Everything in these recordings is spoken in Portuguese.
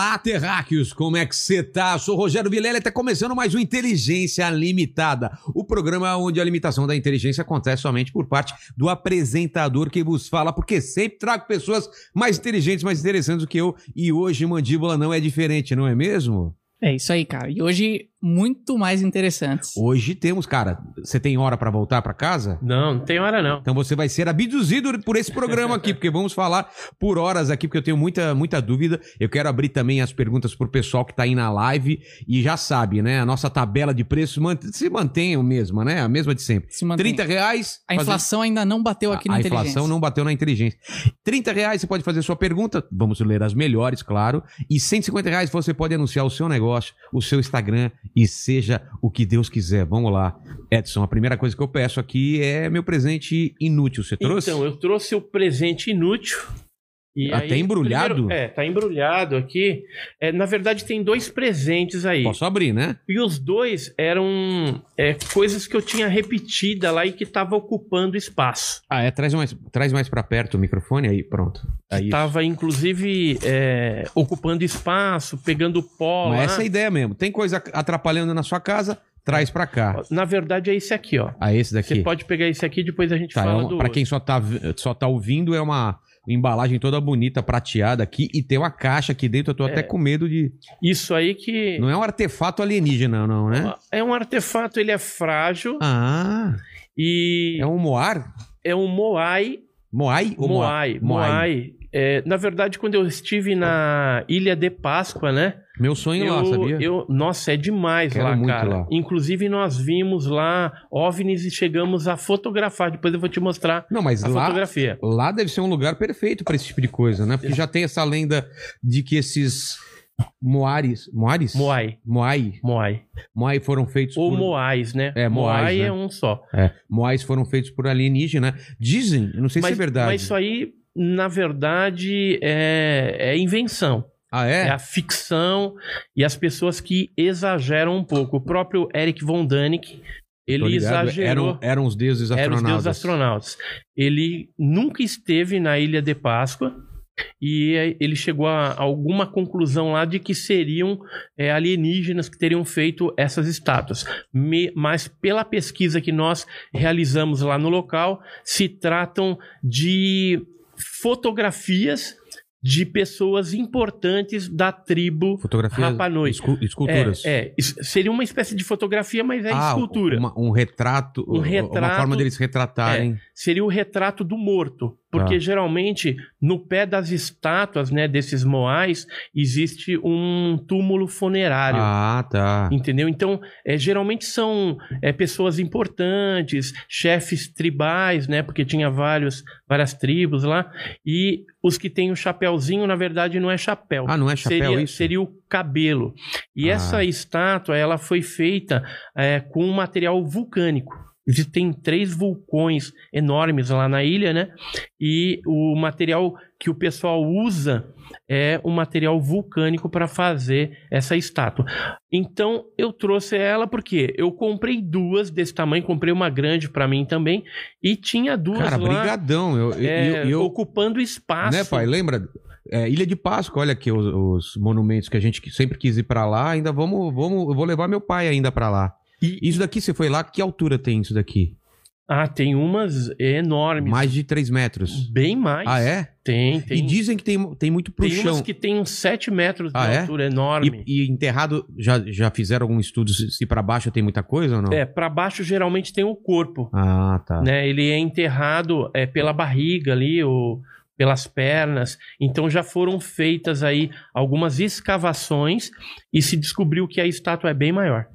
Olá, terráqueos, como é que você tá? Eu sou Rogério Vilela e está começando mais um Inteligência Limitada, o programa onde a limitação da inteligência acontece somente por parte do apresentador que vos fala, porque sempre trago pessoas mais inteligentes, mais interessantes do que eu, e hoje Mandíbula não é diferente, não é mesmo? É isso aí, cara. E hoje muito mais interessantes. Hoje temos, cara, você tem hora para voltar para casa? Não, não tem hora não. Então você vai ser abduzido por esse programa aqui, porque vamos falar por horas aqui, porque eu tenho muita, muita dúvida. Eu quero abrir também as perguntas pro pessoal que tá aí na live e já sabe, né? A nossa tabela de preços se mantém a mesma, né? A mesma de sempre. Se mantém. 30 reais. A inflação ainda não bateu aqui a, na a inteligência. inflação não bateu na inteligência. 30 reais você pode fazer sua pergunta, vamos ler as melhores, claro. E 150 reais você pode anunciar o seu negócio, o seu Instagram e seja o que Deus quiser. Vamos lá. Edson, a primeira coisa que eu peço aqui é meu presente inútil. Você trouxe? Então, eu trouxe o presente inútil. E Até aí, embrulhado? primeiro- é, tá embrulhado aqui. É, na verdade, tem dois presentes aí. Posso abrir, né? E os dois eram é, coisas que eu tinha repetida lá e que tava ocupando espaço. Ah, é. Traz mais, traz mais pra perto o microfone aí, pronto. Isso. Tava, inclusive, é, ocupando espaço, pegando pó Mas lá. essa é a ideia mesmo. Tem coisa atrapalhando na sua casa, traz pra cá. Na verdade, é esse aqui, ó. Ah, esse daqui. Você pode pegar esse aqui, depois a gente Tá, é fala uma, do pra outro. quem só tá, só tá ouvindo, é uma embalagem toda bonita, prateada aqui, e tem uma caixa aqui dentro. Eu tô até com medo de. Isso aí que... Não é um artefato alienígena, não, né? É um artefato, ele é frágil Ah, e é um Moar? é um Moai. Moai ou Moai. Moai. É, na verdade, quando eu estive na Ilha de Páscoa, né? Meu sonho eu, lá, sabia? eu- nossa, é demais Quero lá, cara. lá. Inclusive, nós vimos lá OVNIs e chegamos a fotografar. Depois eu vou te mostrar Não, mas a lá, fotografia. lá deve ser um lugar perfeito pra esse tipo de coisa, né? Porque já tem essa lenda de que esses Moares. Moares? Moai. Moai. Moai. Moai foram feitos Ou por. Moais, né? É, Moais, Moai né? é um só. É, Moais foram feitos por alienígena. Dizem, não sei mas, se é verdade. mas isso aí, na verdade, é, é invenção. Ah, É? é? a ficção e as pessoas que exageram um pouco. O próprio Eric von Däniken, Tô ele exagerou. Eram, eram os deuses Eram os astronautas. deuses astronautas. Ele nunca esteve na Ilha de Páscoa e eh, ele chegou a alguma conclusão lá de que seriam eh, alienígenas que teriam feito essas estátuas. Me- mas pela pesquisa que nós realizamos lá no local, se tratam de fotografias de pessoas importantes da tribo Fotografias, Rapa Nui. escu- esculturas. É, é, seria uma espécie de fotografia, mas é Ah, escultura. uma- um retrato. Um Uma retrato- forma deles retratarem. Seria o retrato do morto. Porque Tá. geralmente no pé das estátuas, né, desses moais, existe um túmulo funerário. Ah, tá. Entendeu? Então, é, geralmente são é, pessoas importantes, chefes tribais, né? Porque tinha vários, várias tribos lá. E os que têm o chapéuzinho, na verdade, não é chapéu. Ah, não é chapéu seria, isso? seria o cabelo. E Ah. essa estátua, ela foi feita é, com um material vulcânico. Existem três vulcões enormes lá na ilha, né? E o material que o pessoal usa é um material vulcânico para fazer essa estátua. Então eu trouxe ela porque eu comprei duas desse tamanho, comprei uma grande para mim também e tinha duas Cara, lá brigadão. Eu, é, eu- eu- ocupando espaço. né, pai? Lembra? É, Ilha de Páscoa, olha aqui os, os monumentos que a gente sempre quis ir pra lá. Ainda vamos, vamos, eu vou levar meu pai ainda pra lá. E- Isso daqui, você foi lá, que altura tem isso daqui? Ah, tem umas enormes, Mais de 3 metros. bem mais. Ah, é? Tem, E tem. dizem que tem, tem muito pro tem chão. umas que tem uns 7 metros de Ah, é? altura, enorme. E, e enterrado, já, já fizeram algum estudo se, se pra baixo tem muita coisa ou não? É, para baixo geralmente tem o corpo, Ah, tá. né? Ele é enterrado é, pela barriga ali, ou pelas pernas. Então já foram feitas aí algumas escavações e se descobriu que a estátua é bem maior.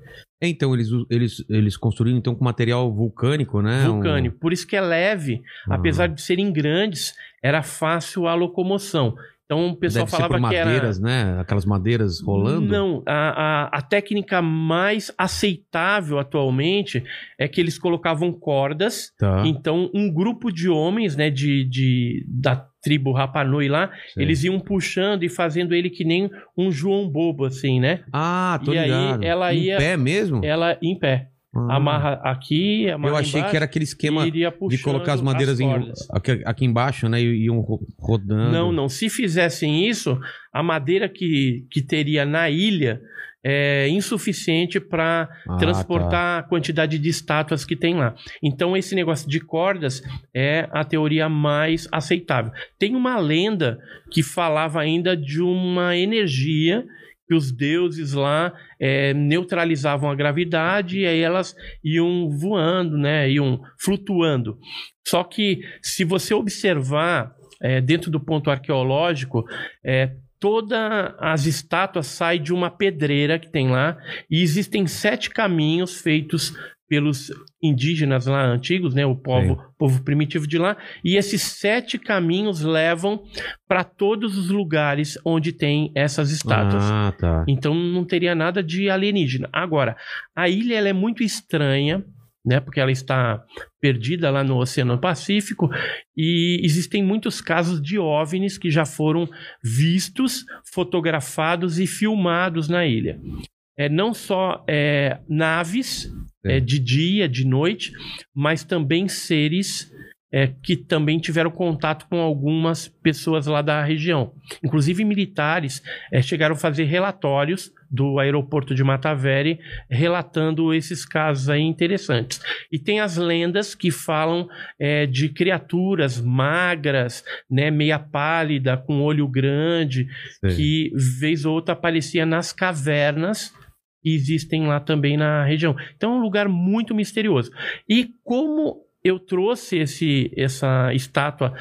Então, eles, eles, eles construíram então com material vulcânico, né? vulcânico. Por isso que é leve, Ah. apesar de serem grandes, era fácil a locomoção. Então o pessoal Deve ser falava por que era. madeiras, né? Aquelas madeiras rolando. Não, a, a, a técnica mais aceitável atualmente é que eles colocavam cordas. Tá. Então, um grupo de homens, né, de, de, da tribo Rapanui lá, sei. eles iam puxando e fazendo ele que nem um João Bobo, assim, né? Ah, tô E aí, ligado. ela Em ia- pé mesmo? Ela em pé. Ah. Amarra aqui, amarra Eu achei embaixo, que era aquele esquema de colocar as madeiras em- cordas. aqui, aqui embaixo, né? E iam ro- rodando. Não, não. Se fizessem isso, a madeira que, que teria na ilha é insuficiente para Ah, transportar a quantidade de estátuas que tem lá. Então, esse negócio de cordas é a teoria mais aceitável. Tem uma lenda que falava ainda de uma energia que os deuses lá é, neutralizavam a gravidade e aí elas iam voando, né? Iam flutuando. Só que se você observar é, dentro do ponto arqueológico, é, todas as estátuas saem de uma pedreira que tem lá e existem sete caminhos feitos pelos indígenas lá antigos, né, o povo, povo primitivo de lá, e esses sete caminhos levam para todos os lugares onde tem essas estátuas. Ah, tá. Então não teria nada de alienígena. Agora, a ilha ela é muito estranha, né? Porque ela está perdida lá no Oceano Pacífico e existem muitos casos de OVNIs que já foram vistos, fotografados e filmados na ilha. É, não só é, naves é, de dia, de noite, mas também seres é, que também tiveram contato com algumas pessoas lá da região. Inclusive militares é, chegaram a fazer relatórios do aeroporto de Mataveri relatando esses casos aí interessantes. E tem as lendas que falam é, de criaturas magras, né, meia pálida, com olho grande, Sei. que vez ou outra aparecia nas cavernas que existem lá também na região. Então é um lugar muito misterioso. E como eu trouxe esse, essa estátua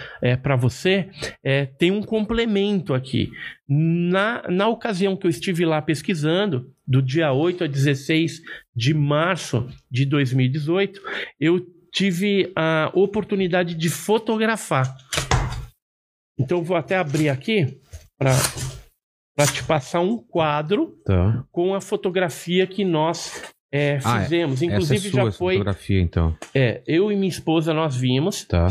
para você, é, tem um complemento aqui. Na, na ocasião que eu estive lá pesquisando, do dia 8 a 16 de março de 2018, eu tive a oportunidade de fotografar. Então vou até abrir aqui para para te passar um quadro Tá. com a fotografia que nós é, Ah, é. fizemos. É Inclusive sua já foi. fotografia, então. É, eu e minha esposa nós vimos Tá.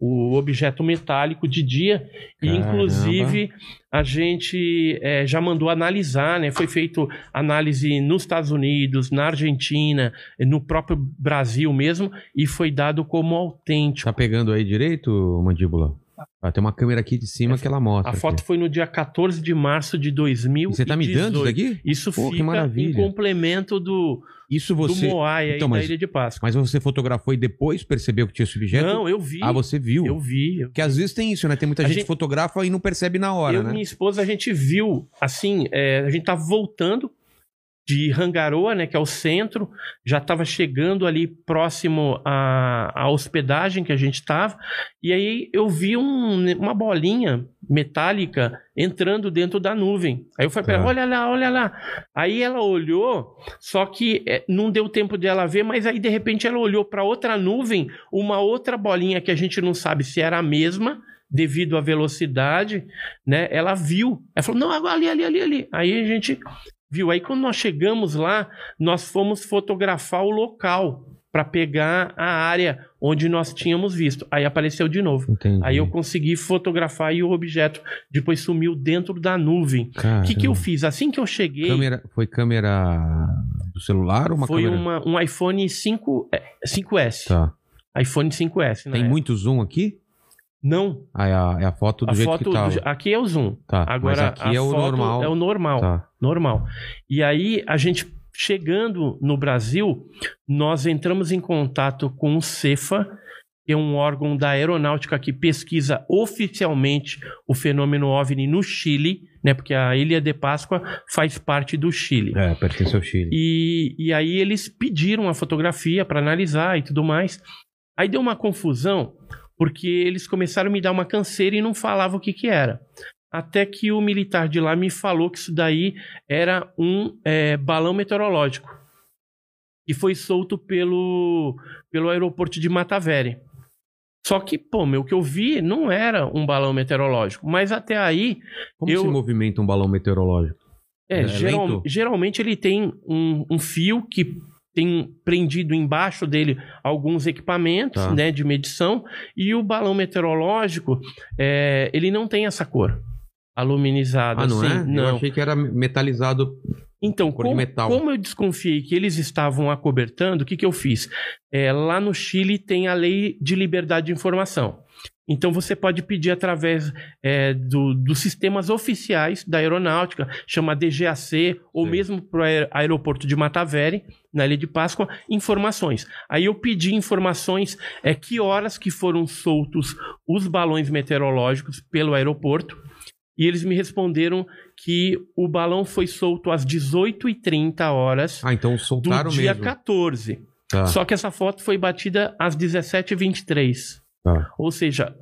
o objeto metálico de dia e Caramba. inclusive a gente é, já mandou analisar, né? Foi feito análise nos Estados Unidos, na Argentina, no próprio Brasil mesmo e foi dado como autêntico. Tá pegando aí direito, mandíbula? Ah, tem uma câmera aqui de cima que ela mostra. A foto aqui. foi no dia 14 de março de 2018. E Você tá me dando isso daqui? Isso Pô, que fica em complemento do, Isso do você. Moai aí Então, da mas- Ilha de Páscoa. Mas você fotografou e depois percebeu que tinha esse objeto? Não, eu vi. Ah, você viu? Eu vi. eu Porque às vezes tem isso, né? Tem muita gente, gente- que fotografa e não percebe na hora, eu e né? minha esposa, a gente viu, assim, é, a gente tava voltando de Rangaroa, né, que é o centro, já estava chegando ali próximo à, à hospedagem que a gente estava, e aí eu vi um- uma bolinha metálica entrando dentro da nuvem. Aí eu falei pra Tá. ela, olha lá, olha lá. Aí ela olhou, só que é, não deu tempo dela ver, mas aí de repente ela olhou para outra nuvem, uma outra bolinha que a gente não sabe se era a mesma, devido à velocidade, né? Ela viu. Ela falou: não, ali, ali, ali, ali. Aí a gente viu. Aí quando nós chegamos lá, nós fomos fotografar o local para pegar a área onde nós tínhamos visto. Aí apareceu de novo. Entendi. Aí eu consegui fotografar e o objeto depois sumiu dentro da nuvem. O que, que eu fiz? Assim que eu cheguei, Câmera, foi câmera do celular ou uma foi câmera? uma, um iPhone 5, é, 5S. Tá. iPhone 5S. na Tem muito zoom aqui? Não. Ah, é a, é a foto do A jeito foto que tava. do- aqui é o zoom. Tá, Agora mas aqui é o normal. É o normal. Tá. Normal. E aí, a gente chegando no Brasil, nós entramos em contato com o CEFA, que é um órgão da aeronáutica que pesquisa oficialmente o fenômeno OVNI no Chile, né? Porque a Ilha de Páscoa faz parte do Chile. É, pertence ao Chile. E, e aí eles pediram a fotografia para analisar e tudo mais. Aí deu uma confusão, porque eles começaram a me dar uma canseira e não falavam o que, que era. Até que o militar de lá me falou que isso daí era um é, balão meteorológico. Que foi solto pelo, pelo aeroporto de Mataveri. Só que, pô, meu, o que eu vi não era um balão meteorológico. Mas até aí, Como Eu- se movimenta um balão meteorológico? é, É geral- geralmente ele tem um, um fio que tem prendido embaixo dele alguns equipamentos Tá. né, de medição. E o balão meteorológico, é, ele não tem essa cor aluminizada. Ah, não assim. é? Eu Não. achei que era metalizado. Então, como, como eu desconfiei que eles estavam acobertando, o que, que eu fiz? É, lá no Chile tem a lei de liberdade de informação. Então você pode pedir através é, do- dos sistemas oficiais da aeronáutica, chama DGAC, ou Sim. mesmo para o aeroporto de Mataveri, na Ilha de Páscoa, informações. Aí eu pedi informações, é, que horas que foram soltos os balões meteorológicos pelo aeroporto, e eles me responderam que o balão foi solto às 18h30 horas Ah, então do soltaram dia mesmo. 14. Tá, Só que essa foto foi batida às 17h23. tá. Ou seja,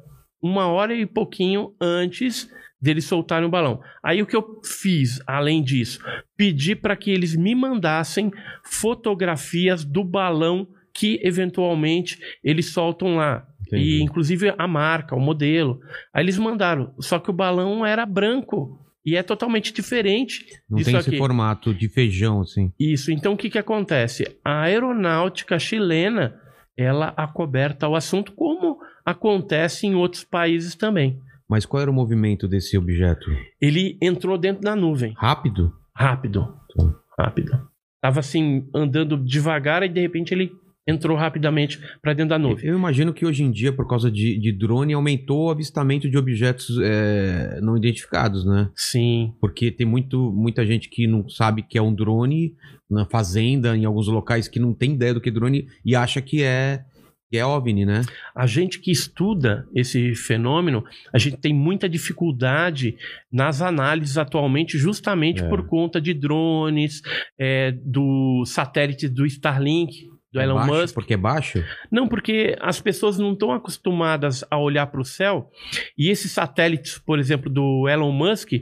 uma hora e pouquinho antes deles soltarem o balão. Aí o que eu fiz, além disso, pedi para que eles me mandassem fotografias do balão que eventualmente eles soltam lá. Entendi. E inclusive a marca, o modelo. Aí eles mandaram, só que o balão era branco e é totalmente diferente Não tem esse aqui. formato de feijão, assim. Isso. Então, o que, que acontece? A aeronáutica chilena, ela acoberta o assunto, como acontece em outros países também. Mas qual era o movimento desse objeto? Ele entrou dentro da nuvem, Rápido? rápido, Tá. rápido. Tava assim, andando devagar e de repente ele entrou rapidamente para dentro da nuvem. Eu imagino que hoje em dia, por causa de, de drone, aumentou o avistamento de objetos é, não identificados, né? Sim, Porque tem muito, muita gente que não sabe que é um drone na fazenda, em alguns locais que não tem ideia do que é drone e acha que é, que é OVNI, né? a gente que estuda esse fenômeno, a gente tem muita dificuldade nas análises atualmente, justamente É. por conta de drones, é, do satélite do Starlink, do É Elon baixo, Musk. Porque é baixo? Não, porque as pessoas não estão acostumadas a olhar para o céu e esses satélites, por exemplo, do Elon Musk,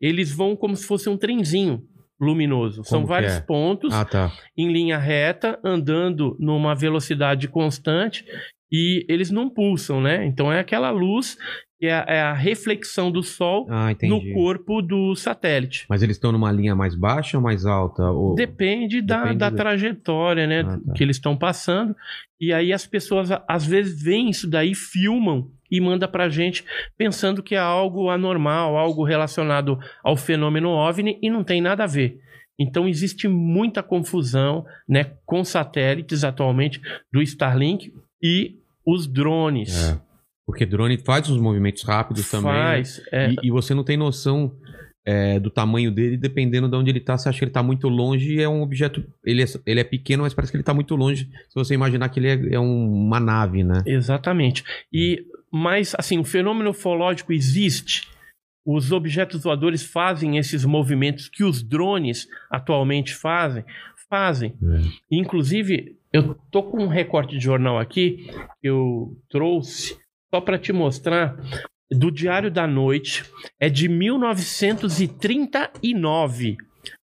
eles vão como se fosse um trenzinho luminoso. São Como que vários é? pontos Ah, tá. em linha reta, andando numa velocidade constante e eles não pulsam, né? Então é aquela luz que é a, é a reflexão do Sol Ah, no corpo do satélite. Mas eles estão numa linha mais baixa ou mais alta? Ou... Depende da, Depende da do- trajetória, né? Ah, tá. Que eles estão passando. E aí as pessoas às vezes veem isso daí, filmam e manda pra gente pensando que é algo anormal, algo relacionado ao fenômeno OVNI e não tem nada a ver. Então existe muita confusão, né, com satélites atualmente do Starlink e os drones. É. Porque drone faz uns movimentos rápidos também. né? Faz, é, E, e você não tem noção é, do tamanho dele, dependendo de onde ele tá. Você acha que ele tá muito longe e é um objeto. Ele é, ele é pequeno, mas parece que ele tá muito longe. Se você imaginar que ele é, é um- uma nave, né? Exatamente. E mas assim, o fenômeno ufológico existe. Os objetos voadores fazem esses movimentos que os drones atualmente fazem, fazem. Inclusive, eu tô com um recorte de jornal aqui que eu trouxe só para te mostrar do Diário da Noite, é de 1939,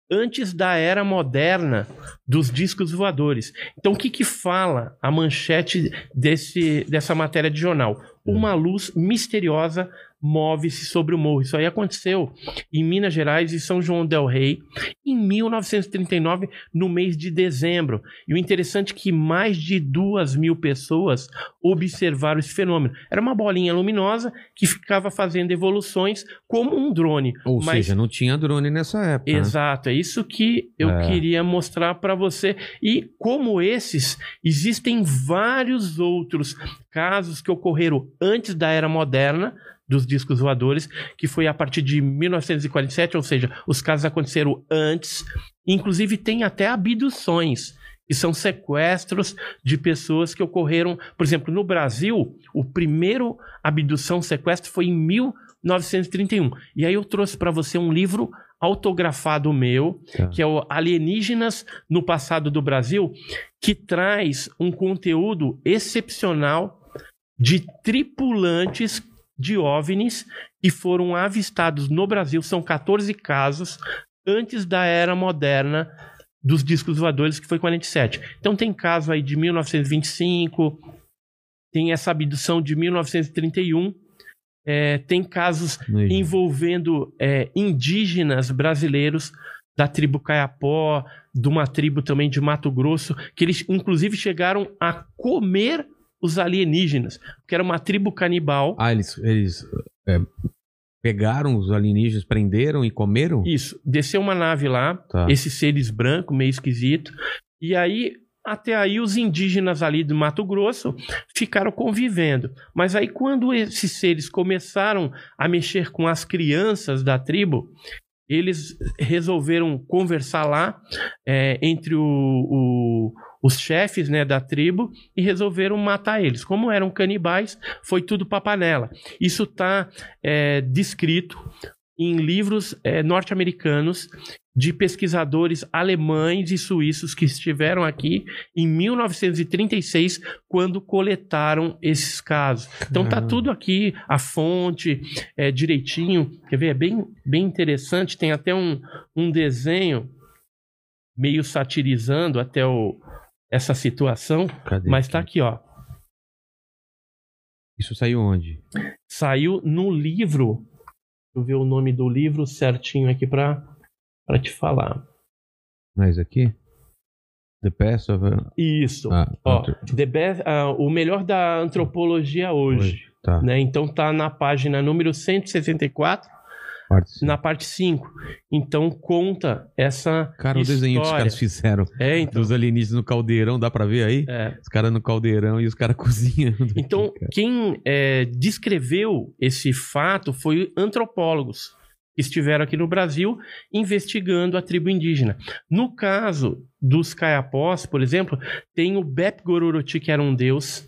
antes da era moderna dos discos voadores. Então, o que que fala a manchete desse, dessa matéria de jornal? Uma luz misteriosa move-se sobre o morro. Isso aí aconteceu em Minas Gerais e São João del Rei em 1939, no mês de dezembro. E o interessante é que mais de duas mil pessoas observaram esse fenômeno. Era uma bolinha luminosa que ficava fazendo evoluções como um drone. Ou mas seja, não tinha drone nessa época. né? Exato, é isso que eu É. queria mostrar para você. E como esses, existem vários outros casos que ocorreram antes da era moderna dos discos voadores, que foi a partir de 1947, ou seja, os casos aconteceram antes. Inclusive tem até abduções, que são sequestros de pessoas que ocorreram, por exemplo, no Brasil, o primeiro abdução sequestro foi em 1931. E aí eu trouxe para você um livro autografado meu, Tá. que é o Alienígenas no Passado do Brasil, que traz um conteúdo excepcional de tripulantes de OVNIs que foram avistados no Brasil. São 14 casos antes da era moderna dos discos voadores, que foi 47. Então tem caso aí de 1925, tem essa abdução de 1931. É, tem casos Egito. envolvendo é, indígenas brasileiros da tribo Caiapó, de uma tribo também de Mato Grosso, que eles inclusive chegaram a comer os alienígenas, porque era uma tribo canibal. Ah, eles, eles é, pegaram os alienígenas, prenderam e comeram? Isso, desceu uma nave lá, Tá. esses seres brancos, meio esquisito, e aí até aí os indígenas ali do Mato Grosso ficaram convivendo. Mas aí quando esses seres começaram a mexer com as crianças da tribo, eles resolveram conversar lá é, entre o- o- os chefes né, da tribo e resolveram matar eles. Como eram canibais, foi tudo pra panela. Isso está descrito em livros é, norte-americanos de pesquisadores alemães e suíços que estiveram aqui em 1936 quando coletaram esses casos. Então tá Caramba. tudo aqui, a fonte é, direitinho. Quer ver? É bem, bem interessante. Tem até um, um desenho meio satirizando até o, essa situação, Cadê? mas tá aqui, ó. Isso saiu onde? Saiu no livro. Deixa eu ver o nome do livro certinho aqui pra, pra te falar. Mas aqui? The Past of... Isso. Ah, Ó, The Best, ah, o melhor da antropologia hoje. Tá. Né? Então tá na página número 164, Parte na parte 5. Então conta essa Cara, o história. desenho que os caras fizeram É, então. dos alienígenas no caldeirão, dá pra ver aí? é. Os caras no caldeirão e os caras cozinhando. Então, aqui, cara. quem é, descreveu esse fato foi antropólogos que estiveram aqui no Brasil investigando a tribo indígena. No caso dos caiapós, por exemplo, tem o Bep Gororoti, que era um deus,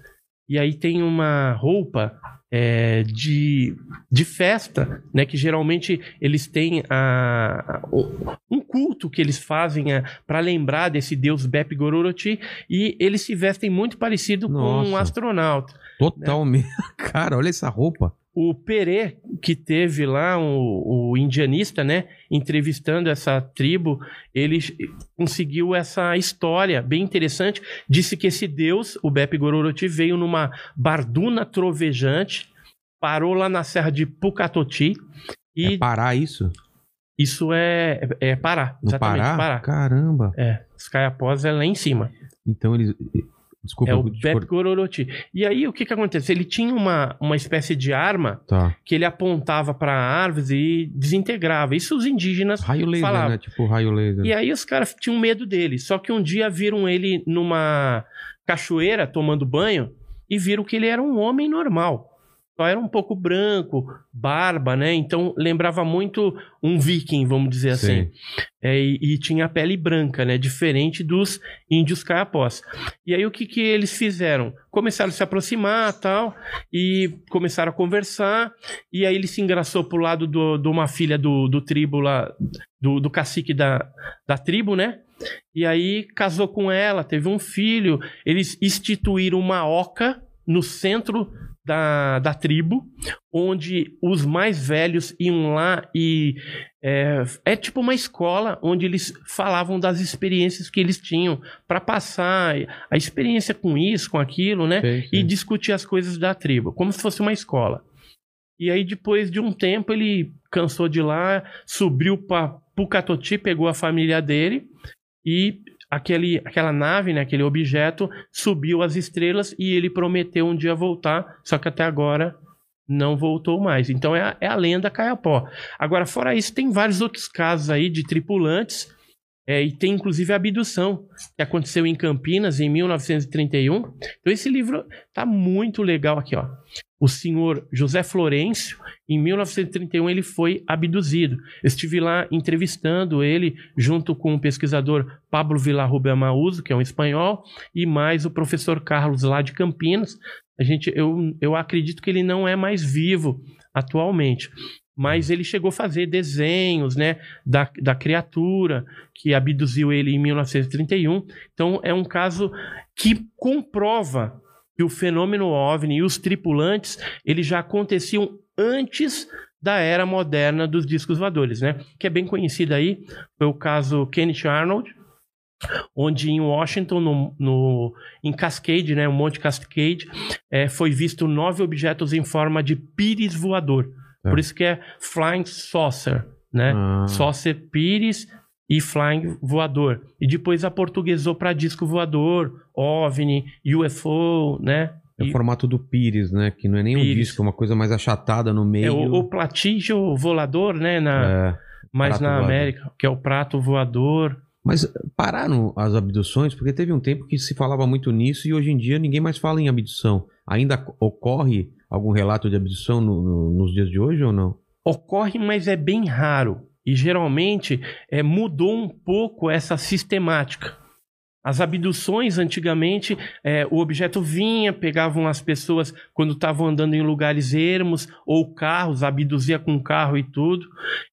e aí tem uma roupa é, de, de festa, né? Que geralmente eles têm a, a- um culto que eles fazem para lembrar desse deus Bep Gororoti, e eles se vestem muito parecido com um Nossa. astronauta. Totalmente. Cara, olha essa roupa. O Perê, que teve lá, o, o indianista, né, entrevistando essa tribo, ele conseguiu essa história bem interessante. Disse que esse deus, o Bep Gororoti, veio numa barduna trovejante, parou lá na serra de Pucatoti e É parar isso? isso é, é Pará. No exatamente, Pará? Pará. Caramba. É, os Caiapós é lá em cima. Então eles. Desculpa, é o eu te Bep cor- Gororoti. E aí, o que que acontece? Ele tinha uma, uma espécie de arma Tá. que ele apontava para árvores e desintegrava. Isso os indígenas Raio laser, falavam. né? Tipo raio laser. E aí os caras tinham medo dele. Só que um dia viram ele numa cachoeira tomando banho e viram que ele era um homem normal. Só era um pouco branco, barba, né? Então lembrava muito um viking, vamos dizer assim. É, e, e tinha a pele branca, né? Diferente dos índios caiapós. E aí o que, que eles fizeram? Começaram a se aproximar tal, e começaram a conversar. E aí ele se engraçou pro lado do- de uma filha do, do tribo lá, do, do cacique da, da tribo, né? E aí casou com ela, teve um filho. Eles instituíram uma oca no centro da, da tribo, onde os mais velhos iam lá e é, é tipo uma escola onde eles falavam das experiências que eles tinham para passar a experiência com isso, com aquilo, né? Sei, sei. E discutir as coisas da tribo, como se fosse uma escola. E aí, depois de um tempo, ele cansou de lá, subiu para Pucatoti, pegou a família dele e aquele, aquela nave, né, aquele objeto, subiu as estrelas e ele prometeu um dia voltar, só que até agora não voltou mais. Então é a, é a lenda Caiapó. Agora, fora isso, tem vários outros casos aí de tripulantes, é, e tem inclusive a abdução, que aconteceu em Campinas em 1931. Então esse livro tá muito legal aqui, ó. O senhor José Florencio, em 1931, ele foi abduzido. Estive lá entrevistando ele, junto com o pesquisador Pablo Villarrubia Mauso, que é um espanhol, e mais o professor Carlos, lá de Campinas. A gente, eu, eu acredito que ele não é mais vivo atualmente. Mas ele chegou a fazer desenhos né, da, da criatura que abduziu ele em 1931. Então é um caso que comprova que o fenômeno OVNI e os tripulantes eles já aconteciam antes da era moderna dos discos voadores, né? Que é bem conhecido aí, foi o caso Kenneth Arnold, onde em Washington, no, no- em Cascade, né, o Monte Cascade, é, foi visto nove objetos em forma de pires voador. É. Por isso que é Flying Saucer, né? Ah. Saucer pires e Flying voador. E depois aportuguesou para disco voador, OVNI, UFO, né? É o formato do Pires, né? Que não é nem um Pires. disco, é uma coisa mais achatada no meio. é o, o platígio volador, né? Na, É. mais prato na voador. América, que é o prato voador. Mas pararam as abduções, porque teve um tempo que se falava muito nisso e hoje em dia ninguém mais fala em abdução. Ainda ocorre algum relato de abdução no- no- nos dias de hoje ou não? Ocorre, mas é bem raro. E geralmente é, mudou um pouco essa sistemática. As abduções, antigamente, é, o objeto vinha, pegavam as pessoas quando estavam andando em lugares ermos, ou carros, abduzia com carro e tudo.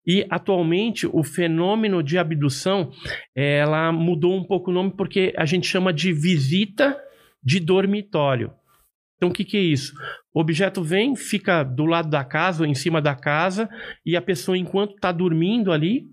E atualmente o fenômeno de abdução, é, ela mudou um pouco o nome porque a gente chama de visita de dormitório. Então o que, que é isso? O objeto vem, fica do lado da casa ou em cima da casa, e a pessoa, enquanto está dormindo ali,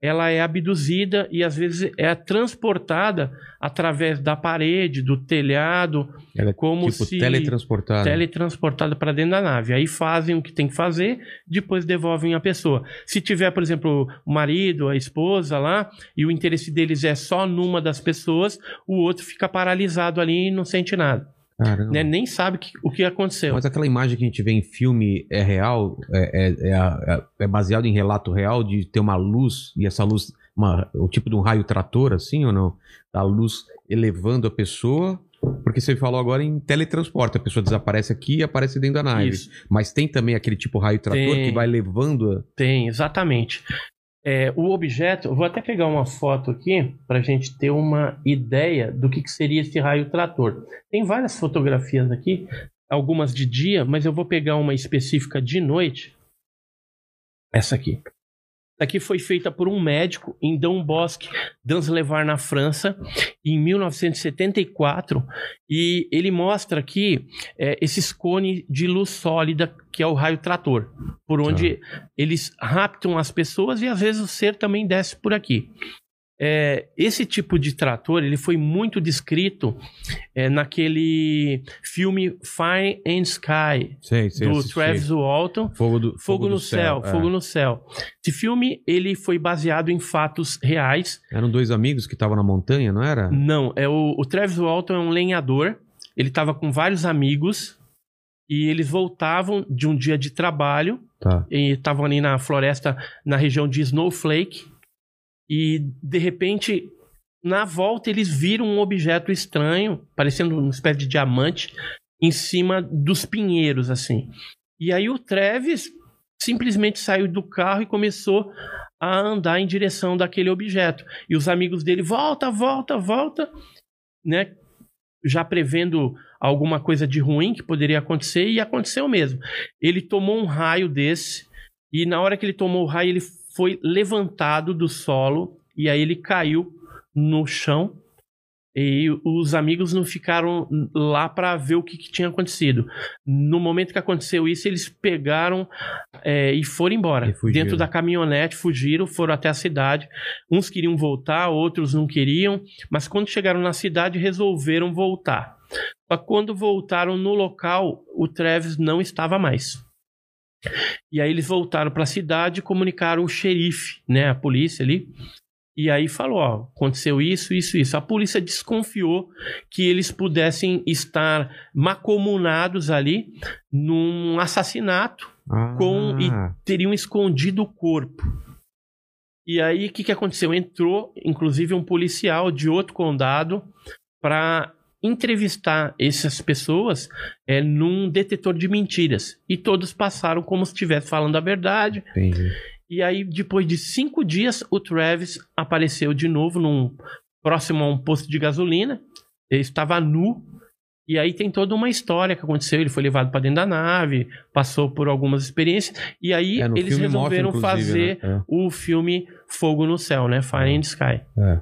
ela é abduzida e às vezes é transportada através da parede, do telhado, Ela é como tipo se teletransportada. teletransportada para dentro da nave. Aí fazem o que tem que fazer, depois devolvem a pessoa. Se tiver, por exemplo, o marido, a esposa lá, e o interesse deles é só numa das pessoas, o outro fica paralisado ali e não sente nada. Caramba. né? Nem sabe que- o que aconteceu. Mas aquela imagem que a gente vê em filme é real? É, é, é, é- é baseado em relato real de ter uma luz e essa luz, uma, o tipo de um raio trator, assim ou não? A luz elevando a pessoa. Porque você falou agora em teletransporte, a pessoa desaparece aqui e aparece dentro da nave. Isso. Mas tem também aquele tipo raio trator Tem. que vai levando. a- Tem, exatamente. É, o objeto, vou até pegar uma foto aqui para a gente ter uma ideia do que, que seria esse raio trator. Tem várias fotografias aqui, algumas de dia, mas eu vou pegar uma específica de noite. Essa aqui. Aqui foi feita por um médico em Dom Bosque, Danslevar, na França, em 1974. E ele mostra aqui é, esses cones de luz sólida, que é o raio trator, por onde eles raptam as pessoas e às vezes o ser também desce por aqui. É, esse tipo de trator ele foi muito descrito é, naquele filme Fire and Sky Sei, sei, do assisti. Travis Walton Fogo, do, Fogo, no céu, é. Fogo no Céu. Esse filme ele foi baseado em fatos reais. Eram dois amigos que estavam na montanha, não era? Não, é o, o Travis Walton é um lenhador. Ele estava com vários amigos e eles voltavam de um dia de trabalho Tá. e estavam ali na floresta, na região de Snowflake. E de repente, na volta, eles viram um objeto estranho, parecendo uma espécie de diamante, em cima dos pinheiros, assim. E aí o Travis simplesmente saiu do carro e começou a andar em direção daquele objeto. E os amigos dele, volta, volta, volta, né? Já prevendo alguma coisa de ruim que poderia acontecer, e aconteceu mesmo. Ele tomou um raio desse, e na hora que ele tomou o raio, ele foi levantado do solo, e aí ele caiu no chão. E os amigos não ficaram lá para ver o que, que tinha acontecido. No momento que aconteceu isso, eles pegaram é, e foram embora. E. Dentro da caminhonete, fugiram, foram até a cidade. Uns queriam voltar, outros não queriam. Mas quando chegaram na cidade, resolveram voltar. Só quando voltaram no local, o Travis não estava mais. E aí eles voltaram para a cidade e comunicaram o xerife, né, a polícia ali. E aí falou, ó, aconteceu isso, isso, isso. A polícia desconfiou que eles pudessem estar macomunados ali num assassinato, Com- Ah, teriam escondido o corpo. E aí o que, que aconteceu? Entrou, inclusive, um policial de outro condado para entrevistar essas pessoas é, num detetor de mentiras. E todos passaram como se estivesse falando a verdade. entendi. E aí, depois de cinco dias, o Travis apareceu de novo num próximo a um posto de gasolina. Ele estava nu. E aí tem toda uma história que aconteceu. Ele foi levado para dentro da nave, passou por algumas experiências. E aí É, eles resolveram inclusive, fazer né? o filme Fogo no Céu, né? Fire and Sky. É. É.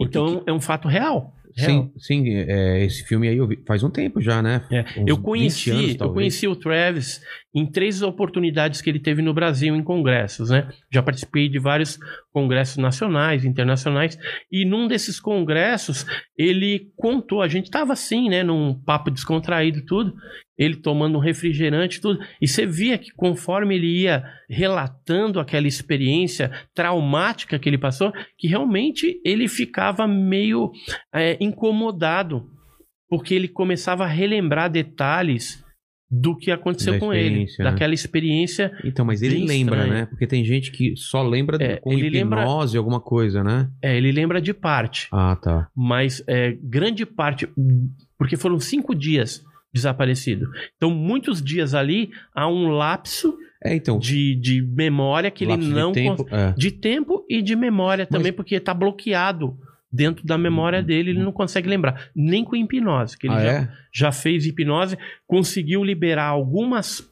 Então é um fato real. Real. Sim, sim é, esse filme aí eu vi, faz um tempo já, né? É, eu 20 conheci, anos, eu conheci o Travis em três oportunidades que ele teve no Brasil em congressos, né? Já participei de vários congressos nacionais, internacionais, e num desses congressos ele contou, a gente tava assim, né, num papo descontraído e tudo, ele tomando um refrigerante e tudo, e você via que conforme ele ia relatando aquela experiência traumática que ele passou, que realmente ele ficava meio é, incomodado, porque ele começava a relembrar detalhes do que aconteceu com ele, né? daquela experiência. Então, mas ele lembra, estranho. né? Porque tem gente que só lembra É, com ele hipnose, alguma coisa, né? É, ele lembra de parte, Ah, tá. mas é, grande parte, porque foram cinco dias desaparecido. Então, muitos dias ali há um lapso É, então. de, de memória que ele lapso de não tempo, cons- é. de tempo e de memória Mas- também, porque está bloqueado dentro da memória dele, ele não consegue lembrar. Nem com hipnose, que ele Ah, já, é? já fez hipnose, conseguiu liberar algumas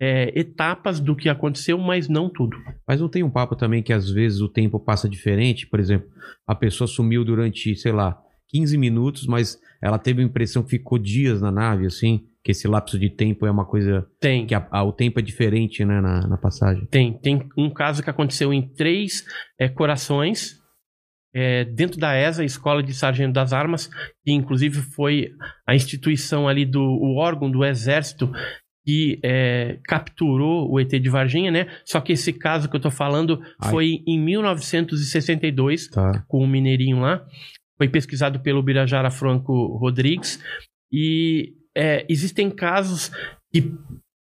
é, etapas do que aconteceu, mas não tudo. Mas não tem um papo também que às vezes o tempo passa diferente? Por exemplo, a pessoa sumiu durante, sei lá, 15 minutos, mas ela teve a impressão que ficou dias na nave, assim? Que esse lapso de tempo é uma coisa. Tem. que a- a- o tempo é diferente, né, na, na passagem. Tem, tem um caso que aconteceu em três é, corações, é, dentro da ESA, Escola de Sargento das Armas, que inclusive foi a instituição ali do o órgão do Exército que é, capturou o ET de Varginha, né? Só que esse caso que eu tô falando Ai. foi em 1962, Tá. com o Mineirinho lá. Foi pesquisado pelo Birajara Franco Rodrigues. E é, existem casos que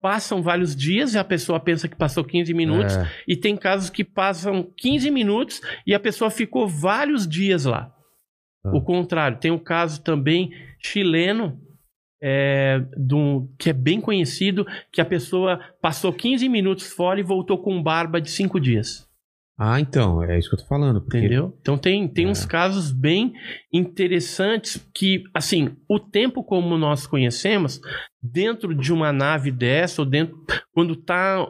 passam vários dias e a pessoa pensa que passou 15 minutos. É, E tem casos que passam 15 minutos e a pessoa ficou vários dias lá. Ah. O contrário, tem um caso também chileno, é, um- que é bem conhecido, que a pessoa passou 15 minutos fora e voltou com barba de 5 dias. Ah, então, é isso que eu tô falando. Porque Entendeu? Então tem, tem É. uns casos bem interessantes que, assim, o tempo como nós conhecemos, dentro de uma nave dessa, ou dentro, quando está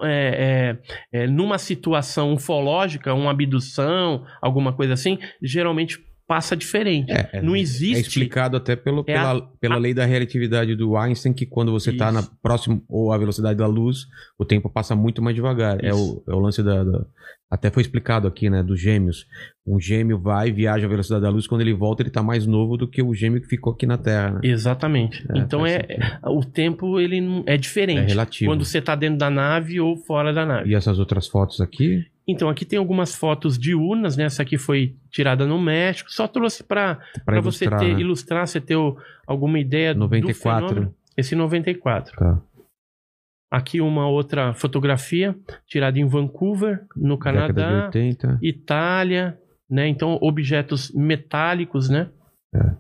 numa situação ufológica, uma abdução, alguma coisa assim, geralmente passa diferente. É, é- Não É existe. explicado até pelo, É a- pela, pela lei da relatividade do Einstein, que quando você está próximo ou a velocidade da luz, o tempo passa muito mais devagar. É o, é o lance da, da- Até foi explicado aqui, né? Dos gêmeos. Um gêmeo vai, viaja a velocidade da luz, quando ele volta, ele tá mais novo do que o gêmeo que ficou aqui na Terra. Né? Exatamente. É, então é, o tempo ele é diferente. É relativo. Quando você está dentro da nave ou fora da nave. E essas outras fotos aqui? Então, aqui tem algumas fotos diurnas, né? Essa aqui foi tirada no México. Só trouxe para você ilustrar, ter, né? ilustrar, você ter o- alguma ideia 94. do fenômeno. Esse 94. Tá. Aqui uma outra fotografia tirada em Vancouver, no de Canadá, 80. Itália, né? Então, objetos metálicos, né? É.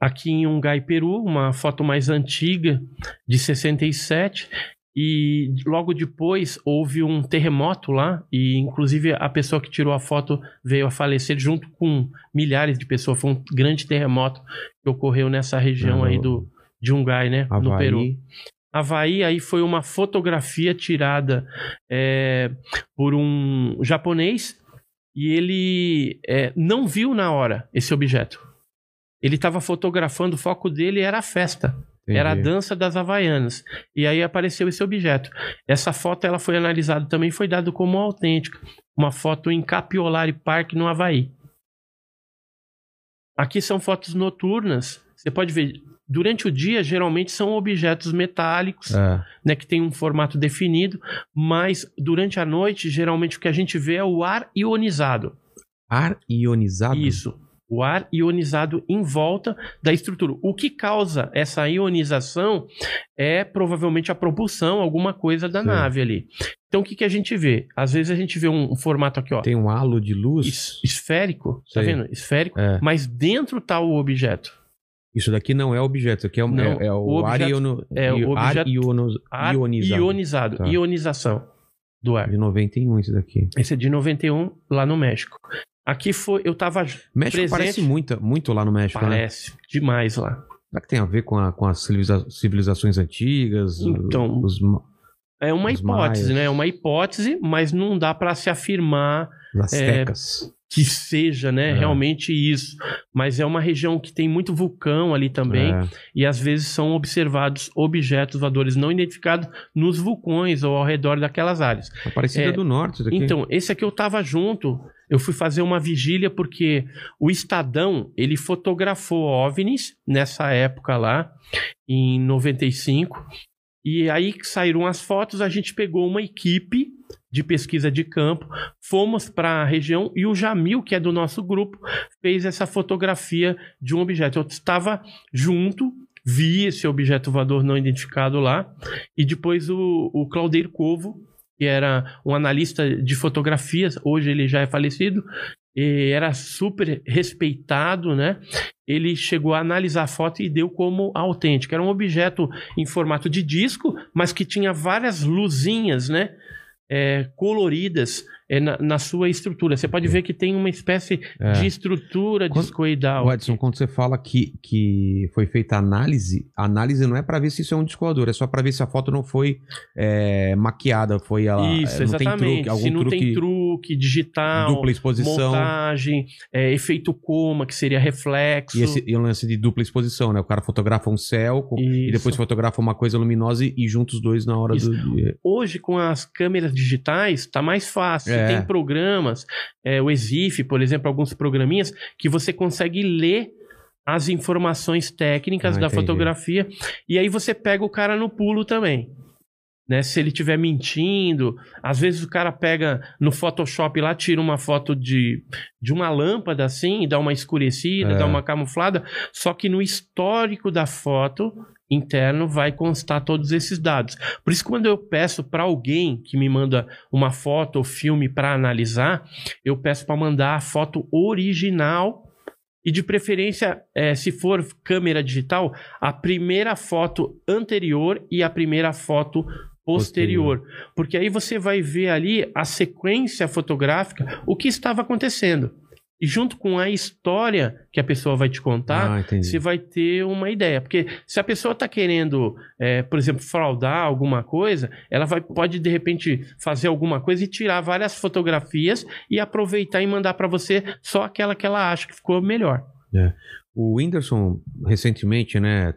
Aqui em Ungai, Peru, uma foto mais antiga, de 67. E logo depois houve um terremoto lá, e inclusive a pessoa que tirou a foto veio a falecer junto com milhares de pessoas. Foi um grande terremoto que ocorreu nessa região Ah, aí no- do, de Ungai, né? No Havaí. Peru. Havaí aí foi uma fotografia tirada é, por um japonês e ele é, não viu na hora esse objeto. Ele estava fotografando, o foco dele era a festa, Entendi. era a dança das Havaianas. E aí apareceu esse objeto. Essa foto ela foi analisada também, foi dada como autêntica. Uma foto em Capiolari Park, no Havaí. Aqui são fotos noturnas. Você pode ver, durante o dia, geralmente são objetos metálicos, É. né, que tem um formato definido, mas durante a noite, geralmente o que a gente vê é o ar ionizado. Ar ionizado? Isso. O ar ionizado em volta da estrutura. O que causa essa ionização é provavelmente a propulsão, alguma coisa da Sim. nave ali. Então o que, que a gente vê? Às vezes a gente vê um, um formato aqui, ó, Tem um halo de luz? es- esférico, tá vendo? Esférico, É. mas dentro tá o objeto. Isso daqui não é objeto, isso aqui é, o- Não, é- é o, o ar, objeto- iono, é, o ar iono- Ar ionizado. ionizado, Tá. ionização do ar. De 91 esse daqui. Esse é de 91 lá no México. Aqui foi, eu tava México presente, parece muito, muito lá no México, né? parece demais lá. Será que tem a ver com, a- com as civiliza- civilizações antigas? Então, Os, É uma hipótese, maias. né? É uma hipótese, mas não dá para se afirmar. as é, tecas. Que seja, né, É. realmente isso. Mas é uma região que tem muito vulcão ali também. É. E às vezes são observados objetos voadores não identificados nos vulcões ou ao redor daquelas áreas. Aparecida É, do Norte, isso aqui. Então, esse aqui eu tava junto. Eu fui fazer uma vigília porque o Estadão, ele fotografou OVNIs nessa época lá, em 95. E aí que saíram as fotos, a gente pegou uma equipe de pesquisa de campo, fomos para a região e o Jamil, que é do nosso grupo, fez essa fotografia de um objeto. Eu estava junto, vi esse objeto voador não identificado lá, e depois o, o Claudeiro Covo, que era um analista de fotografias, hoje ele já é falecido, era super respeitado, né? Ele chegou a analisar a foto e deu como autêntica. Era um objeto em formato de disco, mas que tinha várias luzinhas, né? É, coloridas é, na, na sua estrutura. Você pode ver que tem uma espécie É. de estrutura Quando- discoidal. O Edson, quando você fala que, que foi feita análise, a análise não é pra ver se isso é um disco voador, é só pra ver se a foto não foi é, maquiada, foi ela. Isso, é, não tem exatamente. truque, algum Se não truque, tem truque digital, dupla exposição. montagem, é, efeito coma, que seria reflexo. E, esse, e o lance de dupla exposição, né? O cara fotografa um céu com- e depois fotografa uma coisa luminosa e, e junta os dois na hora Isso. do. Hoje, com as câmeras digitais, tá mais fácil. É. Tem programas, é, o Exif, por exemplo, alguns programinhas, que você consegue ler as informações técnicas Ah, da entendi. fotografia. E aí você pega o cara no pulo também. Né, se ele estiver mentindo, às vezes o cara pega no Photoshop lá, tira uma foto de, de uma lâmpada assim, e dá uma escurecida, É. dá uma camuflada, só que no histórico da foto interno vai constar todos esses dados. Por isso, quando eu peço para alguém que me manda uma foto ou filme para analisar, eu peço para mandar a foto original e, de preferência, eh, se for câmera digital, a primeira foto anterior e a primeira foto posterior. Porque aí você vai ver ali a sequência fotográfica, o que estava acontecendo. E junto com a história que a pessoa vai te contar, ah, você vai ter uma ideia. Porque se a pessoa está querendo, é, por exemplo, fraudar alguma coisa, ela vai, pode, de repente, fazer alguma coisa e tirar várias fotografias e aproveitar e mandar para você só aquela que ela acha que ficou melhor. O Whindersson, recentemente, né,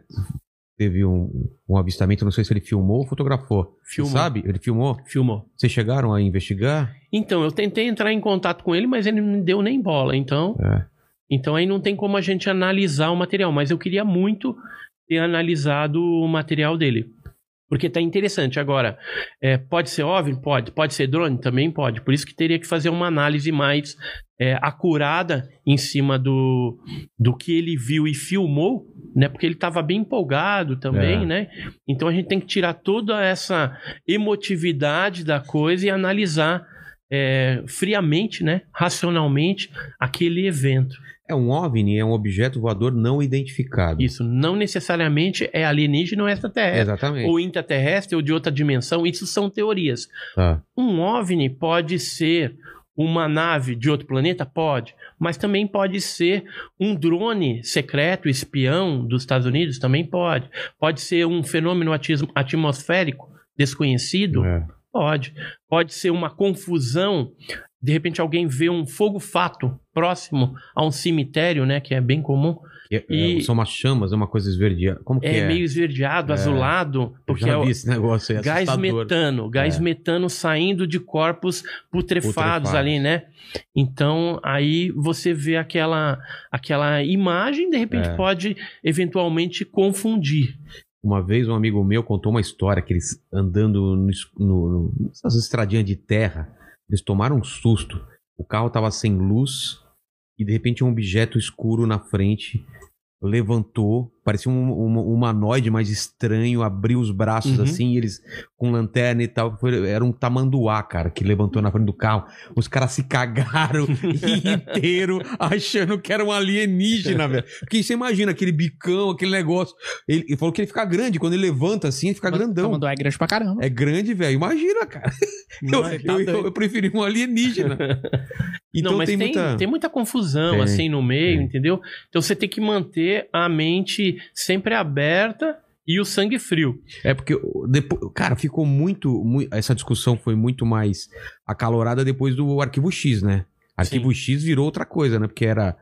teve um, um avistamento, não sei se ele filmou ou fotografou. Filmou. sabe? Ele filmou? Filmou. Vocês chegaram a investigar? Então, eu tentei entrar em contato com ele, mas ele não deu nem bola. Então, É. então aí não tem como a gente analisar o material. Mas eu queria muito ter analisado o material dele. Porque tá interessante. Agora, é, pode ser OVNI? Pode. Pode ser drone? Também pode. Por isso que teria que fazer uma análise mais é, acurada em cima do, do que ele viu e filmou, né? Porque ele estava bem empolgado também, É. né? Então a gente tem que tirar toda essa emotividade da coisa e analisar é, friamente, né? Racionalmente, aquele evento. É um OVNI, é um objeto voador não identificado. Isso não necessariamente é alienígena ou extraterrestre. Exatamente. Ou intraterrestre ou de outra dimensão, isso são teorias. Tá. Um OVNI pode ser uma nave de outro planeta? Pode. Mas também pode ser um drone secreto, espião dos Estados Unidos? Também pode. Pode ser um fenômeno atmosférico desconhecido? É. Pode. Pode ser uma confusão. De repente alguém vê um fogo-fato próximo a um cemitério, né? Que é bem comum. É- é, E- são umas chamas, é uma coisa esverdeada. Como que É, é? meio esverdeado, azulado. Eu Porque é o vi esse negócio aí, gás assustador. metano. Gás É. metano saindo de corpos putrefados, Putrefados. ali, né? Então, aí você vê aquela, aquela imagem, de repente É. pode eventualmente confundir. Uma vez um amigo meu contou uma história que eles andando no, no, nessas estradinhas de terra, eles tomaram um susto. O carro tava sem luz e de repente um objeto escuro na frente levantou, parecia um, um humanoide mais estranho, abriu os braços Uhum. assim, e eles com lanterna e tal. Foi- era um tamanduá, cara, que levantou na frente do carro. Os caras se cagaram inteiro achando que era um alienígena, velho. Porque você imagina aquele bicão, aquele negócio. Ele, ele falou que ele fica grande, quando ele levanta assim, ele fica grandão. Mandou é grande pra caramba. É grande, velho. Imagina, cara. Eu, Mas- eu, eu, eu preferi um alienígena. Então Não, mas tem, tem, muita. tem muita confusão, Tem, assim, no meio, tem. entendeu? Então você tem que manter a mente sempre aberta e o sangue frio. É porque depois, cara, ficou muito, mui- essa discussão foi muito mais acalorada depois do Arquivo X, né? Arquivo X virou outra coisa, né? Porque era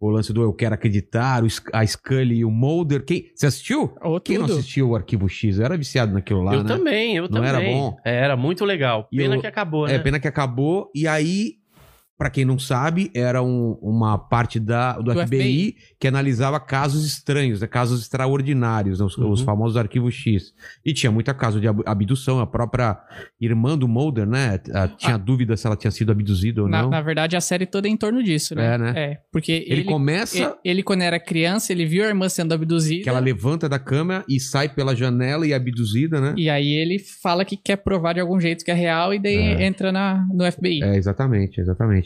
o lance do Eu Quero Acreditar, a Scully e o Mulder. Quem, você assistiu? Quem não assistiu o Arquivo X? Eu era viciado naquilo lá, eu né? também, eu Não também. era bom? Era muito legal. Pena eu- que acabou, É, né? pena que acabou. E aí, pra quem não sabe, era um- uma parte da, do, Do FBI, que analisava casos estranhos, né? casos extraordinários, né? os, Uhum. os famosos arquivos X. E tinha muita caso de ab- abdução. A própria irmã do Mulder, né? a- Tinha dúvida se ela tinha sido abduzida ou Na, não. na verdade, a série toda é em torno disso, né? É, né? É, porque ele, ele, começa ele, ele, quando era criança, ele viu a irmã sendo abduzida. que ela levanta da cama e sai pela janela e é abduzida, né? E aí ele fala que quer provar de algum jeito que é real e daí É. entra na, no FBI. É, exatamente, exatamente.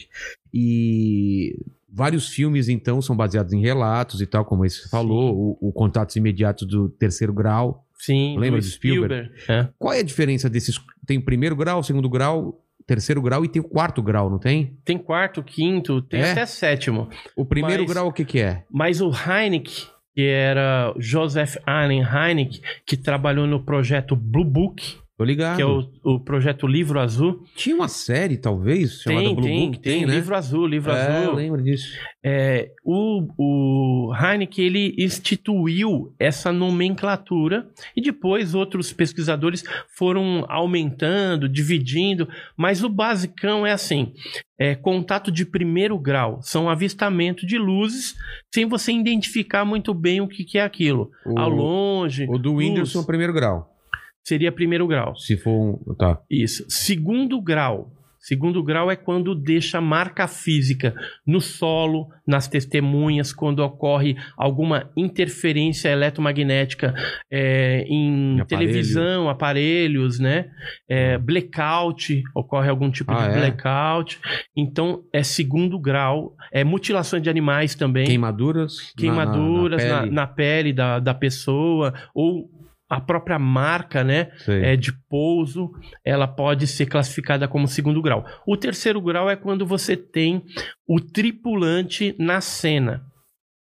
E vários filmes, então, são baseados em relatos e tal, como esse falou, o, o Contatos Imediatos do Terceiro Grau. Sim, Lembra do de Spielberg? É. Qual é a diferença desses? Tem o primeiro grau, segundo grau, terceiro grau e tem o quarto grau, não tem? Tem quarto, quinto, tem É? até sétimo. O primeiro Mas- grau, o que que é? Mas o Heineck, que era Joseph Allen Heineck, que trabalhou no projeto Blue Book, Tô ligado. que é o, o projeto Livro Azul. Tinha uma série, talvez, chamada Tem, Blue tem, Book, tem, né? Livro Azul, Livro é, eu Azul. lembro disso. É, o, o Heineck, ele instituiu essa nomenclatura e depois outros pesquisadores foram aumentando, dividindo, mas o basicão é assim, é contato de primeiro grau, são avistamento de luzes sem você identificar muito bem o que, que é aquilo. O, Ao longe, o do luz, Whindersson, primeiro grau. Seria primeiro grau. Se for um... Tá. Isso. Segundo grau. Segundo grau é quando deixa marca física no solo, nas testemunhas, quando ocorre alguma interferência eletromagnética é, em, aparelho. televisão, aparelhos, né? É, blackout, ocorre algum tipo Ah, de é? blackout. Então é segundo grau. É mutilações de animais também Queimaduras? queimaduras na, na, na pele. na pele da, da pessoa, ou a própria marca, né, Sei. é, de pouso, ela pode ser classificada como segundo grau. O terceiro grau é quando você tem o tripulante na cena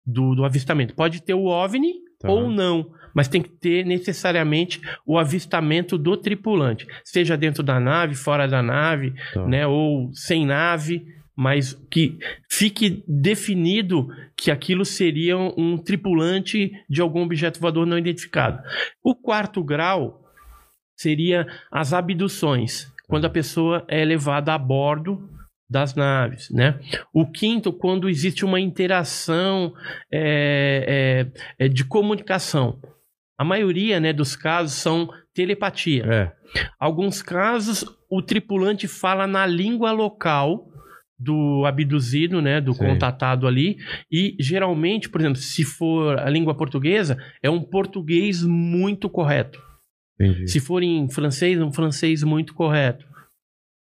do, do avistamento. Pode ter o OVNI Tá. ou não, mas tem que ter necessariamente o avistamento do tripulante, seja dentro da nave, fora da nave, Tá. né, ou sem nave, mas que fique definido que aquilo seria um tripulante de algum objeto voador não identificado. O quarto grau seria as abduções, quando a pessoa é levada a bordo das naves, né? O quinto, quando existe uma interação é, é, é, de comunicação. A maioria né, dos casos são telepatia. É. Alguns casos, o tripulante fala na língua local do abduzido, né, do Sim. contatado ali, e geralmente, por exemplo, se for a língua portuguesa, é um português muito correto. Entendi. Se for em francês, um francês muito correto.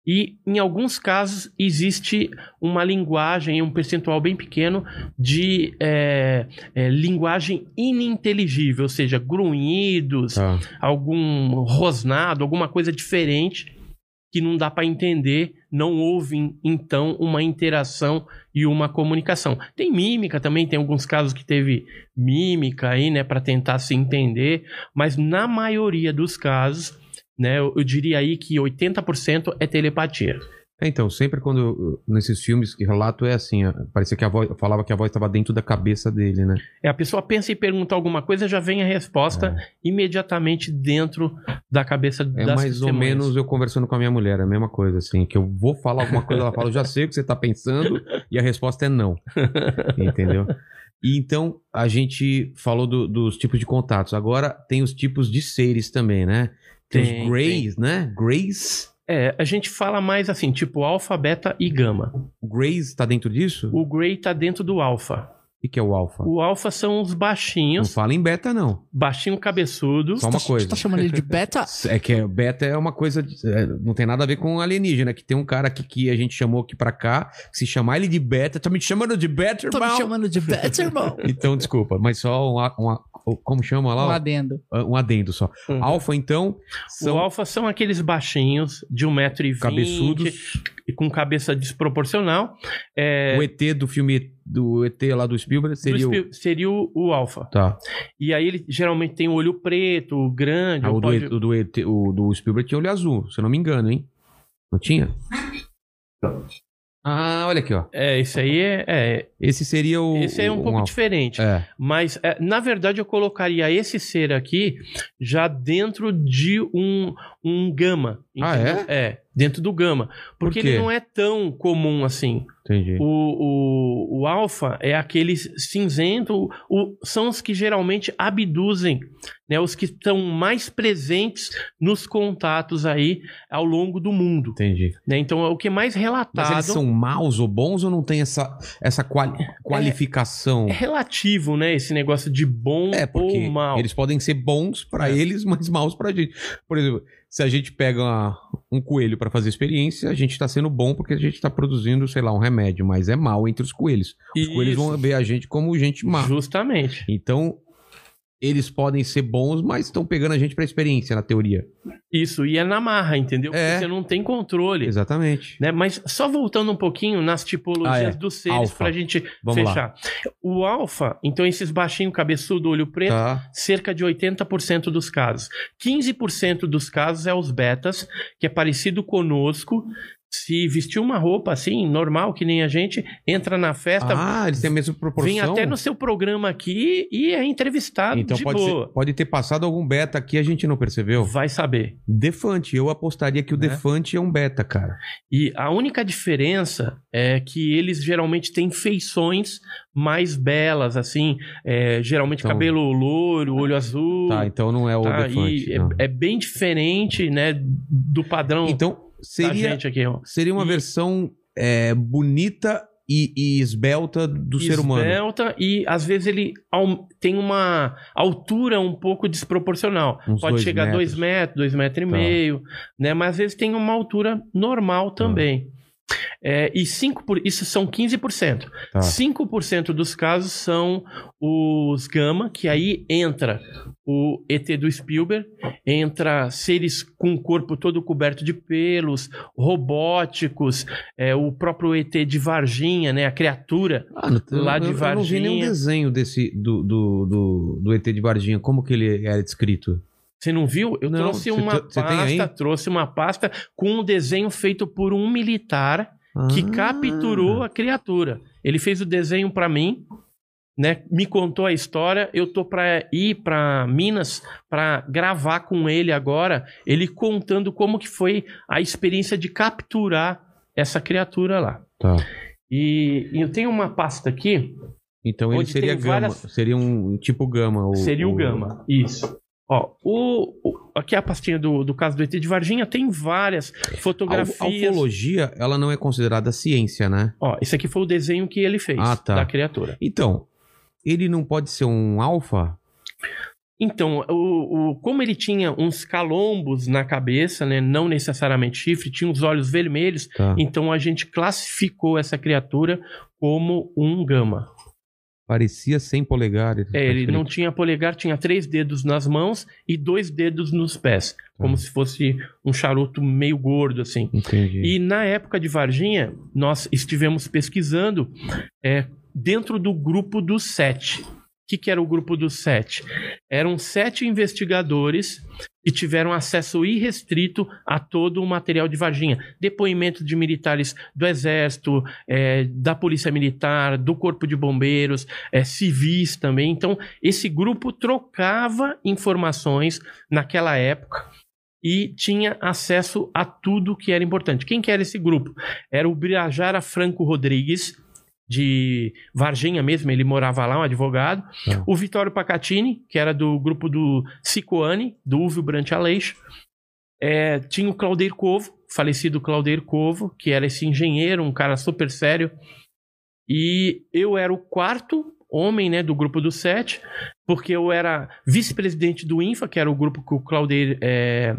E em alguns casos existe uma linguagem, um percentual bem pequeno de é, é, linguagem ininteligível, ou seja, grunhidos, Tá. algum rosnado, alguma coisa diferente que não dá para entender, não houve então uma interação e uma comunicação. Tem mímica também, tem alguns casos que teve mímica aí, né, para tentar se entender, mas na maioria dos casos, né, eu, eu diria aí que 80% é telepatia. É, então, sempre quando nesses filmes que relato é assim, parecia que a voz, falava que a voz estava dentro da cabeça dele, né? É, a pessoa pensa em perguntar alguma coisa, já vem a resposta imediatamente dentro da cabeça É das mais ou menos eu conversando com a minha mulher, é a mesma coisa, assim, que eu vou falar alguma coisa, ela fala, eu já sei o que você tá pensando, e a resposta é não. Entendeu? E então, a gente falou do- dos tipos de contatos. Agora tem os tipos de seres também, né? Tem, Tem, os Greys, né? Greys. É, a gente fala mais assim, tipo alfa, beta e gama. O Greys tá dentro disso? O Grey tá dentro do alfa. O que, que é o Alpha? O alfa são os Não baixinhos, fala em beta, não. baixinho cabeçudo. Só uma Tá- coisa. Tá chamando ele de beta? É que é- beta é uma coisa. de- é, não tem nada a ver com alienígena. Que tem um cara aqui que a gente chamou aqui pra cá. se chamar ele de beta, tá me chamando de beta, Tô me irmão? chamando de beta, irmão. Então, desculpa, mas só um, um como chama Um lá? adendo. Um adendo só. Uhum. Alfa, então, são O alfa são aqueles baixinhos de 1,20m cabeçudos. E com cabeça desproporcional. É, O ET do filme do ET lá do Spielberg do seria o. Spiel- seria o, o alfa. Tá. E aí ele geralmente tem o olho preto, grande. Ah, o, do, pode- ET o, do ET o do Spielberg tinha olho azul, se eu não me engano, hein? Não tinha? Ah, olha aqui, ó. É, esse aí é. é Esse seria o. esse aí é um pouco alfa. diferente. É. Mas, é, na verdade, eu colocaria esse ser aqui já dentro de um, um gama. Ah, entendeu? É, dentro do gama. Porque quê? ele não é tão comum assim. Entendi. O, o, o alfa é aquele cinzento, o- são os que geralmente abduzem, né? Os que estão mais presentes nos contatos aí ao longo do mundo. Entendi. Né? Então, é o que é mais Mas relatado. eles são maus ou bons ou não tem essa, essa quali- qualificação? É relativo, né? Esse negócio de bom É, porque ou mal. eles podem ser bons pra É. eles, mas maus pra gente. Por exemplo, se a gente pega uma- um coelho pra fazer experiência, a gente tá sendo bom porque a gente tá produzindo, sei lá, um remédio, mas é mal entre os coelhos. Os coelhos Isso. vão ver a gente como gente má. Justamente. Então, eles podem ser bons, mas estão pegando a gente pra experiência, na teoria. Isso, e é na marra, entendeu? Porque É. você não tem controle. Exatamente. Né? Mas só voltando um pouquinho nas tipologias Ah, é. dos seres Alfa. pra gente Vamos fechar. O alfa, então esses baixinho, cabeçudo, olho preto, Tá. cerca de 80% dos casos. 15% dos casos é os betas, que é parecido conosco. Se vestir uma roupa assim, normal, que nem a gente, entra na festa, Ah, eles têm a mesma proporção. vem até no seu programa aqui e é entrevistado Então de pode, ser- pode ter passado algum beta aqui, a gente não percebeu. Vai saber. Defante, eu apostaria que o Né? Defante é um beta, cara. E a única diferença é que eles geralmente têm feições mais belas, assim, é, geralmente Então- cabelo louro, olho azul. Tá, então não é o tá? Defante. É, é bem diferente, né, do padrão Então, seria, gente aqui. seria uma E- versão é, bonita e, e esbelta do ser humano. Esbelta e às vezes ele tem uma altura um pouco desproporcional. Uns Pode chegar a dois metros. metros, dois metros e Tá. meio, né? Mas às vezes tem uma altura normal também. É, e 5 por, isso são 15%. Tá. 5% dos casos são os gama, que aí entra o ET do Spielberg, entra seres com o corpo todo coberto de pelos, robóticos, é, o próprio ET de Varginha, né, a criatura. Ah, não, eu- Lá de eu, eu não vi nenhum Varginha. desenho desse do, do, do, do ET de Varginha. Como que ele era descrito? Você não viu? Eu Não, trouxe uma pasta, trouxe uma pasta com um desenho feito por um militar que Ah. capturou a criatura. Ele fez o desenho pra mim, né? Me contou a história. Eu tô para ir pra Minas pra gravar com ele agora, ele contando como que foi a experiência de capturar essa criatura lá. Tá. E, e eu tenho uma pasta aqui, Então ele seria gama. várias- Seria um tipo gama. O, seria o gama. Isso. Ó, o, o- aqui é a pastinha do, do caso do ET de Varginha tem várias A, fotografias. a ufologia, ela não é considerada ciência, né? Ó, esse aqui foi o desenho que ele fez Ah, tá. da criatura. Então, ele não pode ser um alfa? Então, o, o- como ele tinha uns calombos na cabeça, né, não necessariamente chifre, tinha os olhos vermelhos, Tá. então a gente classificou essa criatura como um gama. Parecia sem polegar. É, ele tá não escrito. tinha polegar, tinha três dedos nas mãos e dois dedos nos pés, como Tá. se fosse um charuto meio gordo, assim. Entendi. E na época de Varginha, nós estivemos pesquisando é, dentro do grupo dos sete. O que, que era o grupo dos sete? Eram sete investigadores que tiveram acesso irrestrito a todo o material de Varginha. Depoimento de militares do Exército, é, da Polícia Militar, do Corpo de Bombeiros, é, civis também. Então, esse grupo trocava informações naquela época e tinha acesso a tudo que era importante. Quem que era esse grupo? Era o Birajara Franco Rodrigues, de Varginha mesmo, ele morava lá, um advogado. Tá. O Vitório Pacatini, que era do grupo do Cicoane, do Uvio Brant Aleixo. É, tinha o Claudeir Covo, falecido Claudeir Covo, que era esse engenheiro, um cara super sério. E eu era o quarto homem né, do grupo dos sete, porque eu era vice-presidente do INFA, que era o grupo que o Claudeir é,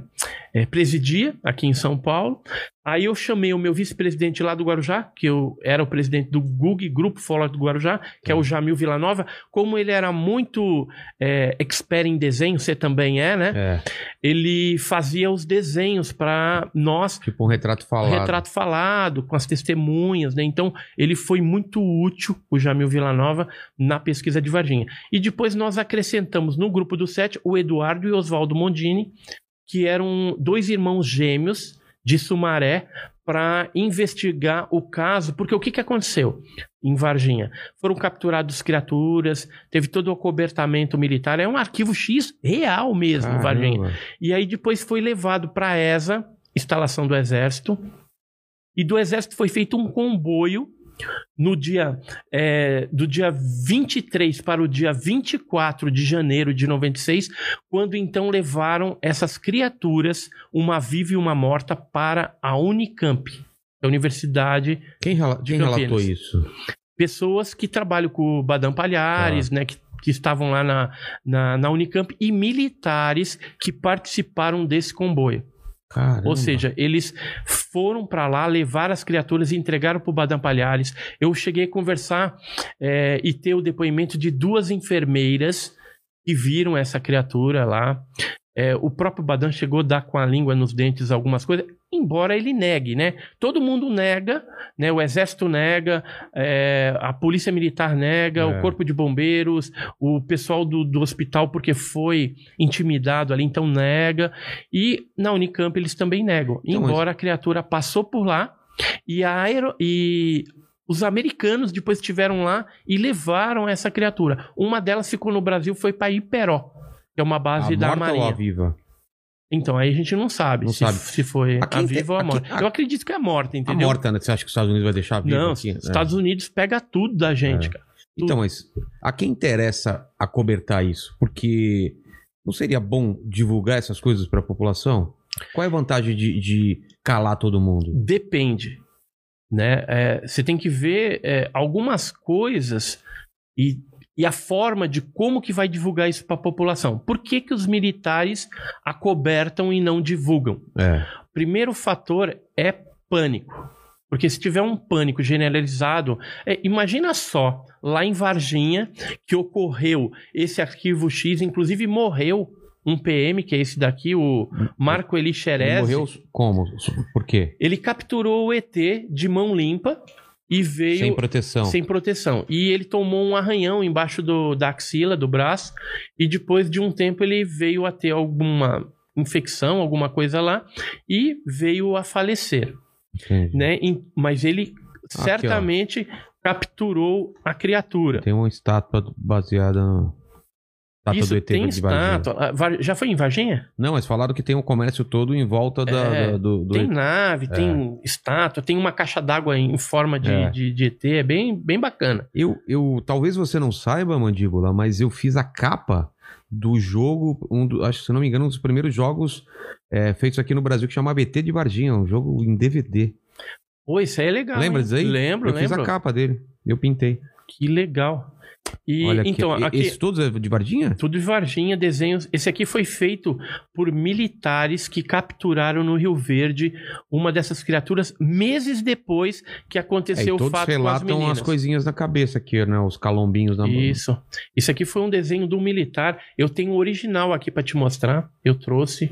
é, presidia aqui em São Paulo. Aí eu chamei o meu vice-presidente lá do Guarujá, que eu era o presidente do GUG, Grupo Follow do Guarujá, que é o Jamil Villanova. Como ele era muito é, expert em desenho, você também é, né? É, Ele fazia os desenhos para nós tipo um retrato falado. retrato falado, com as testemunhas, né? Então, ele foi muito útil, o Jamil Villanova, na pesquisa de Varginha. E depois nós acrescentamos no grupo do sete o Eduardo e Oswaldo Mondini, que eram dois irmãos gêmeos de Sumaré, para investigar o caso, porque o que, que aconteceu em Varginha? Foram capturados criaturas, teve todo o acobertamento militar, é um arquivo X real mesmo, Caramba. Varginha. E aí depois foi levado para a ESA, instalação do Exército, e do Exército foi feito um comboio no dia é, do dia 23 para o dia 24 de janeiro de 96, quando então levaram essas criaturas, uma viva e uma morta, para a Unicamp, a Universidade Quem, rela- quem relatou isso? pessoas que trabalham com o Badam Palhares, né, que, que estavam lá na, na, na Unicamp, e militares que participaram desse comboio. Caramba. Ou seja, eles foram para lá, levaram as criaturas e entregaram para o Badam Palhares. Eu cheguei a conversar é, e ter o depoimento de duas enfermeiras que viram essa criatura lá. É, o próprio Badam chegou a dar com a língua nos dentes algumas coisas, embora ele negue, né? Todo mundo nega, né? O exército nega, é, a polícia militar nega, É. o corpo de bombeiros, o pessoal do, do hospital porque foi intimidado ali, então nega. E na Unicamp eles também negam, Então, mas- embora a criatura passou por lá e a aero... e os americanos depois estiveram lá e levaram essa criatura. Uma delas ficou no Brasil, foi para Iperó, que é uma base a da morta ou Marinha. a viva? Então, aí a gente não sabe, Não se, sabe. se foi A a, viva ou a a morta. a- Eu acredito que é morta, A entendeu? morta, né? Você acha que os Estados Unidos vai deixar viva Não, aqui? os Estados Unidos pega tudo da gente, É. cara. Então, mas a quem interessa acobertar isso? Porque não seria bom divulgar essas coisas para a população? Qual é a vantagem de, de calar todo mundo? Depende. Né? É, você tem que ver é, algumas coisas e, e a forma de como que vai divulgar isso para a população. Por que, que os militares acobertam e não divulgam? É. Primeiro fator é pânico. Porque se tiver um pânico generalizado, é, imagina só, lá em Varginha, que ocorreu esse arquivo X, inclusive morreu um PM, que é esse daqui, o Marco Eli Ele Xerez. morreu como? Por quê? Ele capturou o ET de mão limpa e veio Sem proteção. sem proteção. E ele tomou um arranhão embaixo do, da axila, do braço, e depois de um tempo ele veio a ter alguma infecção, alguma coisa lá, e veio a falecer, Entendi. né? Mas ele certamente capturou a criatura. Tem uma estátua baseada no. Estátua Isso do ET tem estátua. Ah, Já foi em Varginha? Não, mas falaram que tem um comércio todo em volta da, É, da- do, do Tem nave, tem estátua, tem uma caixa d'água em forma de, É. de, de ET, é bem, bem bacana. Eu, eu, talvez você não saiba, Mandíbula, mas eu fiz a capa do jogo, um do- acho que se não me engano, um dos primeiros jogos é, feitos aqui no Brasil que chamava ET de Varginha, um jogo em DVD. Pô, isso aí é legal. Lembra hein? disso aí? Lembro, eu lembro. fiz a capa dele, eu pintei. Que legal. E Olha aqui, então, aqui, Esses todos é de Varginha? tudo de Varginha, desenhos. Esse aqui foi feito por militares que capturaram no Rio Verde uma dessas criaturas meses depois que É, aconteceu o todos fato com as relatam meninas. as coisinhas na cabeça aqui, né? Os calombinhos na mão. Isso. Isso aqui foi um desenho do militar. Eu tenho o original aqui pra te mostrar. Eu trouxe.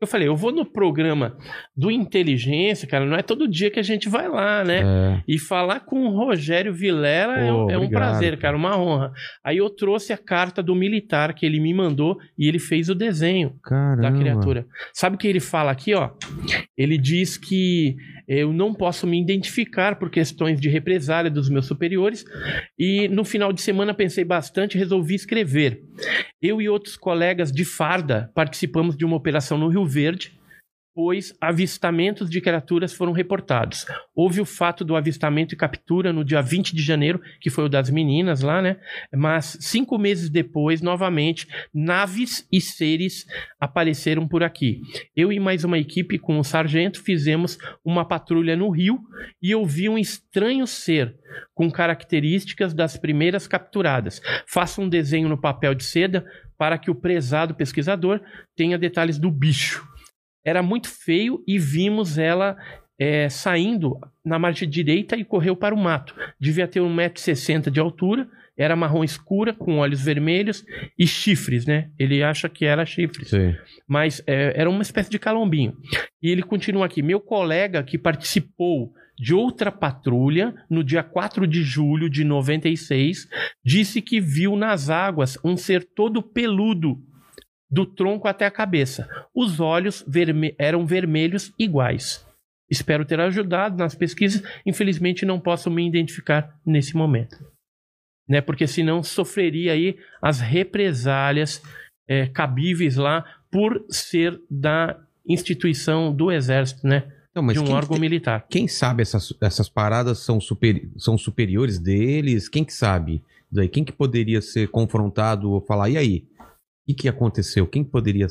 Eu falei, eu vou no programa do Inteligência, cara. Não é todo dia que a gente vai lá, né? É, E falar com o Rogério Vilela é, um- Pô, é um obrigado, prazer, cara, uma honra. Aí eu trouxe a carta do militar que ele me mandou e ele fez o desenho caramba. da criatura. Sabe o que ele fala aqui, ó? Ele diz que eu não posso me identificar por questões de represália dos meus superiores e no final de semana pensei bastante resolvi escrever. Eu e outros colegas de farda participamos de uma operação no Rio Verde pois avistamentos de criaturas foram reportados. Houve o fato do avistamento e captura no dia 20 de janeiro, que foi o das meninas lá, né? Mas cinco meses depois, novamente, naves e seres apareceram por aqui. Eu e mais uma equipe com o sargento fizemos uma patrulha no rio e eu vi um estranho ser com características das primeiras capturadas. Faça um desenho no papel de seda para que o prezado pesquisador tenha detalhes do bicho era muito feio e vimos ela é, saindo na margem direita e correu para o mato. Devia ter 1,60m de altura, era marrom escura, com olhos vermelhos e chifres, né? Ele acha que era chifres, Sim. mas é, era uma espécie de calombinho. E ele continua aqui: meu colega que participou de outra patrulha no dia 4 de julho de 96 disse que viu nas águas um ser todo peludo do tronco até a cabeça. Os olhos verme- eram vermelhos iguais. Espero ter ajudado nas pesquisas. Infelizmente, não posso me identificar nesse momento. Né? Porque senão sofreria aí as represálias é, cabíveis lá por ser da instituição do Exército, né? Não, de um órgão militar. quem sabe essas, essas paradas são, super, são superiores deles? Quem que sabe? Daí, quem que poderia ser confrontado ou falar, e aí? O que, aconteceu? Quem que poderia.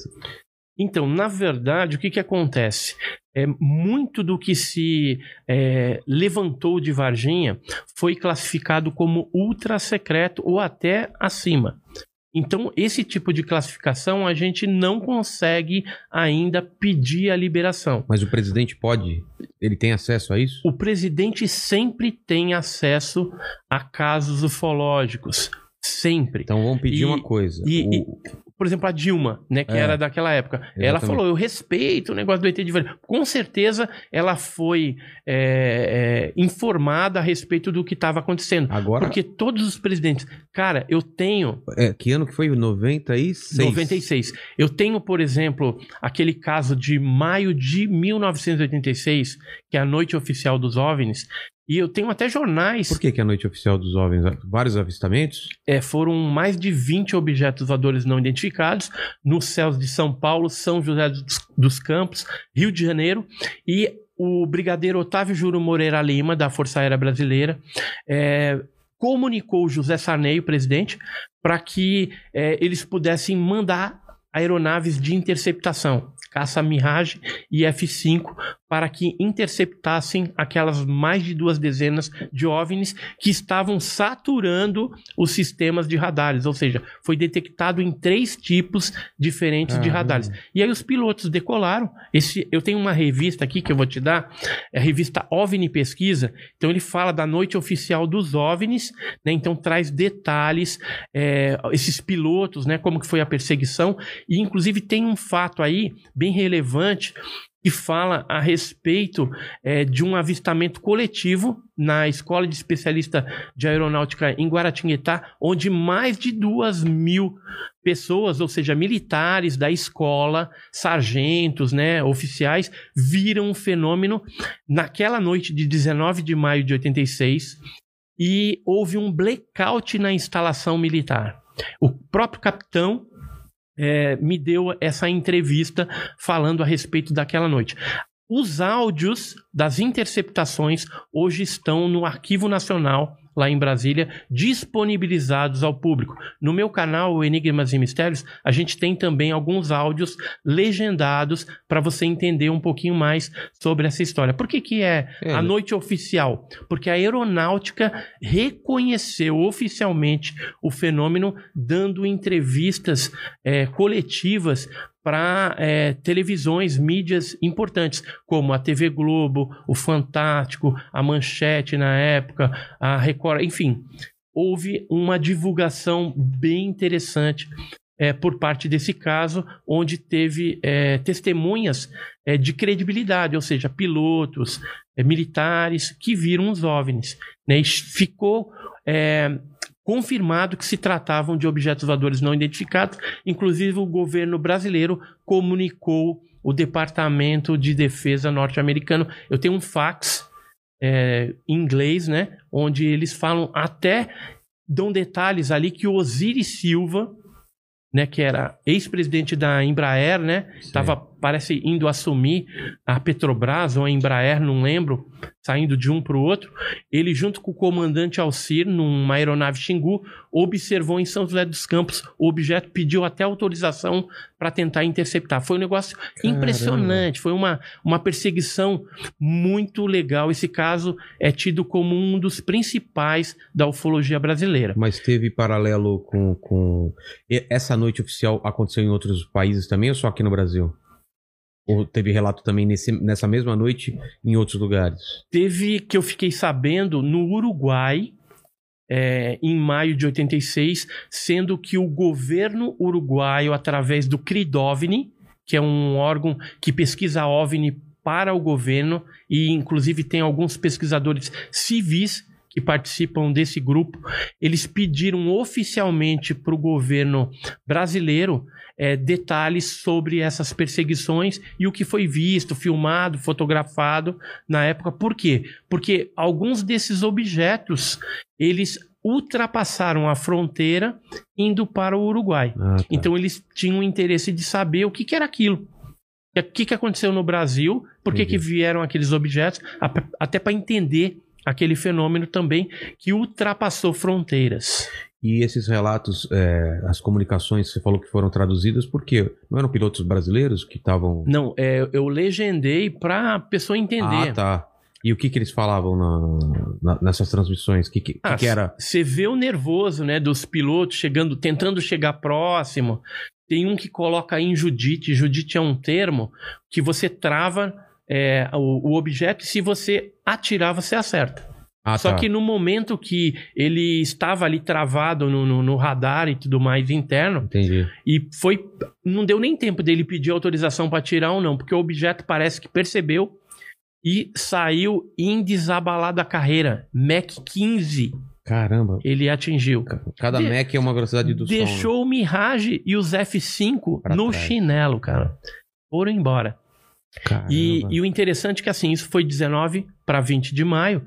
Então, na verdade, o que, que acontece? É, muito do que se é, levantou de Varginha foi classificado como ultra secreto ou até acima. Então, esse tipo de classificação a gente não consegue ainda pedir a liberação. Mas o presidente pode? Ele tem acesso a isso? O presidente sempre tem acesso a casos ufológicos. Sempre. Então vamos pedir E- uma coisa. e- O- e- por exemplo, a Dilma, né, que É. era daquela época. Ela Exatamente. falou: eu respeito o negócio do ET de Varginha. Com certeza ela foi é, é, informada a respeito do que estava acontecendo. Agora, Porque todos os presidentes. Cara, eu tenho. é, que ano que foi? 96? 96. Eu tenho, por exemplo, aquele caso de maio de 1986, que é a noite oficial dos OVNIs. E eu tenho até jornais. Por que, que a noite oficial dos OVNIs? Vários avistamentos? É, foram mais de 20 objetos voadores não identificados nos céus de São Paulo, São José dos, dos Campos, Rio de Janeiro e o brigadeiro Otávio Juro Moreira Lima, da Força Aérea Brasileira, é, comunicou José Sarney, o presidente, para que é, eles pudessem mandar aeronaves de interceptação, caça Mirage e F-5, para que interceptassem aquelas mais de duas dezenas de OVNIs que estavam saturando os sistemas de radares, ou seja, foi detectado em três tipos diferentes de Caramba. radares. E aí os pilotos decolaram. Esse, eu tenho uma revista aqui que eu vou te dar, é a revista OVNI Pesquisa. Então ele fala da noite oficial dos OVNIs, né? Então traz detalhes, é, esses pilotos, né? Como que foi a perseguição e inclusive tem um fato aí bem relevante que fala a respeito é, de um avistamento coletivo na Escola de Especialista de Aeronáutica em Guaratinguetá, onde mais de duas mil pessoas, ou seja, militares da escola, sargentos, né, oficiais, viram o fenômeno naquela noite de 19 de maio de 86 e houve um blackout na instalação militar. O próprio capitão é, me deu essa entrevista falando a respeito daquela noite. Os áudios das interceptações hoje estão no Arquivo Nacional, lá em Brasília, disponibilizados ao público. No meu canal, Enigmas e Mistérios, a gente tem também alguns áudios legendados para você entender um pouquinho mais sobre essa história. Por que, que é É, a noite oficial? Porque a aeronáutica reconheceu oficialmente o fenômeno, dando entrevistas é, coletivas para televisões, mídias importantes, como a TV Globo, o Fantástico, a Manchete na época, a Record, enfim. Houve uma divulgação bem interessante é, por parte desse caso, onde teve é, testemunhas é, de credibilidade, ou seja, pilotos, é, militares que viram os OVNIs. Né? E ficou é, confirmado que se tratavam de objetos voadores não identificados. Inclusive, o governo brasileiro comunicou o Departamento de Defesa norte-americano. Eu tenho um fax é, em inglês, né? Onde eles falam até dão detalhes ali que o Osiris Silva, né, que era ex-presidente da Embraer, né, estava parece indo assumir a Petrobras ou a Embraer, não lembro, saindo de um para o outro. Ele junto com o comandante Alcir, numa aeronave Xingu, observou em São José dos Campos o objeto, pediu até autorização para tentar interceptar. Foi um negócio impressionante, foi uma, uma perseguição muito legal. Esse caso é tido como um dos principais da ufologia brasileira. Mas teve paralelo com, com. Essa noite oficial aconteceu em outros países também ou só aqui no Brasil? Ou teve relato também nesse, nessa mesma noite em outros lugares? Teve que eu fiquei sabendo no Uruguai, é, em maio de 86, sendo que o governo uruguaio, através do CRIDOVNI, que é um órgão que pesquisa OVNI para o governo, e inclusive tem alguns pesquisadores civis que participam desse grupo, eles pediram oficialmente para o governo brasileiro é, detalhes sobre essas perseguições e o que foi visto, filmado, fotografado na época. Por quê? Porque alguns desses objetos eles ultrapassaram a fronteira indo para o Uruguai. Ah, tá. Então eles tinham interesse de saber o que, que era aquilo. O que, que aconteceu no Brasil? Por que, que vieram aqueles objetos? Até para entender aquele fenômeno também que ultrapassou fronteiras. E esses relatos, é, as comunicações, você falou que foram traduzidas, por quê? Não eram pilotos brasileiros que estavam. Não, é, eu legendei para a pessoa entender. Ah, tá. E o que, que eles falavam na- na- nessas transmissões? O que, que, Ah, que era? Você vê o nervoso, né, dos pilotos chegando, tentando chegar próximo. Tem um que coloca em Judite. Judite é um termo que você trava é, o, o objeto e se você atirar, você acerta. Ah, Só tá. que no momento que ele estava ali travado no, no- no radar e tudo mais interno, Entendi. e foi. Não deu nem tempo dele pedir autorização para tirar ou não, porque o objeto parece que percebeu e saiu em desabalada carreira. Mach 15 Caramba. ele atingiu. Cada De- Mac é uma velocidade do som. né? Deixou o Mirage e os F5 Pra no trás. chinelo, cara. Foram embora. E, e o interessante é que assim, isso foi 19 para 20 de maio.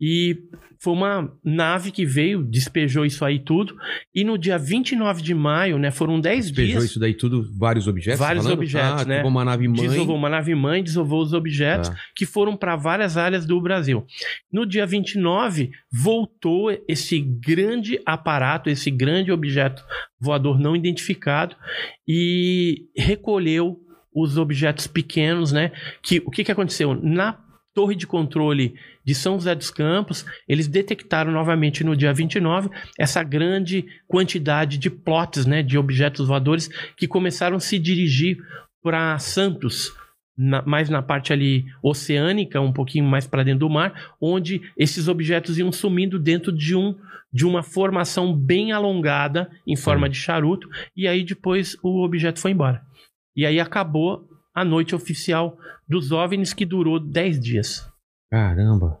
E foi uma nave que veio, despejou isso aí tudo. E no dia 29 de maio, né? Foram 10 Despejou dias. isso daí tudo, vários objetos? Vários falando? objetos, ah, né? Tipo uma nave mãe. Desovou uma nave mãe, desovou os objetos Tá. que foram para várias áreas do Brasil. No dia 29, voltou esse grande aparato, esse grande objeto voador não identificado e recolheu os objetos pequenos, né? Que o que, que aconteceu? Na torre de controle de São José dos Campos, eles detectaram novamente no dia 29 essa grande quantidade de plots, né, de objetos voadores que começaram a se dirigir para Santos, na- mais na parte ali oceânica, um pouquinho mais para dentro do mar, onde esses objetos iam sumindo dentro de um de uma formação bem alongada em forma de charuto e aí depois o objeto foi embora. E aí acabou a noite oficial dos OVNIs que durou 10 dias. Caramba.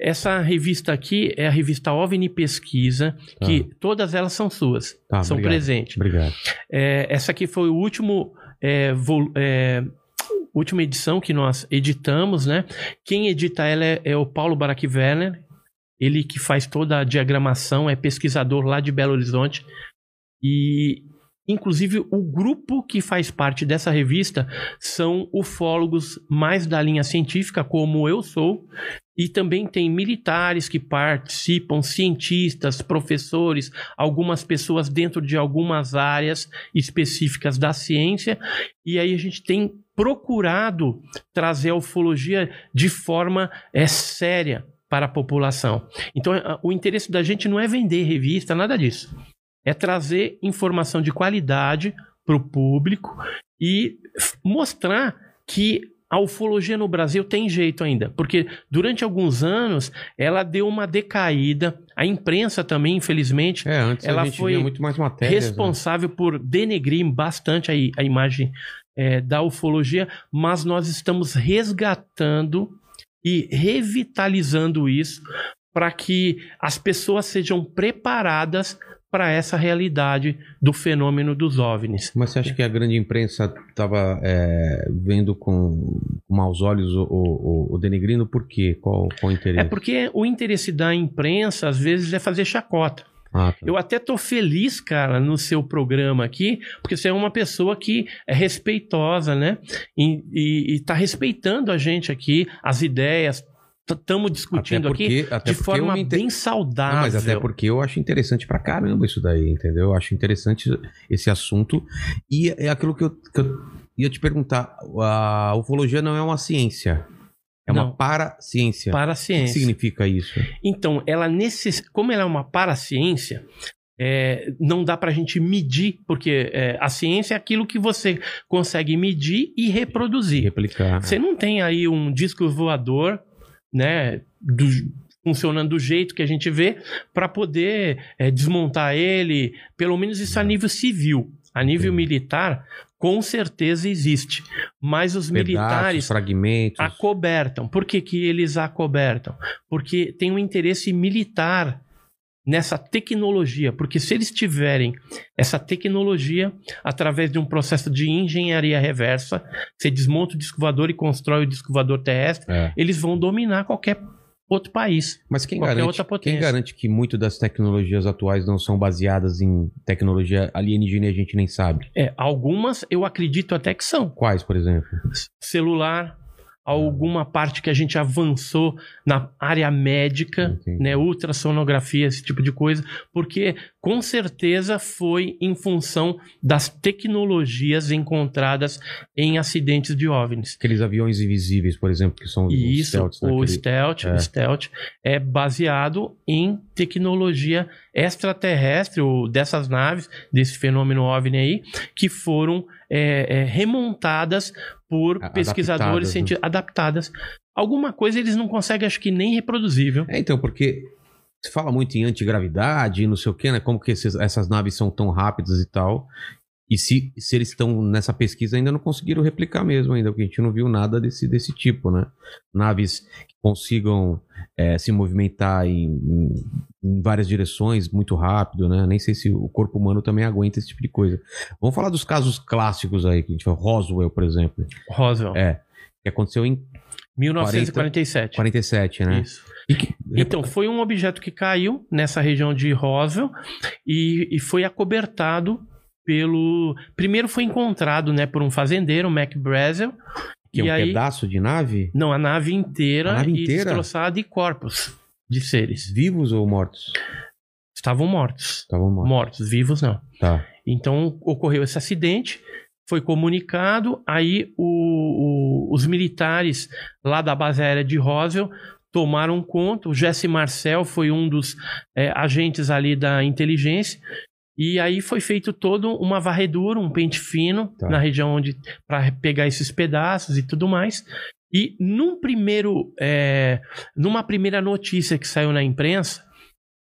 Essa revista aqui é a revista OVNI Pesquisa, Tá. que todas elas são suas, Tá, são obrigado. presentes. Obrigado. É, essa aqui foi o último é, é, última edição que nós editamos, né? Quem edita ela é, é o Paulo Barack Werner, ele que faz toda a diagramação, é pesquisador lá de Belo Horizonte e inclusive o grupo que faz parte dessa revista são ufólogos mais da linha científica, como eu sou, e também tem militares que participam, cientistas, professores, algumas pessoas dentro de algumas áreas específicas da ciência. E aí a gente tem procurado trazer a ufologia de forma é, séria para a população. Então, a- o interesse da gente não é vender revista, nada disso. É trazer informação de qualidade para o público e mostrar que a ufologia no Brasil tem jeito ainda, porque durante alguns anos ela deu uma decaída, a imprensa também, infelizmente, É, antes Ela foi via muito mais matérias. né? responsável por denegrir bastante a, a imagem é, da ufologia, mas nós estamos resgatando e revitalizando isso para que as pessoas sejam preparadas para essa realidade do fenômeno dos OVNIs. Mas você acha que a grande imprensa estava vendo com, maus olhos o, o, o- o denegrindo? Por quê? Qual, qual o interesse? É porque o interesse da imprensa, às vezes, é fazer chacota. Ah, tá. Eu até tô feliz, cara, no seu programa aqui, porque você é uma pessoa que é respeitosa, né? E, e, e tá respeitando a gente aqui, as ideias. Estamos discutindo aqui porque- até de forma inter- bem Não, saudável. mas até porque eu acho interessante pra caramba isso daí, entendeu? Eu acho interessante esse assunto. E é aquilo que eu, que eu ia te perguntar. A ufologia não é uma ciência. É uma Não. paraciência. Para a O que ciência. significa isso? Então, ela necess... como ela é uma paraciência, é, não dá para a gente medir, porque é, a ciência é aquilo que você consegue medir e reproduzir. Replicar. Você não tem aí um disco voador, né, do- funcionando do jeito que a gente vê, para poder é, desmontar ele, pelo menos isso a nível civil. A nível Sim. militar, com certeza existe. Mas os Pedaços, militares fragmentos. acobertam. Por que, que eles acobertam? Porque tem um interesse militar nessa tecnologia. Porque se eles tiverem essa tecnologia através de um processo de engenharia reversa, você desmonta o disco voador e constrói o disco voador terrestre, É. eles vão dominar qualquer outro país. Mas quem garante, quem garante que muito das tecnologias atuais não são baseadas em tecnologia alienígena e a gente nem sabe? É, algumas eu acredito até que são. Quais, por exemplo? Celular, alguma parte que a gente avançou na área médica, Entendi. né, ultrassonografia, esse tipo de coisa, porque com certeza foi em função das tecnologias encontradas em acidentes de OVNIs. Aqueles aviões invisíveis, por exemplo, que são os isso, stealths, né? o Aquele- stealth, é. o stealth é baseado em tecnologia extraterrestre, ou dessas naves, desse fenômeno OVNI aí, que foram é, é, remontadas por A- pesquisadores adaptadas, né? adaptadas. Alguma coisa eles não conseguem, acho que nem reproduzível. É, então, porque se fala muito em antigravidade e não sei o quê, né? Como que esses- essas naves são tão rápidas e tal. E se, se eles estão nessa pesquisa, ainda não conseguiram replicar mesmo ainda, porque a gente não viu nada desse, desse tipo, né? Naves que consigam é, se movimentar em, em- em várias direções muito rápido, né? Nem sei se o corpo humano também aguenta esse tipo de coisa. Vamos falar dos casos clássicos aí, que a gente fala, Roswell, por exemplo, Roswell, É. que aconteceu em 1947. 47, né? Isso. Então, foi um objeto que caiu nessa região de Roswell e, e foi acobertado pelo. Primeiro foi encontrado né, por um fazendeiro, o Mac Brazel. Que é e um aí. pedaço de nave? Não, a nave inteira, A nave e inteira? destroçada de corpos de seres. Vivos ou mortos? Estavam mortos. Estavam mortos. Mortos, vivos não. Tá. Então ocorreu esse acidente, foi comunicado, aí o- o- os militares lá da base aérea de Roswell tomaram conta. O Jesse Marcel foi um dos é, agentes ali da inteligência. E aí foi feito todo uma varredura, um pente fino Tá. na região onde para pegar esses pedaços e tudo mais. E num primeiro, é, numa primeira notícia que saiu na imprensa,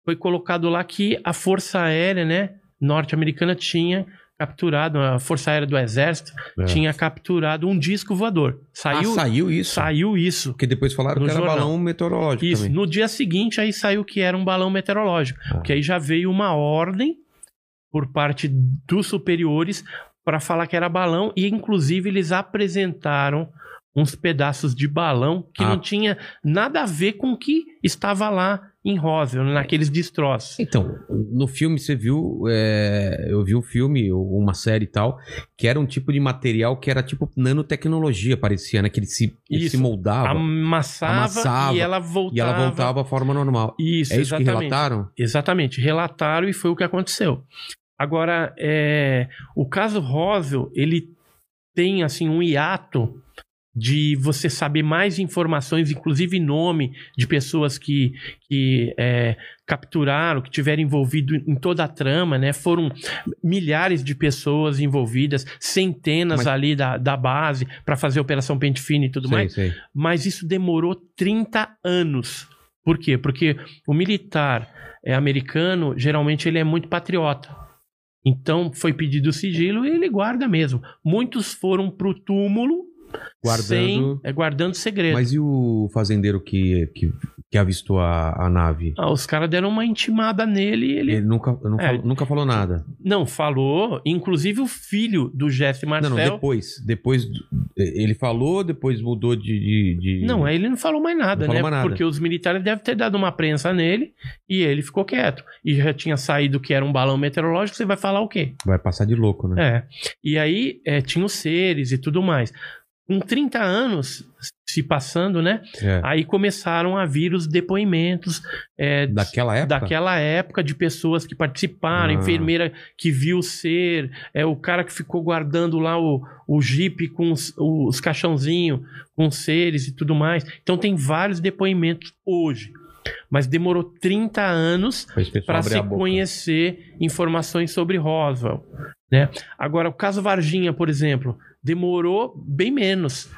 foi colocado lá que a Força Aérea, né, norte-americana tinha capturado, a Força Aérea do Exército É. tinha capturado um disco voador. Saiu, ah, saiu isso? saiu isso. Porque depois falaram que era jornal. balão meteorológico Isso. também. No dia seguinte, aí saiu que era um balão meteorológico. Ah. Porque aí já veio uma ordem por parte dos superiores para falar que era balão e inclusive eles apresentaram uns pedaços de balão que Ah. não tinha nada a ver com o que estava lá em Roswell, naqueles destroços. Então, no filme você viu, é, eu vi um filme, uma série e tal, que era um tipo de material que era tipo nanotecnologia, parecia, né? Que ele se, ele se moldava Amassava, Amassava, e ela voltava. e ela voltava à forma normal. Isso, é isso que exatamente. relataram? Exatamente, relataram e foi o que aconteceu. Agora, é, o caso Roswell, ele tem assim um hiato de você saber mais informações, inclusive nome de pessoas que, que é, capturaram, que tiveram envolvido em toda a trama, né? Foram milhares de pessoas envolvidas, centenas Mas- ali da, da base para fazer a Operação Pente Fino e tudo sei, mais sei. mas isso demorou 30 anos. Por quê? Porque o militar é, americano, geralmente ele é muito patriota. Então foi pedido sigilo e ele guarda mesmo. Muitos foram pro túmulo Guardando- sem, é, guardando segredo. Mas e o fazendeiro que, que, que avistou a, a nave? Ah, os caras deram uma intimada nele e ele Ele nunca, não É. falou, nunca falou nada. não falou. Inclusive o filho do Não, Marcel. não, depois. Depois do- ele falou, depois mudou de. de, de- Não, aí ele não falou mais nada, Não né? mais nada. Porque os militares devem ter dado uma prensa nele e ele ficou quieto. E já tinha saído que era um balão meteorológico, você vai falar o quê? Vai passar de louco, né? É. E aí é, tinha os seres e tudo mais. Com 30 anos se passando, né? É. Aí começaram a vir os depoimentos é, Daquela época? daquela época de pessoas que participaram, Ah. enfermeira que viu o ser, é o cara que ficou guardando lá o, o jipe com os, os caixãozinhos com os seres e tudo mais. Então tem vários depoimentos hoje. Mas demorou 30 anos para se conhecer informações sobre Roswell. Né? Agora, o caso Varginha, por exemplo, demorou bem menos.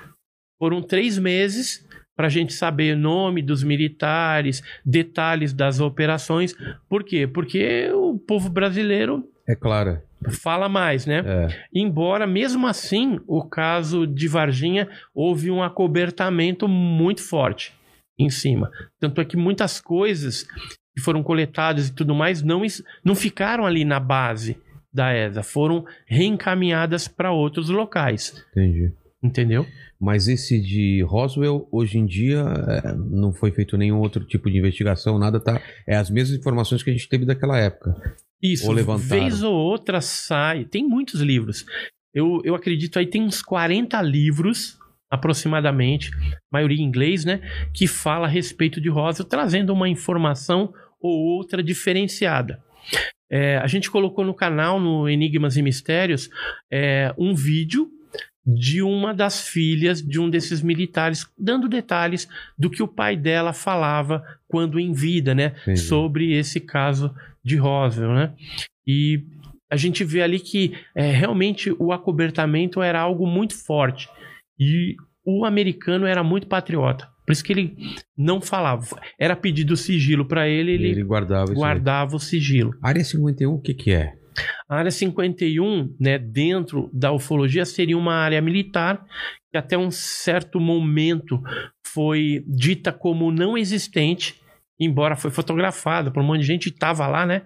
Foram três meses para a gente saber o nome dos militares, detalhes das operações. Por quê? Porque o povo brasileiro É claro. fala mais, né? É. Embora, mesmo assim, o caso de Varginha houve um acobertamento muito forte em cima. Tanto é que muitas coisas que foram coletadas e tudo mais não, não ficaram ali na base da ESA, foram reencaminhadas para outros locais, Entendi. entendeu? Mas esse de Roswell, hoje em dia, é, não foi feito nenhum outro tipo de investigação, nada tá. É as mesmas informações que a gente teve daquela época. Isso, Ou levantaram. vez ou outra sai. Tem muitos livros. Eu, eu acredito aí tem uns 40 livros, aproximadamente, maioria em inglês, né? Que fala a respeito de Roswell, trazendo uma informação ou outra diferenciada. É, a gente colocou no canal, no Enigmas e Mistérios, é, um vídeo de uma das filhas de um desses militares, dando detalhes do que o pai dela falava quando em vida, né? Entendi. Sobre esse caso de Roswell, né? E a gente vê ali que é, realmente o acobertamento era algo muito forte. E o americano era muito patriota. Por isso que ele não falava. Era pedido sigilo para ele, Ele, ele, guardava guardava o sigilo. Área 51, o que que é? A área 51, né, dentro da ufologia, seria uma área militar que até um certo momento foi dita como não existente, embora foi fotografada por um monte de gente, estava lá, né?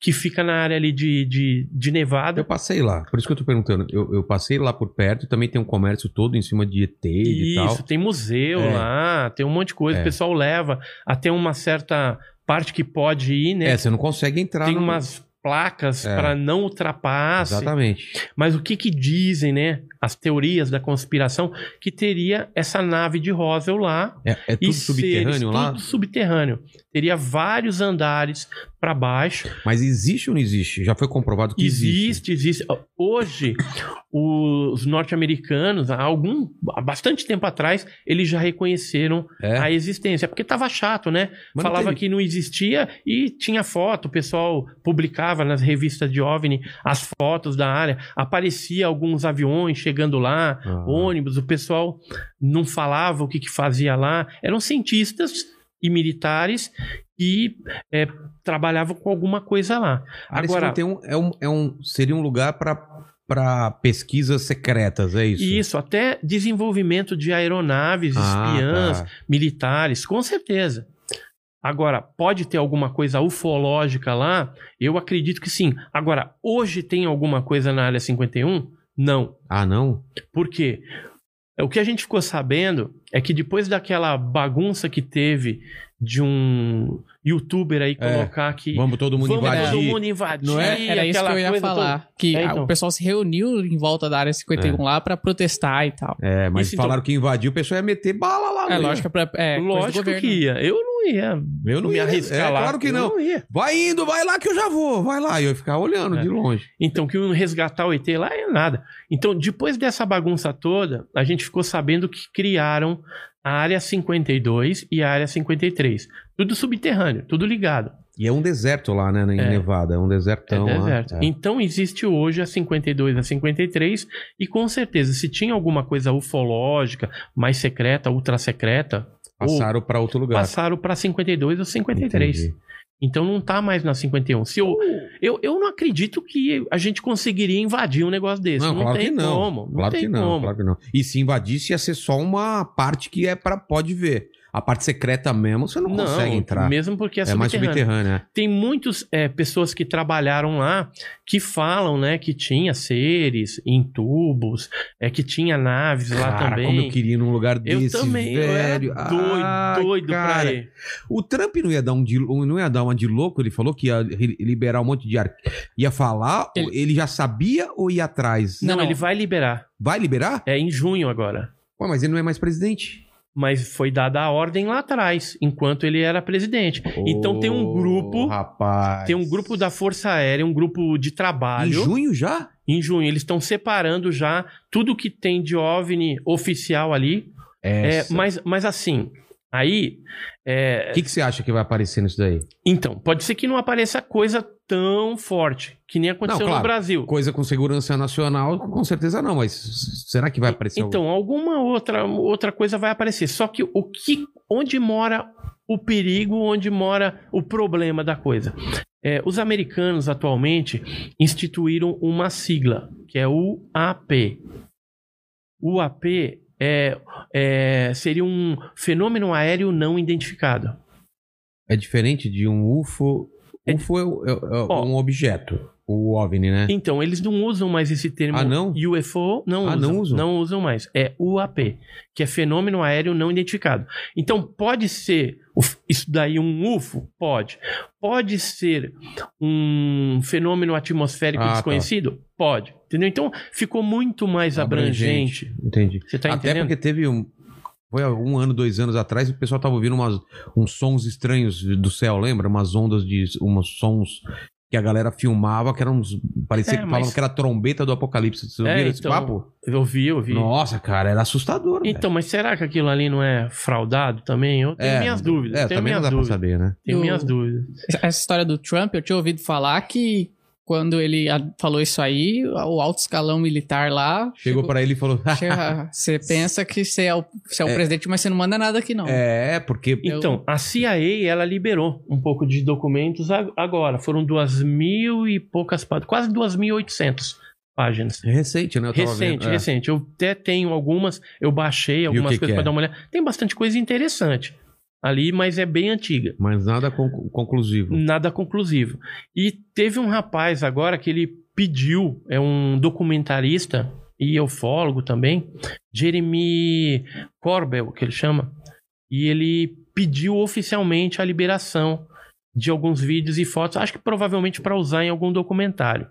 Que fica na área ali de, de, de Nevada. Eu passei lá, por isso que eu tô perguntando. Eu, eu passei lá por perto, também tem um comércio todo em cima de ET e Isso, tal. tem museu É. lá, tem um monte de coisa, É. o pessoal leva até uma certa parte que pode ir, né? É, você não consegue entrar. tem no- umas placas É. para não ultrapasse. Exatamente. Mas o que que dizem, né? As teorias da conspiração que teria essa nave de Roswell lá É, é tudo subterrâneo lá? Tudo subterrâneo. Teria vários andares para baixo. Mas existe ou não existe? Já foi comprovado que existe. Existe, existe. Hoje, os norte-americanos, há algum, há bastante tempo atrás, eles já reconheceram É. a existência, porque tava chato, né? Mas não Falava teve- que não existia e tinha foto, o pessoal publicava nas revistas de OVNI as fotos da área, aparecia alguns aviões chegando lá, Ah. ônibus, o pessoal não falava o que, que fazia lá, eram cientistas e militares que é, trabalhavam com alguma coisa lá. A área Agora, 51 é um, é um, seria um lugar para pesquisas secretas, é isso? Isso, até desenvolvimento de aeronaves, Ah, espiãs, tá. militares, com certeza. Agora, pode ter alguma coisa ufológica lá? Eu acredito que sim. Agora, hoje tem alguma coisa na área 51? Não. Ah, não? Por quê? O que a gente ficou sabendo é que depois daquela bagunça que teve de um youtuber aí É, colocar que Vamos todo mundo vamos invadir. todo mundo invadir, Não é? Era isso que eu ia falar. Que É, então. o pessoal se reuniu em volta da área 51 lá pra protestar e tal. É, mas Isso, então- falaram que invadiu, o pessoal ia meter bala lá. É, lógico, pra, é toda. Lógico que ia. Eu não ia Eu não me ia. arriscar é, lá. Claro que não. ia. Vai indo, vai lá que eu já vou. Vai lá. E eu ia ficar olhando É. de longe. Então, que um resgatar o ET lá é nada. Então, depois dessa bagunça toda, a gente ficou sabendo que criaram a área 52 e a área 53. Tudo subterrâneo, tudo ligado. E é um deserto lá, né? Em É. Nevada. É um desertão é lá. deserto. É. Então, existe hoje a 52 e a 53, e com certeza, se tinha alguma coisa ufológica, mais secreta, ultra secreta, Passaram pra outro lugar. passaram para 52 ou 53. Entendi. Então não tá mais na 51. Se eu, eu, eu não acredito que a gente conseguiria invadir um negócio desse. Não, Não, claro tem que não. como. Não claro tem que não, como. claro que não. E se invadisse, ia ser só uma parte que é para pode ver. A parte secreta mesmo, você não, consegue entrar. Mesmo porque é, é mais subterrâneo. subterrânea. Tem muitas pessoas que trabalharam lá que falam, né, que tinha seres em tubos, é que tinha naves lá Cara, também. como eu queria ir num lugar Eu desse, também, eu era velho. doido, Ai, doido cara. pra ir. O Trump não ia dar um de, não ia dar uma de louco, ele falou que ia liberar um monte de ar. Ia falar, ele, ele já sabia ou ia atrás? Não, Não, não. ele vai liberar. Vai liberar? É em junho agora. Ué, mas ele não é mais presidente. Mas foi dada a ordem lá atrás, enquanto ele era presidente. Então tem um grupo, Rapaz. tem um grupo da Força Aérea, um grupo de Em trabalho. junho já? Em junho, eles estão separando já tudo que tem de OVNI oficial ali. É, Essa. mas, mas assim, aí. é, O que, que você acha que vai aparecer nisso daí? Então, pode ser que não apareça coisa tão forte, que nem aconteceu Não, claro. no Brasil. Coisa com segurança nacional, com certeza não, mas será que vai aparecer Então, alguma outra, outra coisa vai aparecer. Só que o que. Onde mora o perigo, onde mora o problema da coisa. É, os americanos atualmente instituíram uma sigla, que é o UAP. UAP é, é, seria um fenômeno aéreo não identificado. É diferente de um UFO. UFO é, é- é Ó. um objeto. O OVNI, né? Então, eles não usam mais esse termo Ah, não? UFO, não Ah, usam. não usam? Não usam mais. É UAP, que é fenômeno aéreo não identificado. Então, pode ser isso daí um UFO? Pode. Pode ser um fenômeno atmosférico Ah, tá. desconhecido? Pode. Entendeu? Então, ficou muito mais abrangente. Entendi. Você tá Até entendendo? porque teve um. Foi um ano, dois anos atrás, o pessoal tava ouvindo umas, uns sons estranhos do céu, lembra? Umas ondas de. umas sons que a galera filmava, que eram uns. Parecia É, que mas- falavam que era a trombeta do apocalipse. Vocês É, ouviram esse então, papo? Eu vi, eu vi. Nossa, cara, era assustador. velho. Então, mas será que aquilo ali não é fraudado também? Eu tenho É, minhas dúvidas. É, eu tenho também não minhas dá dúvidas. pra saber, né? Tenho Eu- minhas dúvidas. Essa história do Trump, eu tinha ouvido falar que quando ele falou isso aí, o alto escalão militar lá. Chegou pra ele e falou. Você pensa que você é o, você é o presidente, mas você não manda nada aqui, não. é, porque. Então, a CIA, ela liberou um pouco de documentos agora. Foram duas mil e poucas páginas, quase 2.800 páginas. É recente, né? Eu tava Recente, vendo. É. recente. Eu até tenho algumas, eu baixei algumas que coisas pra é? dar uma olhada. Tem bastante coisa interessante ali, mas é bem antiga. Mas nada conclu- conclusivo. Nada conclusivo. E teve um rapaz agora que ele pediu, é um documentarista e ufólogo também, Jeremy Corbell, que ele chama, e ele pediu oficialmente a liberação de alguns vídeos e fotos, acho que provavelmente para usar em algum documentário.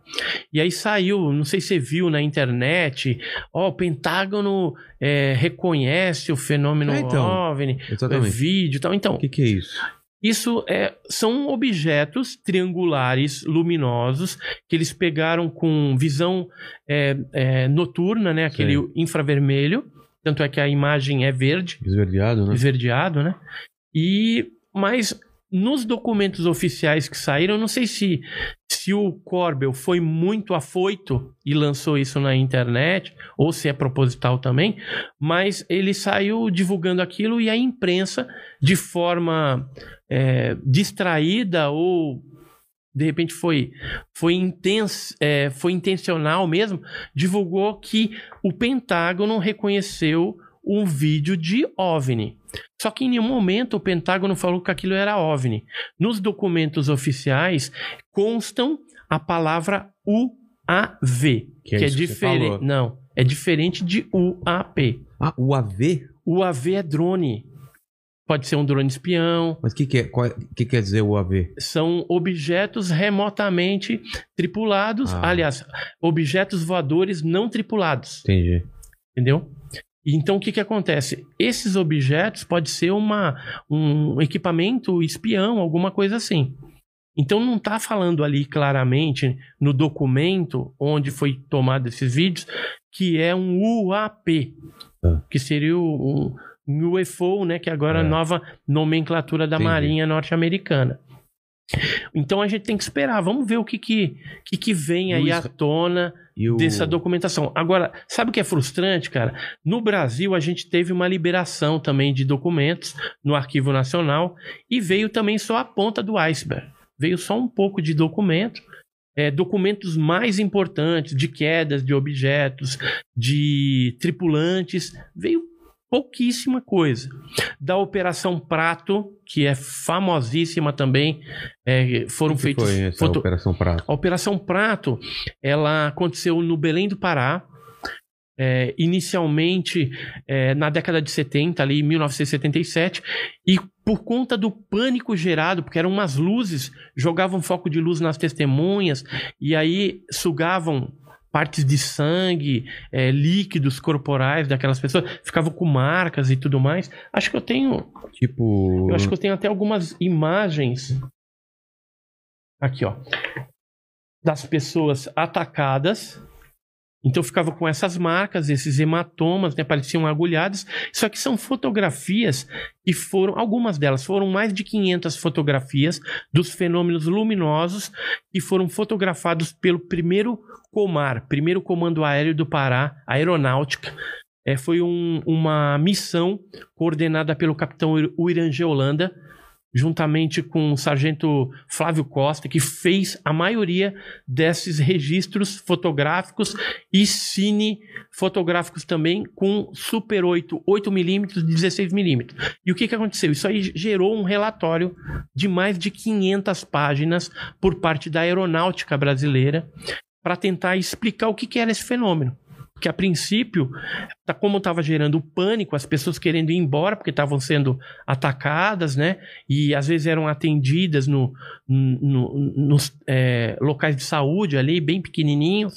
E aí saiu, não sei se você viu na internet, ó, o Pentágono é, reconhece o fenômeno É, então. OVNI, é, vídeo e tal. Então, O que, que é isso? isso é, são objetos triangulares luminosos que eles pegaram com visão é, é, noturna, né? Aquele Sei. infravermelho. Tanto é que a imagem é verde, Esverdeado, né? esverdeado, né? E mas nos documentos oficiais que saíram, não sei se se o Corbel foi muito afoito e lançou isso na internet ou se é proposital também, mas ele saiu divulgando aquilo e a imprensa de forma é, distraída ou de repente foi foi, intens, é, foi intencional mesmo, divulgou que o Pentágono reconheceu um vídeo de OVNI. Só que em nenhum momento o Pentágono falou que aquilo era OVNI. Nos documentos oficiais constam a palavra UAV, Que é que é você diferente. Não, é diferente de UAP. Ah, o AV? UAV é drone. Pode ser um drone espião, Mas o que, que, é, qual é- que quer dizer o AV? são objetos remotamente tripulados, Ah. aliás, objetos voadores não tripulados, Entendi. entendeu? Então o que que acontece? Esses objetos pode ser uma um equipamento espião, alguma coisa assim. Então não está falando ali claramente no documento onde foi tomado esses vídeos que é um UAP, Ah. que seria um, um UFO, né? Que agora é a É. nova nomenclatura da Entendi. Marinha norte-americana. Então a gente tem que esperar. Vamos ver o que que, que, que vem aí Luiz- à tona o... dessa documentação. Agora, sabe o que é frustrante, cara? No Brasil, a gente teve uma liberação também de documentos no Arquivo Nacional e veio também só a ponta do iceberg. Veio só um pouco de documento. é, documentos mais importantes de quedas de objetos, de tripulantes, veio pouquíssima coisa. Da Operação Prato, que é famosíssima também, é, foram que feitos foi essa foto- Operação Prato? a Operação Prato, ela aconteceu no Belém do Pará, é, inicialmente é, na década de 70, ali 1977, e por conta do pânico gerado, porque eram umas luzes, jogavam foco de luz nas testemunhas, e aí sugavam partes de sangue, é, líquidos corporais daquelas pessoas, ficavam com marcas e tudo mais. Acho que eu tenho Tipo... eu acho que eu tenho até algumas imagens. Aqui, ó. Das pessoas atacadas. Então ficava com essas marcas, esses hematomas, né? Pareciam agulhadas. Só que são fotografias que foram, algumas delas foram mais de 500 fotografias dos fenômenos luminosos que foram fotografados pelo primeiro Comar, primeiro Comando Aéreo do Pará, Aeronáutica. É, foi um- uma missão coordenada pelo capitão Uirangê Holanda, juntamente com o sargento Flávio Costa, que fez a maioria desses registros fotográficos e cine fotográficos também com Super 8, 8mm e 16mm. E o que, que aconteceu? Isso aí gerou um relatório de mais de 500 páginas por parte da aeronáutica brasileira para tentar explicar o que, que era esse fenômeno porque a princípio, tá, como estava gerando pânico, as pessoas querendo ir embora porque estavam sendo atacadas, né? E às vezes eram atendidas no, no nos é, locais de saúde ali, bem pequenininho.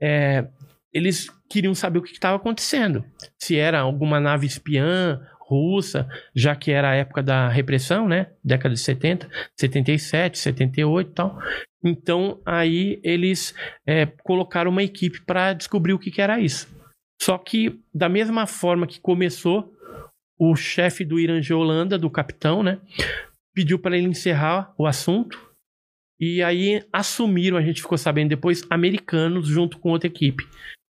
É, eles queriam saber o que estava acontecendo. Se era alguma nave espiã russa, já que era a época da repressão, né? Década de 70, 77, 78 e tal. Então, aí eles é, colocaram uma equipe para descobrir o que, que era isso. Só que, da mesma forma que começou, o chefe do Irã de Holanda, do capitão, né? Pediu para ele encerrar o assunto. E aí assumiram, a gente ficou sabendo depois, americanos junto com outra equipe.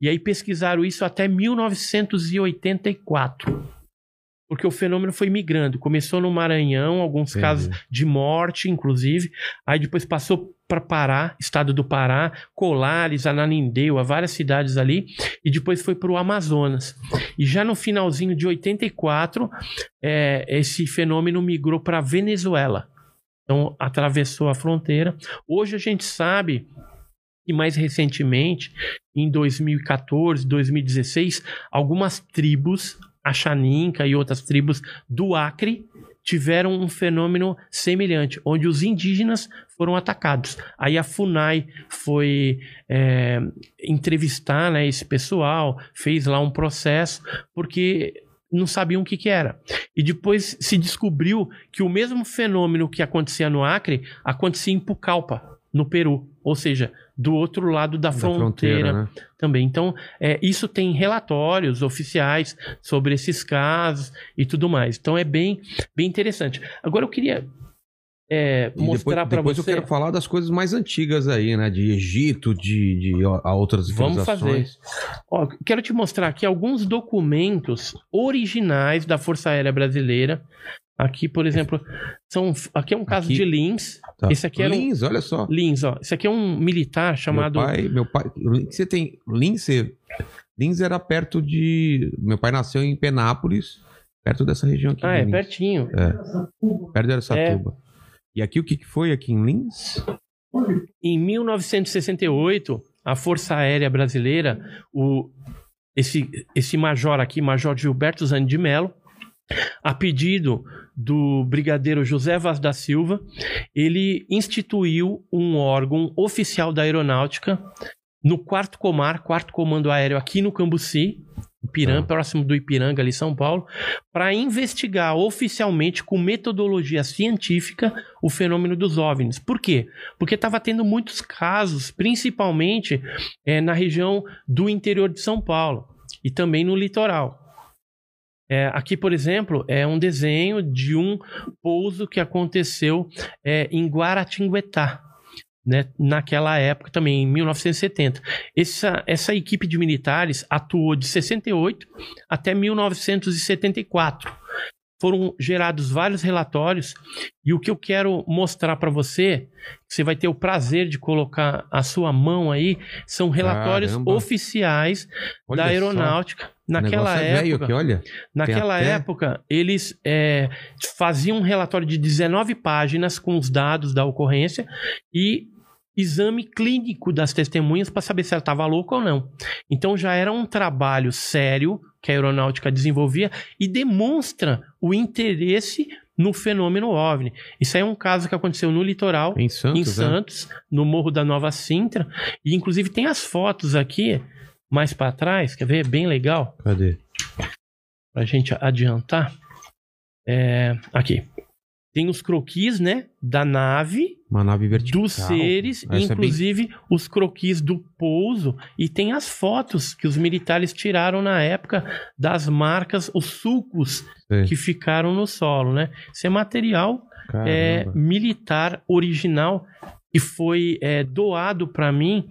E aí pesquisaram isso até 1984 porque o fenômeno foi migrando. Começou no Maranhão, alguns Entendi. casos de morte, inclusive. Aí depois passou para Pará, estado do Pará, Colares, Ananindeua, várias cidades ali, e depois foi para o Amazonas. E já no finalzinho de 84, é, esse fenômeno migrou para Venezuela. Então atravessou a fronteira. Hoje a gente sabe e mais recentemente, em 2014, 2016, algumas tribos a Xaninca e outras tribos do Acre tiveram um fenômeno semelhante, onde os indígenas foram atacados. Aí a FUNAI foi é, entrevistar né, esse pessoal, fez lá um processo, porque não sabiam o que, que era. E depois se descobriu que o mesmo fenômeno que acontecia no Acre acontecia em Pucallpa, no Peru. Ou seja, do outro lado da, da fronteira, fronteira né? também. Então, é, isso tem relatórios oficiais sobre esses casos e tudo mais. Então, é bem, bem interessante. Agora, eu queria é, mostrar para você. Depois eu quero falar das coisas mais antigas aí, né? De Egito, de, de a outras Vamos fazer. Ó, quero te mostrar aqui alguns documentos originais da Força Aérea Brasileira Aqui, por exemplo, são, aqui é um caso aqui, de Lins. Tá. Esse aqui era Lins, um, olha só. Lins, ó. Esse aqui é um militar chamado. Meu pai, meu pai. Você tem. Lins, Lins era perto de. Meu pai nasceu em Penápolis, perto dessa região aqui. Ah, é Lins. pertinho. É. Perto de Aracatuba. É. E aqui o que foi aqui em Lins? Em 1968, a Força Aérea Brasileira, o, esse, esse major aqui, Major Gilberto Zani de Mello, a pedido do brigadeiro José Vaz da Silva, ele instituiu um órgão oficial da aeronáutica no quarto comar, quarto comando aéreo aqui no Cambuci, Ipiranga, ah. próximo do Ipiranga, ali São Paulo, para investigar oficialmente com metodologia científica o fenômeno dos OVNIs. Por quê? Porque estava tendo muitos casos, principalmente é, na região do interior de São Paulo e também no litoral. É, aqui, por exemplo, é um desenho de um pouso que aconteceu é, em Guaratinguetá, né, naquela época também, em 1970. Essa, essa equipe de militares atuou de 68 até 1974 foram gerados vários relatórios e o que eu quero mostrar para você, você vai ter o prazer de colocar a sua mão aí, são relatórios Caramba. oficiais olha da aeronáutica. Só. Naquela é época, olha. naquela até... época, eles é, faziam um relatório de 19 páginas com os dados da ocorrência e exame clínico das testemunhas para saber se ela estava louca ou não. Então já era um trabalho sério que a aeronáutica desenvolvia e demonstra o interesse no fenômeno OVNI. Isso aí é um caso que aconteceu no litoral, em Santos, em Santos é? no Morro da Nova Sintra, e inclusive tem as fotos aqui mais para trás, quer ver? Bem legal. Cadê? Pra gente adiantar. É, aqui. Tem os croquis, né? Da nave. Uma nave vertical. Dos seres, Essa inclusive é bem... os croquis do pouso. E tem as fotos que os militares tiraram na época das marcas, os sulcos que ficaram no solo, né? Isso é material é, militar original e foi é, doado para mim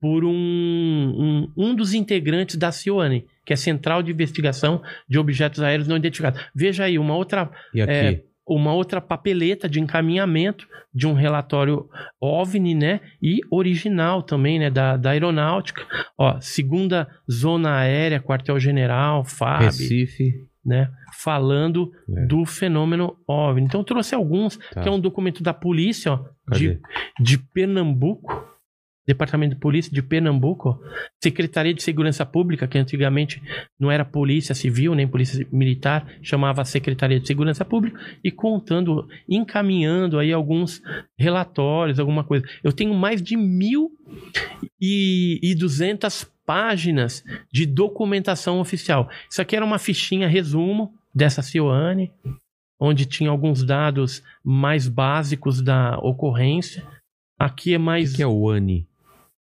por um, um, um, dos integrantes da CIOANE, que é Central de Investigação de Objetos Aéreos Não Identificados. Veja aí, uma outra e aqui? É, uma outra papeleta de encaminhamento de um relatório OVNI, né? E original também, né? Da, da aeronáutica. Ó, segunda zona aérea, quartel-general, FAB, Recife. né? Falando É. do fenômeno OVNI. Então, eu trouxe alguns, Tá. que é um documento da polícia, ó, de, de Pernambuco. Departamento de Polícia de Pernambuco. Secretaria de Segurança Pública, que antigamente não era Polícia Civil nem Polícia Militar, chamava Secretaria de Segurança Pública, e contando, encaminhando aí alguns relatórios, alguma coisa. Eu tenho mais de mil e, e 200 páginas de documentação oficial. Isso aqui era uma fichinha resumo dessa Cioane, onde tinha alguns dados mais básicos da ocorrência. Aqui é O mais que, que é o ANI?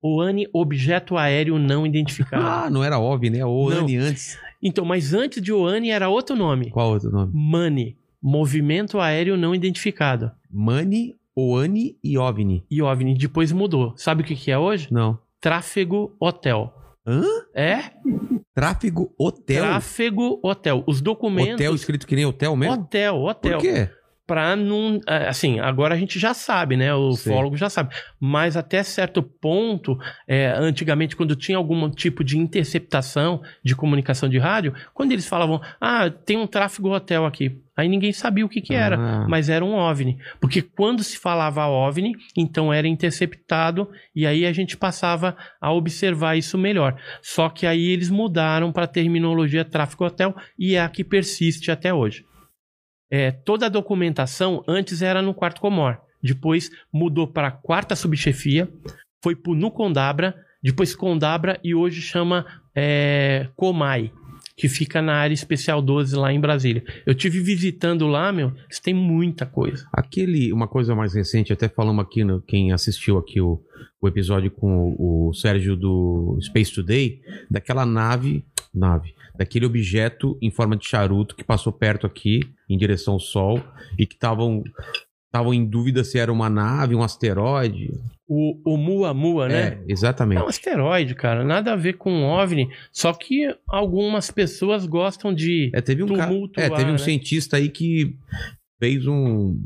OANI, objeto aéreo não identificado. Ah, não era OVNI, né? O Não. ANI antes. Então, mas antes de OANI era outro nome. Qual outro nome? MANI, movimento aéreo não identificado. Mani, OANI e OVNI. E OVNI depois mudou. Sabe o que que é hoje? Não. Tráfego hotel. Hã? É? Tráfego hotel. Tráfego hotel. Os documentos. Hotel escrito que nem hotel mesmo? Hotel, hotel. Por quê? Pra não. é, Assim, agora a gente já sabe, né? O Sim. ufólogo já sabe. Mas até certo ponto, é, antigamente, quando tinha algum tipo de interceptação de comunicação de rádio, quando eles falavam, ah, tem um tráfego hotel aqui. Aí ninguém sabia o que, que era, Ah. mas era um OVNI. Porque quando se falava OVNI, então era interceptado, e aí a gente passava a observar isso melhor. Só que aí eles mudaram para a terminologia tráfego hotel, e é a que persiste até hoje. É, toda a documentação antes era no quarto comor. Depois mudou para a quarta subchefia, foi pro no Condabra, depois Condabra e hoje chama é, Comai, que fica na área especial 12 lá em Brasília. Eu tive visitando lá, meu, tem muita coisa. Aquele, uma coisa mais recente, até falamos aqui, no, quem assistiu aqui o, o episódio com o, o Sérgio do Space Today, daquela nave, nave, daquele objeto em forma de charuto que passou perto aqui, em direção ao Sol, e que estavam estavam em dúvida se era uma nave, um asteroide. O, o Muamua, né? É, exatamente. É um asteroide, cara. Nada a ver com um OVNI. Só que algumas pessoas gostam de É, teve um tumultuar, é, teve um né? cientista aí que fez um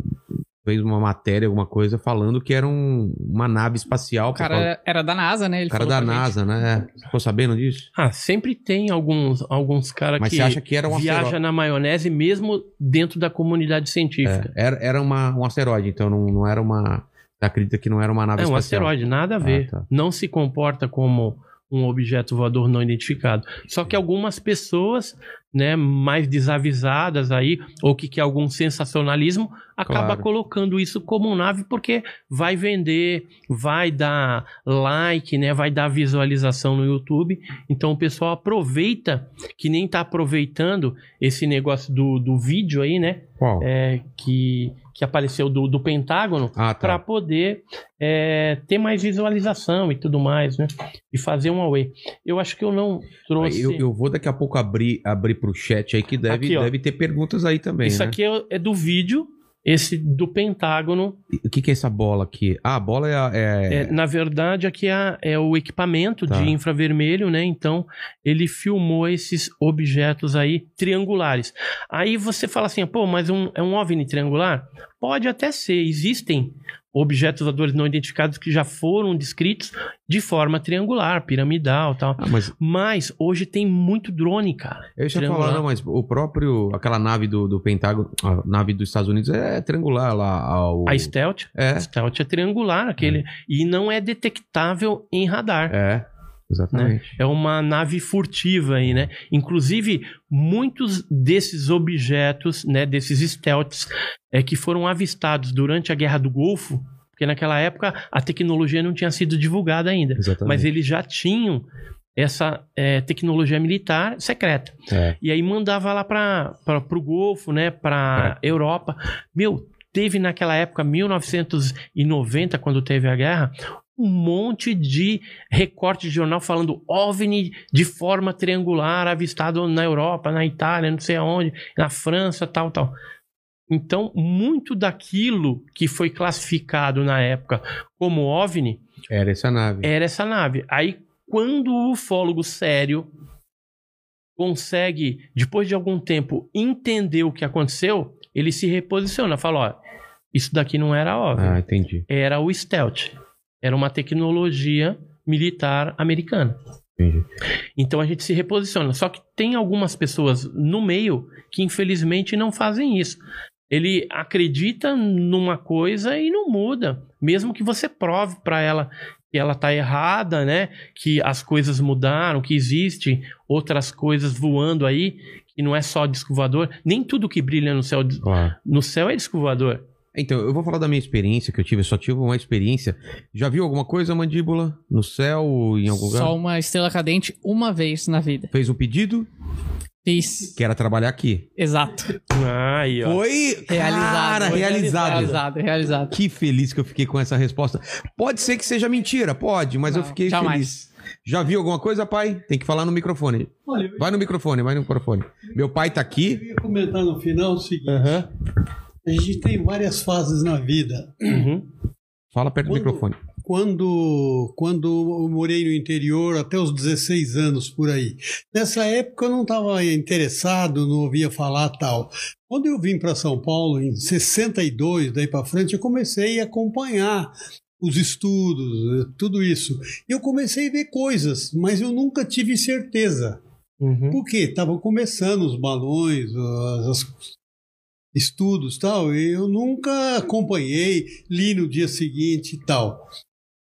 fez uma matéria, alguma coisa falando que era um- uma nave espacial. O cara era da NASA, né? Ele O cara falou da pra gente. NASA, né? É. Ficou sabendo disso? Ah, sempre tem alguns, alguns caras que você acha que era um viaja asteroide? na maionese mesmo dentro da comunidade científica. É, era era uma, um asteroide, então não, não era uma. Você acredita que não era uma nave É, um espacial? asteroide, nada a ver. Ah, tá. Não se comporta como um objeto voador não identificado. Só que algumas pessoas, né, mais desavisadas aí, ou que quer algum sensacionalismo, acaba Claro. colocando isso como nave porque vai vender, vai dar like, né, vai dar visualização no YouTube. Então o pessoal aproveita, que nem tá aproveitando esse negócio do, do vídeo aí, né, Qual? é, que, que apareceu do, do Pentágono, ah, para tá. poder é, ter mais visualização e tudo mais, né? E fazer um away. Eu acho que eu não trouxe. Eu, eu vou daqui a pouco abrir, abrir pro chat aí, que deve, Aqui, deve ter perguntas aí também. Isso né? aqui é, é do vídeo, esse do Pentágono. O que, que é essa bola aqui? Ah, a bola é. a- é- É, na verdade, aqui é, é o equipamento Tá. de infravermelho, né? Então, ele filmou esses objetos aí triangulares. Aí você fala assim, pô, mas um, é um OVNI triangular? Pode até ser. Existem objetos voadores não identificados que já foram descritos de forma triangular, piramidal tal. Ah, mas Mas hoje tem muito drone, cara. eu ia falar, não, mas o próprio. Aquela nave do, do Pentágono, a nave dos Estados Unidos é triangular lá. Ao, A Stealth, É, a Stealth é triangular, aquele. E não é detectável em radar. é, exatamente. É uma nave furtiva aí, né? Inclusive, muitos desses objetos, né, desses stealths, é, que foram avistados durante a Guerra do Golfo, porque naquela época a tecnologia não tinha sido divulgada ainda, Exatamente. mas eles já tinham essa é, tecnologia militar secreta. É. E aí mandava lá para o Golfo, né, para Europa. Meu, teve naquela época, 1990, quando teve a guerra, um monte de recorte de jornal falando OVNI de forma triangular avistado na Europa, na Itália, não sei aonde, na França, tal, tal. Então, muito daquilo que foi classificado na época como OVNI Era essa nave. era essa nave. Aí, quando o ufólogo sério consegue, depois de algum tempo, entender o que aconteceu, ele se reposiciona, fala, ó, isso daqui não era óbvio, Ah, entendi. era o stealth. Era uma tecnologia militar americana. Entendi. Então a gente se reposiciona. Só que tem algumas pessoas no meio que infelizmente não fazem isso. Ele acredita numa coisa e não muda, mesmo que você prove para ela que ela tá errada, né? Que as coisas mudaram, que existe outras coisas voando aí, que não é só disco voador. Nem tudo que brilha no céu, Claro. no céu é disco voador. Então, eu vou falar da minha experiência que eu tive. Eu só tive uma experiência. Já viu alguma coisa, mandíbula? No céu, em algum lugar? Só uma estrela cadente uma vez na vida. Fez um pedido? Fiz. Que era trabalhar aqui. Exato. Aí, ó. Foi Realizado. Cara, Foi realizado. Realizado, realizado. Que feliz que eu fiquei com essa resposta. Pode ser que seja mentira, pode, mas eu Não, fiquei jamais. feliz. Já viu alguma coisa, pai? Tem que falar no microfone. Olha, Vai no microfone, vai no microfone. Meu pai tá eu aqui. ia comentar no final o seguinte: Aham. A gente tem várias fases na vida. Uhum. Fala perto do Quando- microfone. Quando, quando eu morei no interior, até os 16 anos por aí. Nessa época eu não estava interessado, não ouvia falar tal. Quando eu vim para São Paulo, em 62, daí para frente, eu comecei a acompanhar os estudos, eh, tudo isso. Eu comecei a ver coisas, mas eu nunca tive certeza. Uhum. Porque estavam começando os balões, os estudos tal, e eu nunca acompanhei, li no dia seguinte e tal.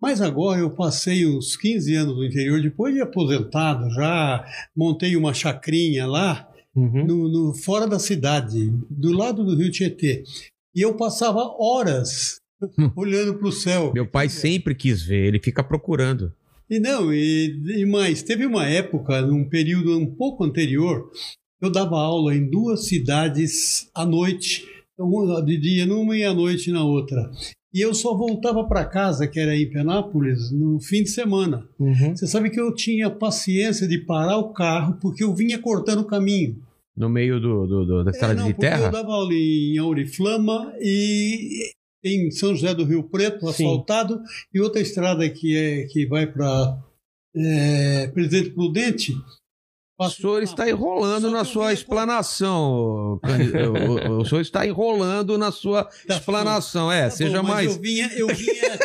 Mas agora eu passei uns 15 anos no interior, depois de aposentado, já montei uma chacrinha lá, Uhum. no, no- fora da cidade, do lado do rio Tietê. E eu passava horas olhando para o céu. Meu pai sempre quis ver, ele fica procurando. E não, e, e mais, teve uma época, num período um pouco anterior, eu dava aula em duas cidades à noite, de dia numa e à noite na outra. E eu só voltava para casa, que era em Penápolis, no fim de semana. Uhum. Você sabe que eu tinha paciência de parar o carro, porque eu vinha cortando o caminho. No meio do, do- do- da estrada É, de porque Eu terra. dava aula em Auriflama e em São José do Rio Preto, Sim. asfaltado, e outra estrada que, é, que vai para Presidente Prudente. O senhor está enrolando na sua explanação. O, senhor está enrolando na sua explanação. É, Tá seja bom, mais. Eu vinha, eu, vinha,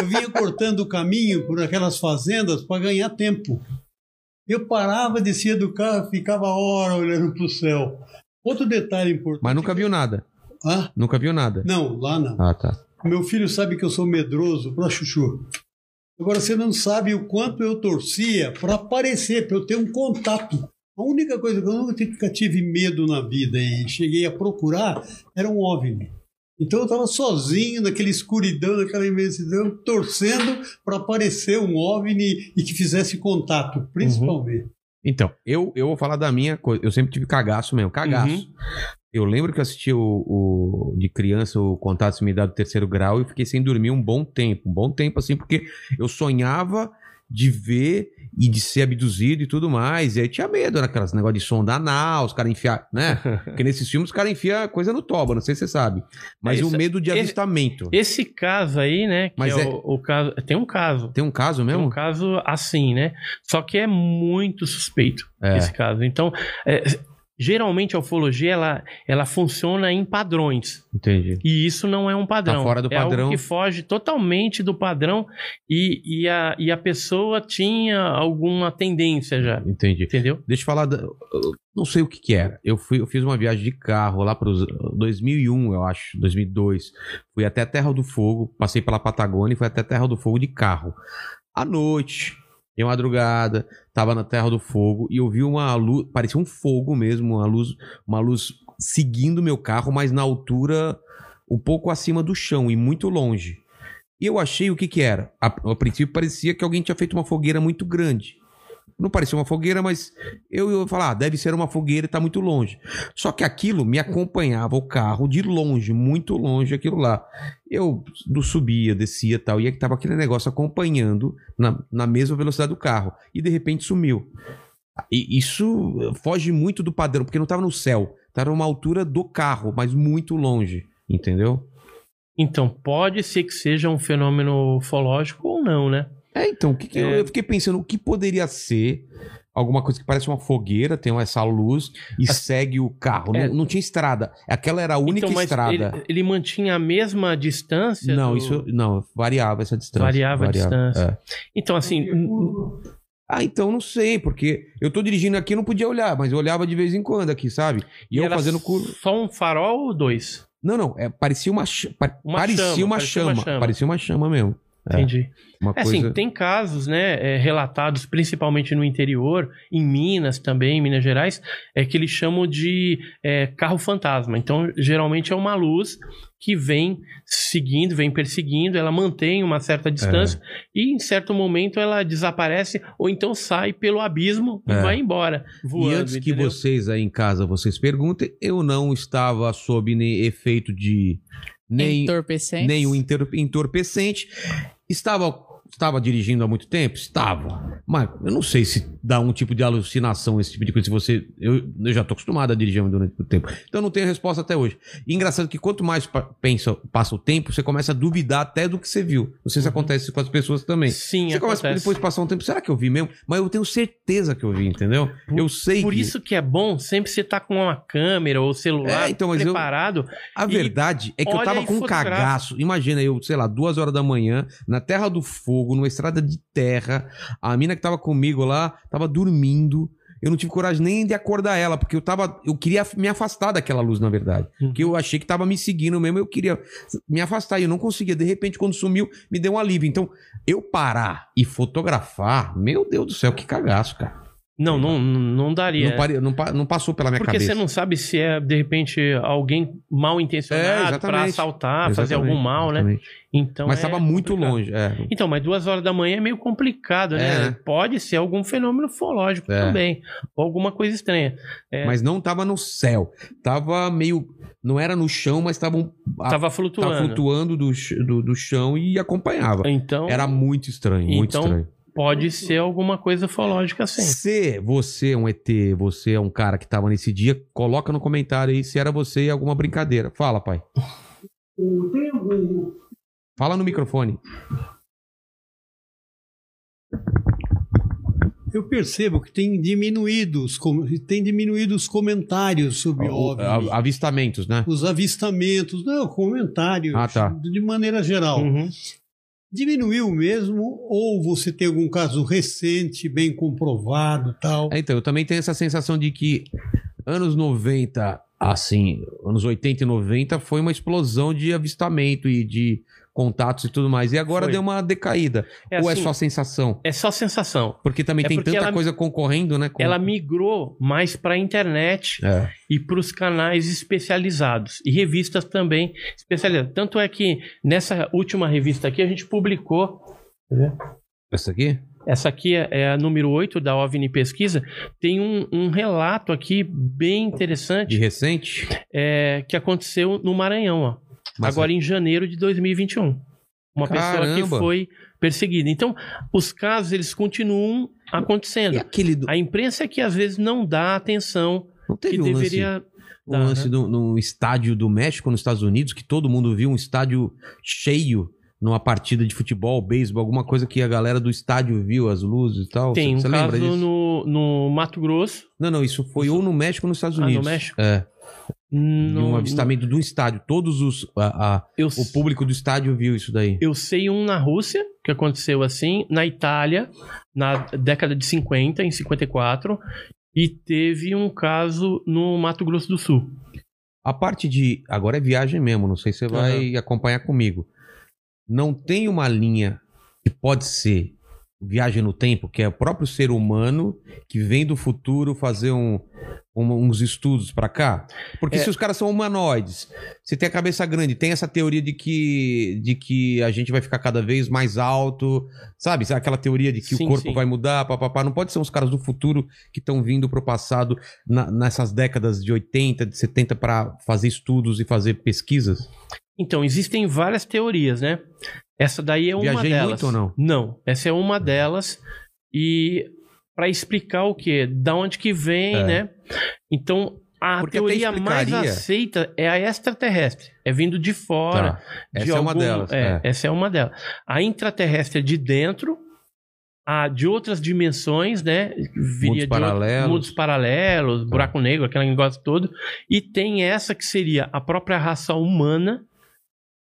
eu vinha cortando o caminho por aquelas fazendas para ganhar tempo. Eu parava, descia do carro, ficava hora olhando para o céu. Outro detalhe importante. Mas nunca viu nada. Ah, Nunca viu nada. não, lá não. Ah, tá. Meu filho sabe que eu sou medroso para chuchu. Agora você não sabe o quanto eu torcia para aparecer, para eu ter um contato. A única coisa que eu nunca tive medo na vida e cheguei a procurar era um OVNI. Então eu estava sozinho naquela escuridão, naquela imensidão, torcendo para aparecer um OVNI e que fizesse contato, principalmente. Então, eu, eu vou falar da minha coisa. Eu sempre tive cagaço mesmo, cagaço. Eu lembro que eu assisti o, o- de criança o Contato Dá do terceiro grau e fiquei sem dormir um bom tempo. Um bom tempo, assim, porque eu sonhava de ver e de ser abduzido e tudo mais. E aí tinha medo naquelas negócio de sonda anal, os caras enfiar, né? Porque nesses filmes os caras enfiam coisa no toba, não sei se você sabe. Mas É o medo de esse- avistamento. Esse caso aí, né? Mas é, é- O, o caso. Tem um caso. Tem um caso Tem mesmo? um caso assim, né? Só que é muito suspeito É. esse caso. Então, é, geralmente a ufologia ela, ela funciona em padrões. Entendi. E isso não é um padrão. Tá fora do é padrão. algo que foge totalmente do padrão e, e, a, e a pessoa tinha alguma tendência já. Entendi. Entendeu? Deixa eu falar. Da, eu não sei o que, que era. Eu, fui, eu fiz uma viagem de carro lá para 2001, eu acho, 2002. Fui até Terra do Fogo, passei pela Patagônia e fui até Terra do Fogo de carro. À noite, de madrugada, tava na Terra do Fogo e eu vi uma luz, parecia um fogo mesmo, uma luz, uma luz seguindo meu carro, mas na altura um pouco acima do chão e muito longe. E eu achei o que que era. A, a princípio parecia que alguém tinha feito uma fogueira muito grande. Não parecia uma fogueira, mas eu ia falar, ah, deve ser uma fogueira e tá muito longe. Só que aquilo me acompanhava o carro de longe, muito longe aquilo lá. Eu subia, descia tal, e tava aquele negócio acompanhando na, na mesma velocidade do carro. E de repente sumiu. E isso foge muito do padrão, porque não tava no céu, tava numa altura do carro, mas muito longe, entendeu? Então, pode ser que seja um fenômeno ufológico ou não, né? É, então, o que que eu, É. eu fiquei pensando, o que poderia ser alguma coisa que parece uma fogueira, tem essa luz e segue o carro. É. Não, não tinha estrada. Aquela era a única então, mas estrada. Ele, ele mantinha a mesma distância? Não, do- isso não, variava essa distância. Variava a distância. é. Então, assim, Ah, então não sei, porque eu tô dirigindo aqui e não podia olhar, mas eu olhava de vez em quando aqui, sabe? E, eu era fazendo curva. Só um farol ou dois? Não, não, é, parecia uma, Uma parecia, chama, uma parecia chama, uma chama. parecia uma chama mesmo. É. Entendi. Uma É coisa. assim, tem casos, né, é, relatados principalmente no interior, em Minas também, em Minas Gerais, é que eles chamam de é, carro fantasma. Então, geralmente é uma luz que vem seguindo, vem perseguindo, ela mantém uma certa distância É. e em certo momento ela desaparece ou então sai pelo abismo e É. vai embora, voando. E antes que entendeu? vocês aí em casa vocês perguntem, eu não estava sob ne- efeito de nem Entorpecente. nenhum inter- entorpecente. Estava estava dirigindo há muito tempo? Estava. Mas eu não sei se dá um tipo de alucinação, esse tipo de coisa. Se você. Eu, eu já tô acostumado a dirigir durante muito tempo. Então eu não tenho resposta até hoje. E engraçado que quanto mais pa- pensa, passa o tempo, você começa a duvidar até do que você viu. Não sei se acontece com as pessoas também. Sim, Você começa acontece. depois de passar um tempo, será que eu vi mesmo? Mas eu tenho certeza que eu vi, entendeu? Eu sei Por que... isso que é bom sempre você estar com uma câmera ou celular É, então, mas eu- preparado. A verdade é que eu tava com um cagaço. Imagina eu, sei lá, duas horas da manhã, na Terra do Fogo, numa estrada de terra. A mina que tava comigo lá tava dormindo. Eu não tive coragem nem de acordar ela, porque eu tava. Eu queria me afastar daquela luz, na verdade. Uhum. Porque eu achei que tava me seguindo mesmo, eu queria me afastar e eu não conseguia. De repente, quando sumiu, me deu um alívio. Então, eu parar e fotografar, meu Deus do céu, que cagaço, cara. Não, não, não daria. Não, pare- não não passou pela minha Porque cabeça. você não sabe se é, de repente, alguém mal É, intencionado exatamente. para assaltar, fazer Exatamente, algum mal, né? exatamente. Então Mas é tava muito complicado. longe. É. Então, mas duas horas da manhã é meio complicado, né? É, né? Pode ser algum fenômeno ufológico É. também. Ou alguma coisa estranha. É. Mas não tava no céu. Tava meio. Não era no chão, mas tava, um, a- Tava flutuando. tava flutuando do, do, do chão e acompanhava. Então, Era muito estranho, muito Então, estranho. Pode ser alguma coisa ufológica sim. Se você é um ET, você é um cara que tava nesse dia, coloca no comentário aí se era você e alguma brincadeira. Fala, pai. Fala no microfone. Eu percebo que tem diminuído os, com- tem diminuído os comentários sobre O- OVNI. avistamentos, né? Os avistamentos, não, comentários, Ah, tá. de maneira geral. Uhum. Diminuiu mesmo ou você tem algum caso recente, bem comprovado tal? É, então, eu também tenho essa sensação de que anos 90, assim, anos 80 e 90 foi uma explosão de avistamento e de contatos e tudo mais. E agora Foi. deu uma decaída. É Ou é assim, só sensação? é só sensação. Porque também É tem porque tanta ela- coisa concorrendo, né? com- Ela migrou mais para a internet É. e para os canais especializados e revistas também especializadas. Tanto é que nessa última revista aqui a gente publicou. quer ver? Essa aqui? Essa aqui é é a número 8 da OVNI Pesquisa. Tem um, um relato aqui bem De interessante recente? é, que aconteceu no Maranhão, ó, Mas- agora em janeiro de 2021. Uma pessoa que Caramba! foi perseguida. Então, os casos eles continuam acontecendo. aquele. Do... A imprensa é que às vezes não dá atenção Não que teve um lance, deveria um dar. lance né? do- no estádio do México, nos Estados Unidos, que todo mundo viu um estádio cheio numa partida de futebol, beisebol, alguma coisa que a galera do estádio viu, as luzes e tal. Tem um Você caso no, no Mato Grosso. Não, não, isso foi ou no México ou nos Estados Ah, no Unidos. México? É. No, um avistamento do estádio. Todos os. a- a- eu, o público do estádio viu isso daí. eu sei um na Rússia, que aconteceu assim, na Itália, na década de 50, em 54, e teve um caso no Mato Grosso do Sul. A parte de. Agora é viagem mesmo, não sei se você vai acompanhar comigo. Não tem uma linha que pode ser viagem no tempo, que é o próprio ser humano que vem do futuro fazer um, um- uns estudos pra cá? Porque É. se os caras são humanoides, você tem a cabeça grande, tem essa teoria de que, de que a gente vai ficar cada vez mais alto, sabe? Aquela teoria de que Sim, o corpo sim. vai mudar, papapá. Não pode ser os caras do futuro que estão vindo pro passado na- nessas décadas de 80, de 70 para fazer estudos e fazer pesquisas? Então, existem várias teorias, né? Essa daí é uma Viajei delas. muito ou não? Não, essa é uma delas. E para explicar o quê? Da onde que vem, É. né? Então, a Porque teoria mais explicaria- aceita é a extraterrestre. É vindo de fora. Tá. de Essa é uma algum- delas. é, é. Essa é uma delas. A intraterrestre é de dentro a de outras dimensões, né? Viria Mundos de paralelos. outro- mundos paralelos, buraco negro, aquele negócio todo. E tem essa que seria a própria raça humana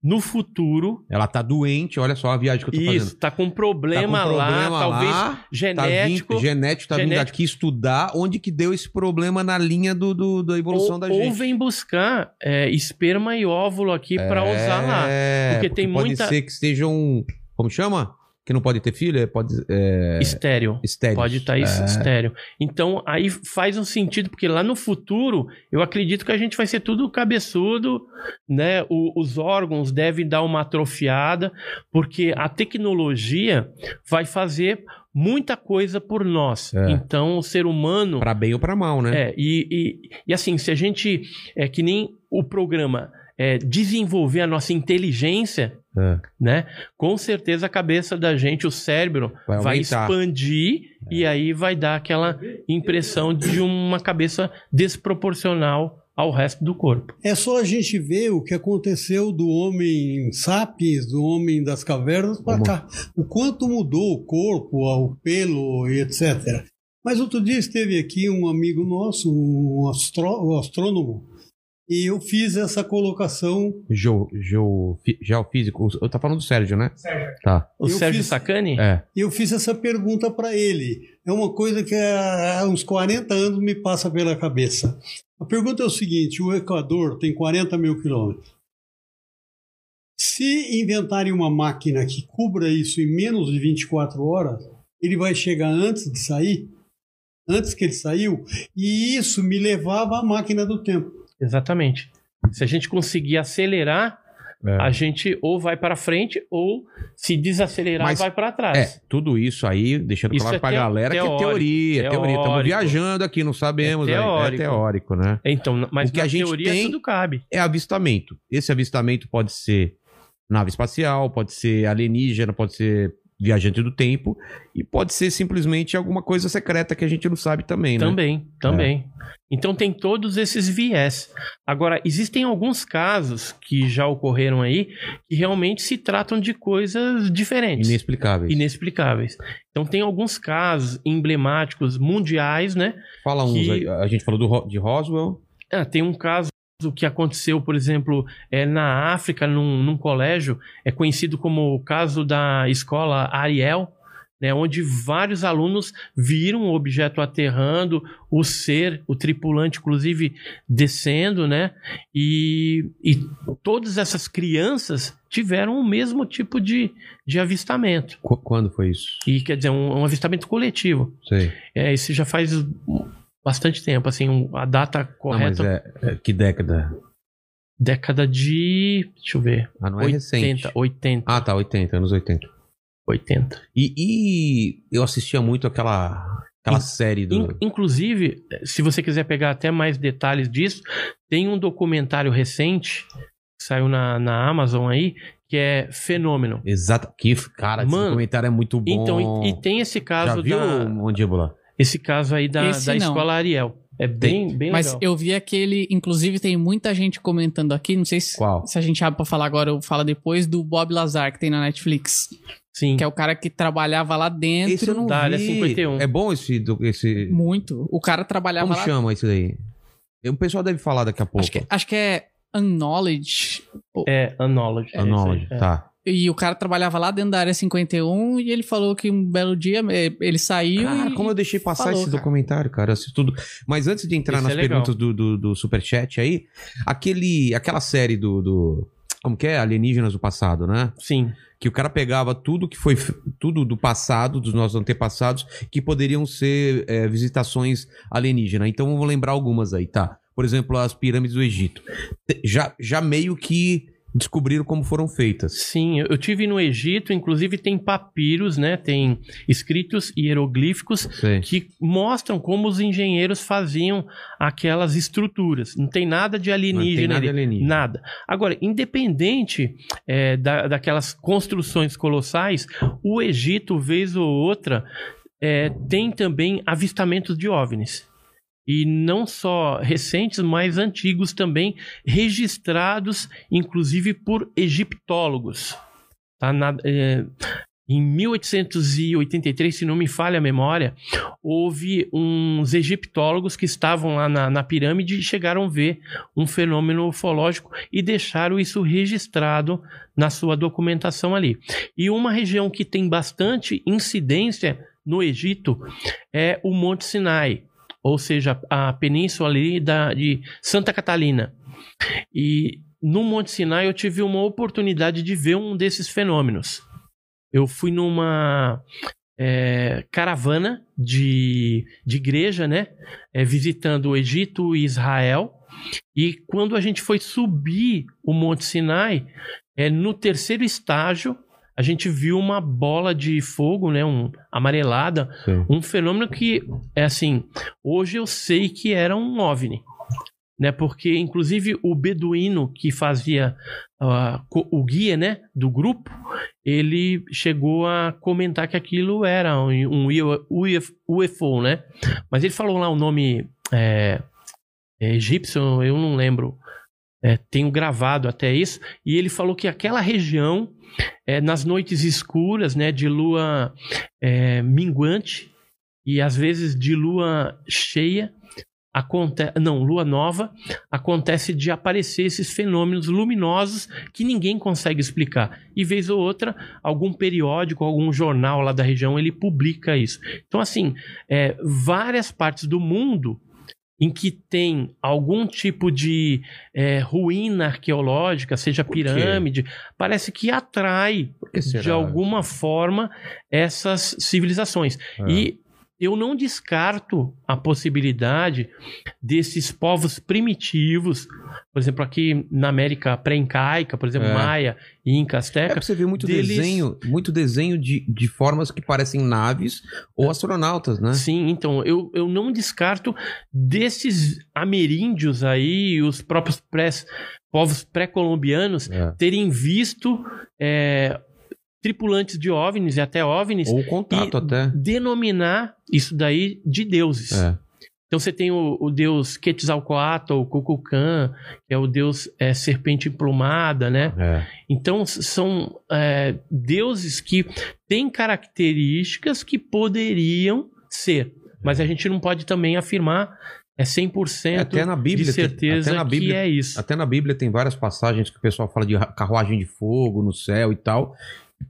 no futuro. Ela tá doente, olha só a viagem que eu tô Isso, fazendo. tá com problema, Tá com lá, problema talvez lá, tá genético. vindo, genético tá vindo genético. aqui estudar onde que deu esse problema na linha do, do- da evolução ou, da ou gente. vem buscar é, esperma e óvulo aqui pra usar lá. É, Porque tem pode muita- ser que esteja um... Como chama? Que não pode ter filho? É, Pode... É, Estéreo. estéreo. Pode estar É. estéreo. Então, aí faz um sentido, porque lá no futuro, eu acredito que a gente vai ser tudo cabeçudo, né? O- os órgãos devem dar uma atrofiada, porque a tecnologia vai fazer muita coisa por nós. É. Então, o ser humano. Pra bem ou pra mal, né? É, e, e, e assim, se a gente. É que nem o programa é, desenvolver a nossa inteligência, É. né? Com certeza a cabeça da gente, o cérebro, Vai vai, expandir e aí vai dar aquela impressão de uma cabeça desproporcional ao resto do corpo. É só a gente ver o que aconteceu do homem sapiens, do homem das cavernas para cá. O quanto mudou o corpo, o pelo e etc. Mas outro dia esteve aqui um amigo nosso, um, astró- um astrônomo, e eu fiz essa colocação. Geo, geo, fi- geofísico. Eu tá falando do Sérgio, né? Sérgio. Tá. O Eu Sérgio fiz- Sacani? É. E eu fiz essa pergunta para ele. É uma coisa que há uns 40 anos me passa pela cabeça. A pergunta é o seguinte: o Equador tem 40 mil quilômetros. Se inventarem uma máquina que cubra isso em menos de 24 horas, ele vai chegar antes de sair, antes que ele saiu, e isso me levava à máquina do tempo. Exatamente. Se a gente conseguir acelerar, É. a gente ou vai para frente ou se desacelerar Mas- vai para trás. É, tudo isso aí, deixando Isso claro é pra teo- galera que é teórico, teoria, teoria. Estamos teórico. viajando aqui, não sabemos. É aí. teórico. É teórico, né? Então, mas O que a gente teoria tem- tudo cabe. É avistamento. Esse avistamento pode ser nave espacial, pode ser alienígena, pode ser viajante do tempo e pode ser simplesmente alguma coisa secreta que a gente não sabe também, né? Também, também. Então tem todos esses viés. Agora, existem alguns casos que já ocorreram aí que realmente se tratam de coisas diferentes. Inexplicáveis. Inexplicáveis. Então tem alguns casos emblemáticos mundiais, né? Fala uns que- aí. A gente falou do de Roswell. Ah, tem um caso que aconteceu, por exemplo, é, na África, num, num colégio, é conhecido como o caso da escola Ariel, né, onde vários alunos viram o objeto aterrando, o ser, o tripulante, inclusive, descendo, né? E, e todas essas crianças tiveram o mesmo tipo de, de avistamento. Qu- quando foi isso? E quer dizer, um, um avistamento coletivo. Sei. É, esse já faz bastante tempo, assim, a data Não, mas correta é, é- que década? década de. Deixa eu ver. Ah, não é recente. 80, 80. Ah, tá, 80, anos 80. 80. E, e eu assistia muito aquela, aquela In- série do. In- inclusive, se você quiser pegar até mais detalhes disso, tem um documentário recente que saiu na, na Amazon aí, que é Fenômeno. Exato. Que, cara, esse Mano, comentário é muito bom. Então, e, e tem esse Já caso viu, da. Mandíbula? Esse caso aí da, Esse da não. escola Ariel. É bem, bem Mas legal. eu vi aquele, inclusive tem muita gente comentando aqui, não sei se, Qual? se a gente abre pra falar agora ou fala depois, do Bob Lazar, que tem na Netflix. Sim. Que é o cara que trabalhava lá dentro. Esse eu não da área vi. 51. É bom esse... do- esse... Muito. O cara trabalhava Como lá. chama isso daí? O pessoal deve falar daqui a pouco. Acho que, acho que é Unknowledge. É Knowledge. A knowledge, É. tá. E o cara trabalhava lá dentro da área 51 e ele falou que um belo dia eh, ele saiu Cara, e... como eu deixei passar falou, esse cara. documentário, cara. assisto tudo. Mas antes de entrar Esse nas é perguntas do, do, do Superchat aí, aquele, aquela série do, do. Como que é? Alienígenas do passado, né? Sim. Que o cara pegava tudo que foi. Tudo do passado, dos nossos antepassados, que poderiam ser é, visitações alienígenas. Então vamos lembrar algumas aí, tá? Por exemplo, as pirâmides do Egito. Já, já meio que descobriram como foram feitas. Sim, eu- tive no Egito, inclusive tem papiros, né? Tem escritos hieroglíficos Sei. que mostram como os engenheiros faziam aquelas estruturas. Não tem nada de Não tem alienígena nada alienígena. Nada. Agora, independente é, da- daquelas construções colossais, o Egito, vez ou outra, é, tem também avistamentos de OVNIs. E não só recentes, mas antigos também, registrados, inclusive por egiptólogos. Tá? Na- é, em 1883, se não me falha a memória, houve uns egiptólogos que estavam lá na, na pirâmide e chegaram a ver um fenômeno ufológico e deixaram isso registrado na sua documentação ali. E uma região que tem bastante incidência no Egito é o Monte Sinai, ou seja, a península ali da, de Santa Catalina. E no Monte Sinai eu tive uma oportunidade de ver um desses fenômenos. Eu fui numa é, caravana de, de igreja, né? É, visitando o Egito e Israel. E quando a gente foi subir o Monte Sinai, é, no terceiro estágio, a gente viu uma bola de fogo, né, um amarelada, Sim. um fenômeno que é assim, hoje eu sei que era um OVNI, né, porque inclusive o beduíno que fazia co- o guia, né, do grupo, ele chegou a comentar que aquilo era um, um UF UFO, né, mas ele falou lá o nome é, é, egípcio, eu não lembro, é, tenho gravado até isso, e ele falou que aquela região, é, nas noites escuras, né, de lua é, minguante e às vezes de lua cheia, acontece, não, lua nova, acontece de aparecer esses fenômenos luminosos que ninguém consegue explicar. E vez ou outra, algum periódico, algum jornal lá da região, ele publica isso. Então, assim, é, várias partes do mundo em que tem algum tipo de é, ruína arqueológica, seja pirâmide, parece que atrai de alguma forma essas civilizações. É. E eu não descarto a possibilidade desses povos primitivos, por exemplo, aqui na América pré-incaica, por exemplo, É. Maia, Inca, É Azteca, porque você vê muito deles- desenho, muito desenho de, de formas que parecem naves ou astronautas, né? Sim, então eu, eu não descarto desses ameríndios aí, os próprios pré, povos pré-colombianos, É. terem visto é, tripulantes de OVNIs e até OVNIs Ou contato até. denominar isso daí de deuses. É. Então você tem o, o deus Quetzalcoatl, Kukulkan, que é o deus é, serpente emplumada, né? É. Então são é, deuses que têm características que poderiam ser, mas a gente não pode também afirmar é 100% Até na Bíblia de tem- certeza até na que Bíblia- é isso. Até na Bíblia tem várias passagens que o pessoal fala de carruagem de fogo no céu e tal.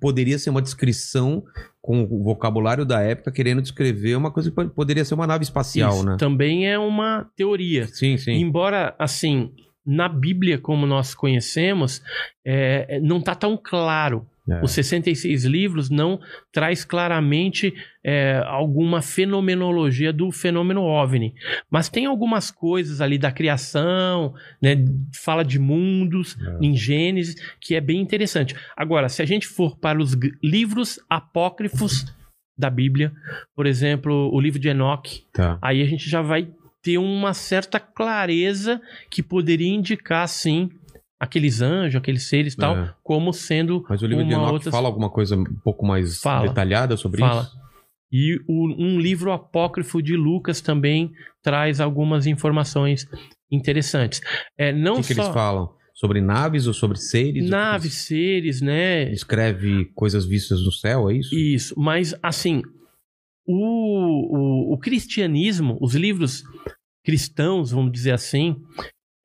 Poderia ser uma descrição com o vocabulário da época, querendo descrever uma coisa que po- poderia ser uma nave espacial, Isso né? também é uma teoria. Sim, sim. Embora, assim, na Bíblia, como nós conhecemos, é, é, não está tão claro. É. Os 66 livros não traz claramente é, alguma fenomenologia do fenômeno OVNI. Mas tem algumas coisas ali da criação, né, fala de mundos É. em Gênesis, que é bem interessante. Agora, se a gente for para os livros apócrifos da Bíblia, por exemplo, o livro de Enoque, Tá. aí a gente já vai ter uma certa clareza que poderia indicar, sim, aqueles anjos, aqueles seres e tal, É. como sendo Mas o livro de Enoch outra... fala alguma coisa um pouco mais Fala. detalhada sobre Fala. isso? E o- um livro apócrifo de Lucas também traz algumas informações interessantes. É, O não que, que só eles falam? Sobre naves ou sobre seres? naves, seres, né? Escreve coisas vistas no céu, é isso? Isso, mas assim, o, o, o cristianismo, os livros cristãos, vamos dizer assim,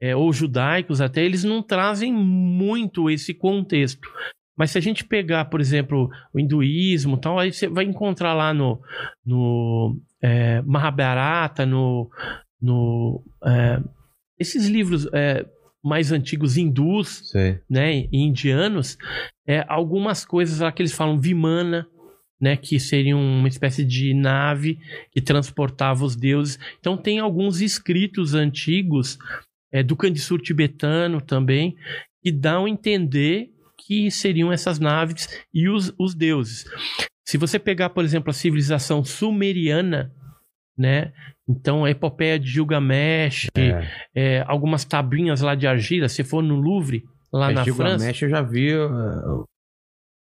é, ou judaicos até, eles não trazem muito esse contexto. Mas se a gente pegar, por exemplo, o hinduísmo tal, aí você vai encontrar lá no, no é, Mahabharata, no, no é, esses livros é, mais antigos hindus, né, e indianos, é, algumas coisas lá que eles falam Vimana, né, que seria uma espécie de nave que transportava os deuses. Então tem alguns escritos antigos é, do Kandisur tibetano também que dão a entender que seriam essas naves e os, os deuses. Se você pegar, por exemplo, a civilização sumeriana, né, então a epopeia de Gilgamesh, É. é, algumas tabuinhas lá de argila, se for no Louvre, lá É, na Gilgamesh França. eu já vi uh,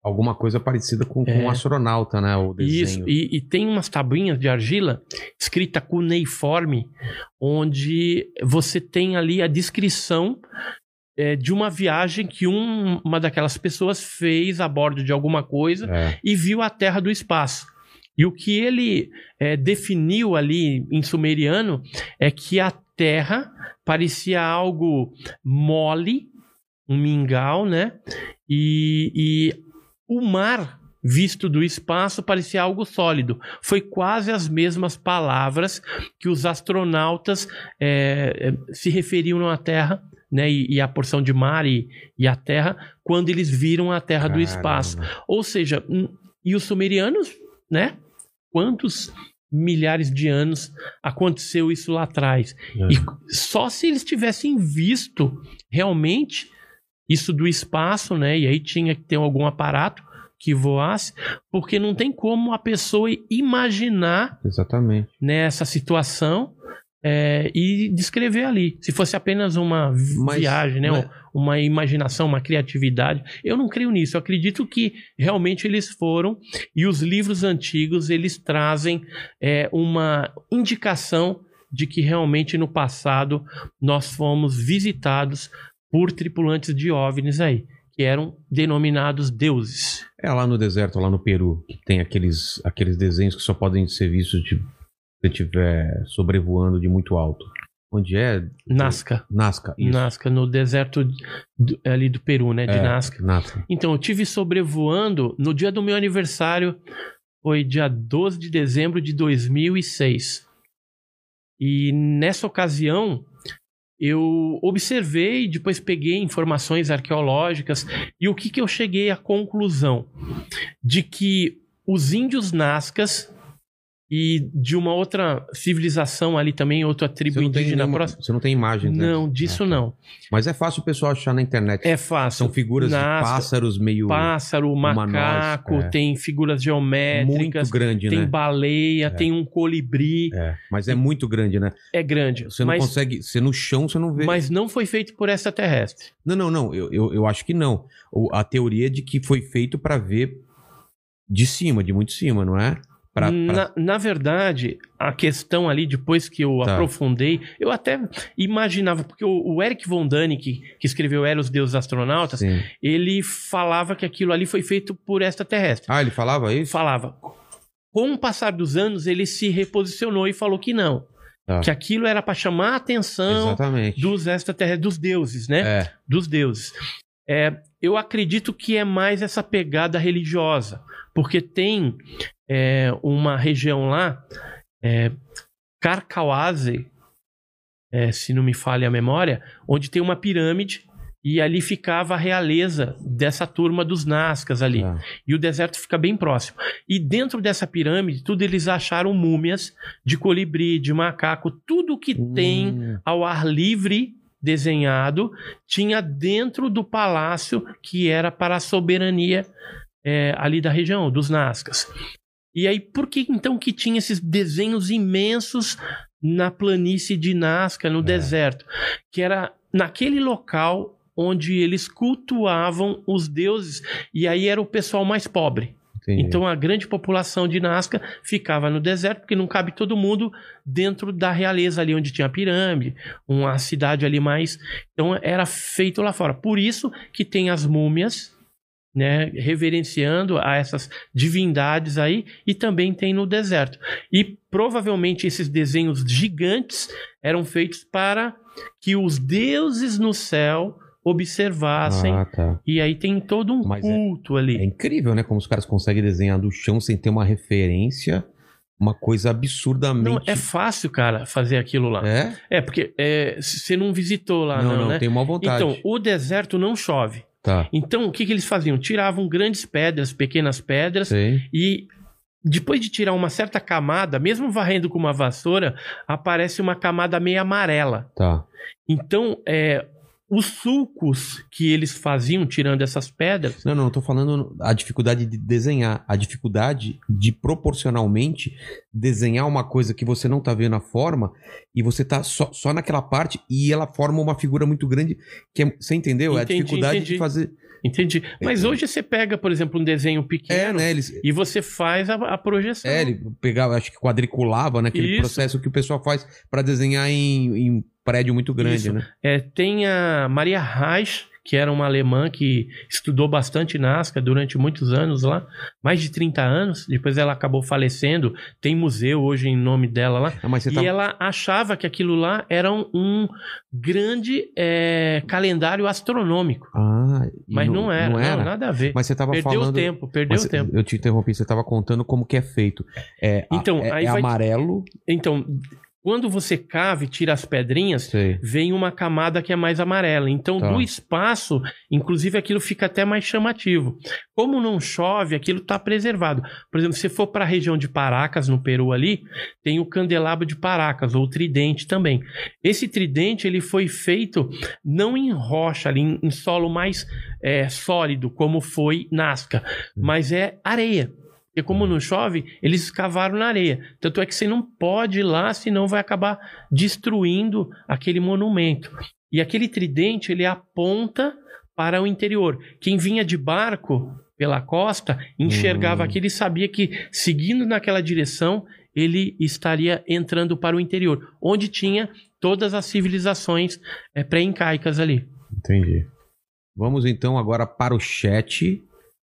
alguma coisa parecida com, com É. um astronauta, né? O desenho. Isso, e, e tem umas tabuinhas de argila escrita cuneiforme, onde você tem ali a descrição é, de uma viagem que um- uma daquelas pessoas fez a bordo de alguma coisa É. e viu a Terra do espaço. E o que ele é, definiu ali em sumeriano é que a Terra parecia algo mole, um mingau, né? E, e o mar visto do espaço parecia algo sólido. Foi quase as mesmas palavras que os astronautas é, se referiam à Terra, né? E, e à porção de mar e, e a Terra quando eles viram a Terra do espaço. Caramba. Ou seja, hum, e os sumerianos, né? Quantos milhares de anos aconteceu isso lá atrás? É. E só se eles tivessem visto realmente isso do espaço, né? E aí tinha que ter algum aparato que voasse, porque não tem como a pessoa imaginar Exatamente. nessa situação é, e descrever ali. Se fosse apenas uma Mas- viagem, né? mas- Uma imaginação, uma criatividade. Eu não creio nisso. Eu acredito que realmente eles foram e os livros antigos eles trazem é, uma indicação de que realmente no passado nós fomos visitados por tripulantes de OVNIs aí, que eram denominados deuses. É lá no deserto, lá no Peru, que tem aqueles, aqueles desenhos que só podem ser vistos de, se você estiver sobrevoando de muito alto. Onde é? Nazca. Nazca. Isso. Nazca, no deserto do- ali do Peru, né? De É, Nazca. Nazca. Então, eu tive sobrevoando no dia do meu aniversário, foi dia 12 de dezembro de 2006. E nessa ocasião, eu observei, depois peguei informações arqueológicas, e o que, que eu cheguei à conclusão? De que os índios Nazcas e de uma outra civilização ali também, outra tribo tem indígena nenhuma- próxima. você não tem imagens, né? Não, disso Ah, tá. não. Mas é fácil o pessoal achar na internet. É fácil. São figuras Nazca, de pássaros meio pássaro, macaco, é. tem figuras muito geométricas, grande, tem né? baleia, tem um colibri. É, É, mas é muito grande, né? grande. Você não mas, consegue. Você no chão, você não vê. mas não foi feito por extraterrestre. Não, não, não. Eu, eu, eu acho que não. A teoria é de que foi feito pra ver de cima, de muito cima, não é? Pra, pra- Na, na verdade, a questão ali, depois que eu Tá. aprofundei, eu até imaginava, porque o, o Eric Von Däniken, que escreveu Era os Deuses Astronautas, Sim. ele falava que aquilo ali foi feito por extraterrestre. Ah, ele falava isso? falava. Com o passar dos anos, ele se reposicionou e falou que não. Tá. Que aquilo era para chamar a atenção Exatamente. dos extraterrestres, dos deuses, né? É. Dos deuses. É, eu acredito que é mais essa pegada religiosa. Porque tem é, uma região lá, é, é, se não me falha a memória, onde tem uma pirâmide e ali ficava a realeza dessa turma dos Nazcas ali. Tá. E o deserto fica bem próximo. E dentro dessa pirâmide, tudo eles acharam múmias de colibri, de macaco, tudo que tem Hum, ao ar livre desenhado tinha dentro do palácio que era para a soberania é, ali da região, dos Nazcas. E aí, por que então que tinha esses desenhos imensos na planície de Nazca, no deserto? Que era naquele local onde eles cultuavam os deuses, e aí era o pessoal mais pobre. entendi. Então a grande população de Nazca ficava no deserto, porque não cabe todo mundo dentro da realeza ali onde tinha a pirâmide, uma cidade ali mais. Então era feito lá fora. Por isso que tem as múmias, né, reverenciando a essas divindades aí, e também tem no deserto. E provavelmente esses desenhos gigantes eram feitos para que os deuses no céu observassem. Ah, tá. E aí tem todo um Mas é- culto ali. É incrível, né? Como os caras conseguem desenhar do chão sem ter uma referência. Uma coisa absurdamente. Não, é fácil, cara, fazer aquilo lá. É? É, porque é, você não visitou lá, não, não, não, né? tenho mal vontade. Então, o deserto não chove. Tá. Então, o que, que eles faziam? Tiravam grandes pedras, pequenas pedras, Sei. e depois de tirar uma certa camada, mesmo varrendo com uma vassoura, aparece uma camada meio amarela. Tá. Então, é, os sulcos que eles faziam tirando essas pedras, Não, não, eu tô falando a dificuldade de desenhar. A dificuldade de proporcionalmente desenhar uma coisa que você não tá vendo a forma e você tá só, só naquela parte e ela forma uma figura muito grande. Que é, você entendeu? é a Entendi, dificuldade entendi. de fazer. entende? Mas hoje você pega, por exemplo, um desenho É, pequeno né? Eles, e você faz a, a projeção. é, ele pegava, acho que quadriculava, né? Aquele Isso. processo que o pessoal faz pra desenhar em, em prédio muito grande, Isso. né? É, tem a Maria Reich, que era uma alemã que estudou bastante Nazca durante muitos anos lá, mais de 30 anos. Depois ela acabou falecendo. Tem museu hoje em nome dela lá. Ah, E tá... ela achava que aquilo lá era um, um grande é, calendário astronômico. Ah, Mas não, era, Não era? nada a ver. Mas você tava perdeu falando... o tempo, perdeu Mas o tempo. Eu te interrompi, você estava contando como que é feito. É, Então, é, aí é vai- amarelo. Então, quando você cava e tira as pedrinhas, Sei. vem uma camada que é mais amarela. Então, Tá. do espaço, inclusive aquilo fica até mais chamativo. Como não chove, aquilo está preservado. Por exemplo, se for para a região de Paracas, no Peru ali, tem o candelabro de Paracas, ou tridente também. Esse tridente ele foi feito não em rocha, ali, em, em solo mais é, sólido, como foi Nazca, mas é areia. E como não chove, eles escavaram na areia. Tanto é que você não pode ir lá, senão vai acabar destruindo aquele monumento. E aquele tridente, ele aponta para o interior. Quem vinha de barco pela costa enxergava Hum. aquilo e sabia que, seguindo naquela direção, ele estaria entrando para o interior, onde tinha todas as civilizações eh, pré-incaicas ali. Entendi. Vamos então agora para o chat,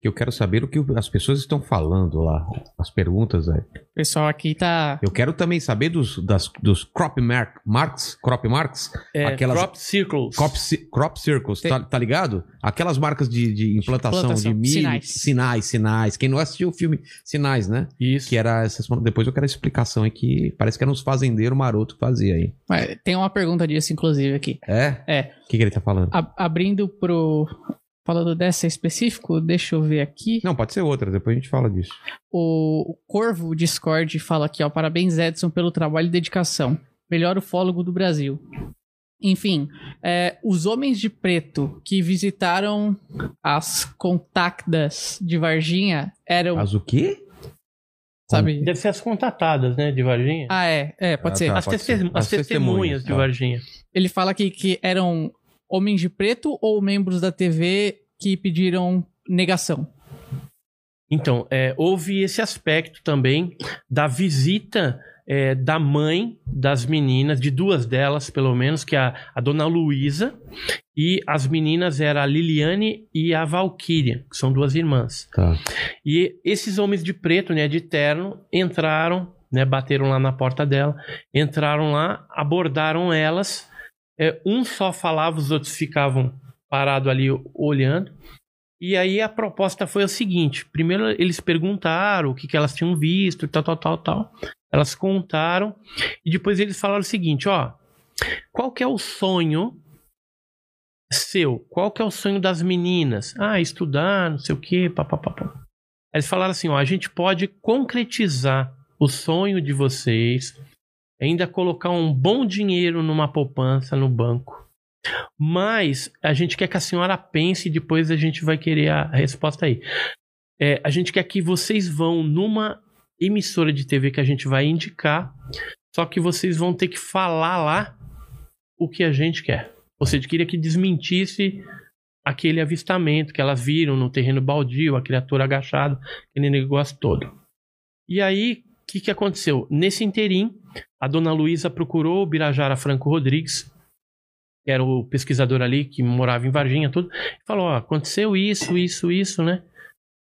eu quero saber o que as pessoas estão falando lá. As perguntas aí. O pessoal aqui tá. Eu quero também saber dos, das, dos crop mark, marks, crop marks, É, Aquelas- crop circles. crop, crop circles, Tem- tá, tá ligado? Aquelas marcas de, de implantação, Implantação, de milho, sinais. sinais, sinais. Quem não assistiu o filme Sinais, né? Isso. Que era essas. Depois eu quero a explicação aí que parece que era uns fazendeiros maroto que fazia aí. Tem uma pergunta disso, inclusive, aqui. É? É. O que, que ele tá falando? A- abrindo pro. Falando dessa específico, deixa eu ver aqui. Não, pode ser outra, depois a gente fala disso. O, o Corvo Discord fala aqui, ó. Parabéns, Edson, pelo trabalho e dedicação. Melhor ufólogo do Brasil. Enfim, é, os homens de preto que visitaram as contactas de Varginha eram. Mas o quê? sabe? Deve ser as contatadas, né, de Varginha. Ah, é. É, pode Ah, ser. tá. as, pode ser. as As testemunhas, testemunhas de tá. Varginha. Ele fala aqui que eram homens de preto ou membros da TV que pediram negação. Então, é, houve esse aspecto também da visita é, da mãe das meninas, de duas delas, pelo menos, que é a, a dona Luísa, e as meninas eram a Liliane e a Valquíria, que são duas irmãs. Tá. E esses homens de preto, né, de terno, entraram, né, bateram lá na porta dela, entraram lá, abordaram elas. É, um só falava, os outros ficavam parados ali olhando. E aí a proposta foi a seguinte: primeiro eles perguntaram o que, que elas tinham visto, tal, tal, tal, tal. Elas contaram e depois eles falaram o seguinte: ó, qual que é o sonho seu? Qual que é o sonho das meninas? Ah, estudar, não sei o quê, papapá. Eles falaram assim: ó, a gente pode concretizar o sonho de vocês, ainda colocar um bom dinheiro numa poupança no banco. Mas a gente quer que a senhora pense e depois a gente vai querer a resposta aí. É, a gente quer que vocês vão numa emissora de TV que a gente vai indicar, só que vocês vão ter que falar lá o que a gente quer. Ou seja, queria que desmentisse aquele avistamento que elas viram no terreno baldio, a criatura agachada, aquele negócio todo. E aí, o que, que aconteceu? Nesse interim, a dona Luísa procurou o Birajara Franco Rodrigues, que era o pesquisador ali que morava em Varginha, tudo, e falou: aconteceu isso, isso, isso, né?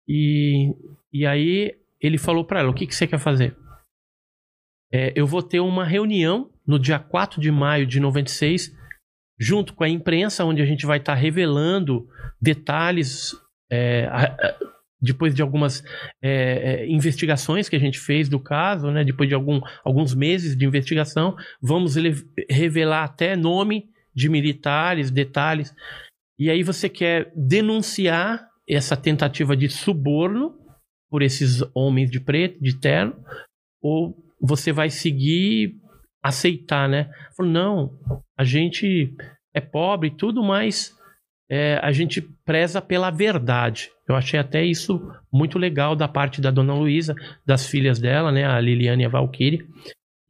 E, e aí ele falou para ela: o que, que você quer fazer? É, eu vou ter uma reunião no dia 4 de maio de 96, junto com a imprensa, onde a gente vai estar revelando detalhes. é, a- a- depois de algumas é, é, investigações que a gente fez do caso, né, depois de algum, alguns meses de investigação, vamos revelar até nome de militares, detalhes. E aí você quer denunciar essa tentativa de suborno por esses homens de preto, de terno, ou você vai seguir, aceitar, né? Não, a gente é pobre e tudo, mas é, a gente preza pela verdade. Eu achei até isso muito legal da parte da dona Luísa, das filhas dela, né, a Liliane e a Valkyrie.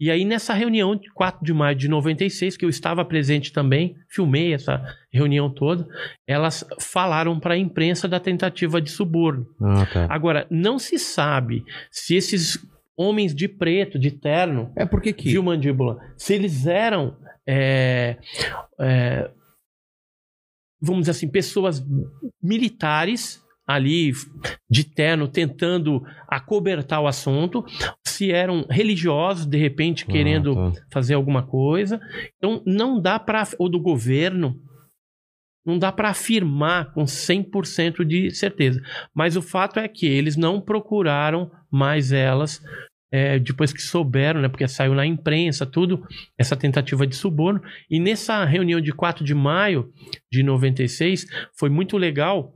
E aí, nessa reunião de 4 de maio de 96, que eu estava presente também, filmei essa reunião toda, elas falaram para a imprensa da tentativa de suborno. Ah, tá. Agora, não se sabe se esses homens de preto, de terno, É porque que. viu, mandíbula? Se eles eram é, é, vamos dizer assim, pessoas militares ali de terno tentando acobertar o assunto, se eram religiosos de repente querendo Ah, tá. fazer alguma coisa. Então não dá para ou do governo não dá para afirmar com 100% de certeza. Mas o fato é que eles não procuraram mais elas é, depois que souberam, né, porque saiu na imprensa, tudo, essa tentativa de suborno. E nessa reunião de 4 de maio de 96, foi muito legal,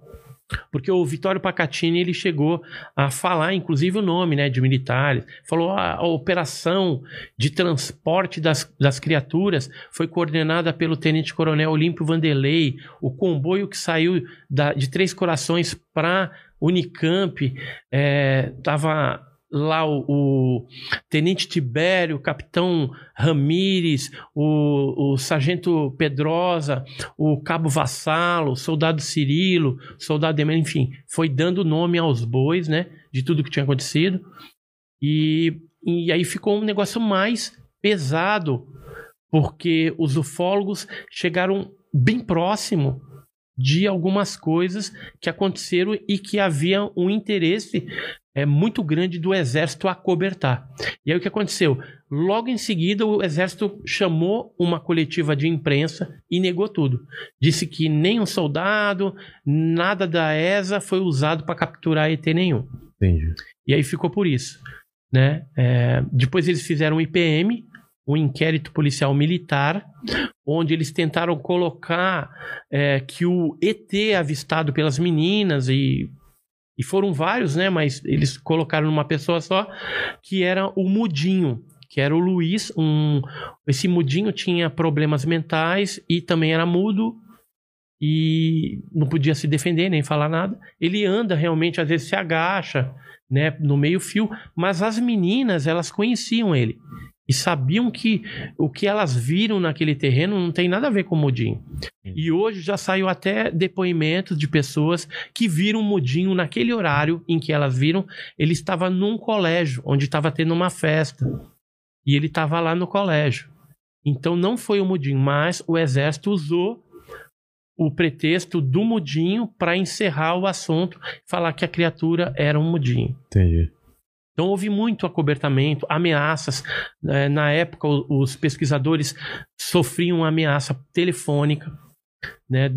porque o Vitório Pacatini ele chegou a falar, inclusive, o nome né, de militares. Falou "Ah, a operação de transporte das, das criaturas foi coordenada pelo Tenente-Coronel Olímpio Vanderlei. O comboio que saiu da- de Três Corações para Unicamp estava lá o, o Tenente Tibério, o Capitão Ramires, o, o Sargento Pedrosa, o Cabo Vassalo, o Soldado Cirilo, Soldado Demênio, enfim, foi dando nome aos bois, né, de tudo que tinha acontecido. E, e aí ficou um negócio mais pesado, porque os ufólogos chegaram bem próximo de algumas coisas que aconteceram e que havia um interesse é, muito grande do exército a cobertar. E aí o que aconteceu? Logo em seguida, o exército chamou uma coletiva de imprensa e negou tudo. Disse que nem um soldado, nada da ESA foi usado para capturar ET nenhum. Entendi. E aí ficou por isso. Né? É, depois eles fizeram um IPM, um inquérito policial militar, onde eles tentaram colocar é, que o ET avistado pelas meninas e, e foram vários, né? Mas eles colocaram numa pessoa só, que era o Mudinho, que era o Luiz. Um, esse Mudinho tinha problemas mentais e também era mudo e não podia se defender nem falar nada. Ele anda realmente, às vezes se agacha, né, no meio fio, mas as meninas, elas conheciam ele e sabiam que o que elas viram naquele terreno não tem nada a ver com o Mudinho. E hoje já saiu até depoimentos de pessoas que viram o Mudinho naquele horário em que elas viram, ele estava num colégio onde estava tendo uma festa. E ele estava lá no colégio. Então não foi o Mudinho, mas o exército usou o pretexto do Mudinho para encerrar o assunto, falar que a criatura era um Mudinho. Entendi. Então houve muito acobertamento, ameaças. Eh, Na época, os pesquisadores sofriam ameaça telefônica, né?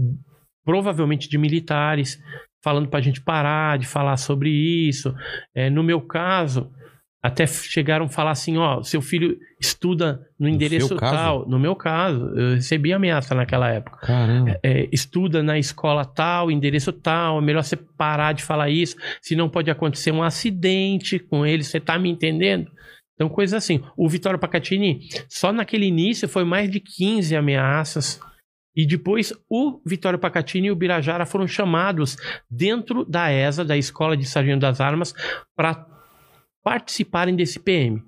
provavelmente de militares, falando para a gente parar de falar sobre isso. Eh, no meu caso, até chegaram a falar assim: ó, seu filho estuda no endereço caso? tal. No meu caso, eu recebi ameaça naquela época Caramba. é, estuda na escola tal, endereço tal, é melhor você parar de falar isso, senão pode acontecer um acidente com ele, você tá me entendendo? Então, coisa assim. O Vitório Pacatini, só naquele início foi mais de 15 ameaças. E depois o Vitório Pacatini e o Birajara foram chamados dentro da ESA, da Escola de Sargento das Armas, para participarem desse PM.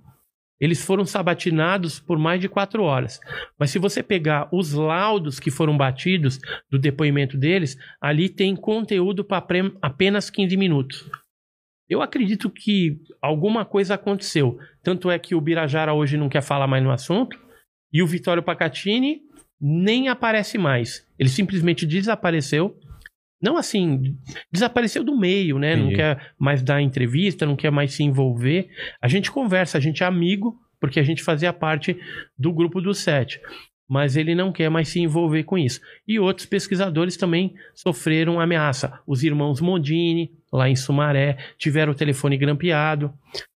Eles foram sabatinados por mais de quatro horas. Mas se você pegar os laudos que foram batidos do depoimento deles, ali tem conteúdo para apenas 15 minutos. Eu acredito que alguma coisa aconteceu. Tanto é que o Birajara hoje não quer falar mais no assunto e o Vitório Pacatini nem aparece mais. Ele simplesmente desapareceu. Não assim, desapareceu do meio, né? Não quer mais dar entrevista, não quer mais se envolver. A gente conversa, a gente é amigo, porque a gente fazia parte do grupo dos sete. Mas ele não quer mais se envolver com isso. E outros pesquisadores também sofreram ameaça. Os irmãos Mondini, lá em Sumaré, tiveram o telefone grampeado.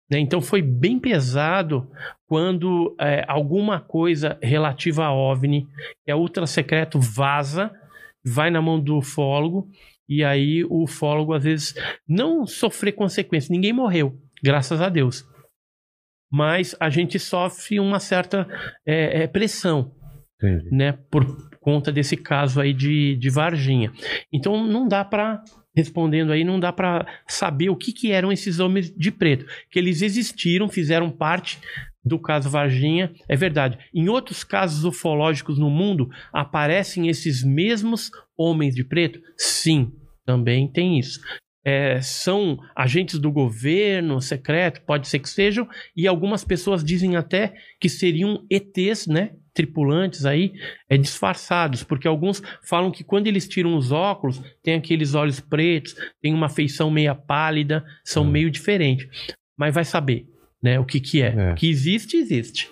né? Então foi bem pesado quando é, alguma coisa relativa a OVNI, que é ultra secreto, vaza, vai na mão do ufólogo, e aí o ufólogo às vezes não sofrer consequências. Ninguém morreu, graças a Deus. Mas a gente sofre uma certa é, é, pressão Entendi. né, por conta desse caso aí de, de Varginha. Então não dá para respondendo aí, não dá para saber o que, que eram esses homens de preto, que eles existiram, fizeram parte do caso Varginha, é verdade. Em outros casos ufológicos no mundo aparecem esses mesmos homens de preto? Sim, também tem isso. é, são agentes do governo secreto, pode ser que sejam, e algumas pessoas dizem até que seriam ETs, né? Tripulantes aí, é, disfarçados, porque alguns falam que quando eles tiram os óculos, tem aqueles olhos pretos, tem uma feição meia pálida, são Hum. meio diferentes. Mas vai saber, né? O que que é. É. O que existe, existe.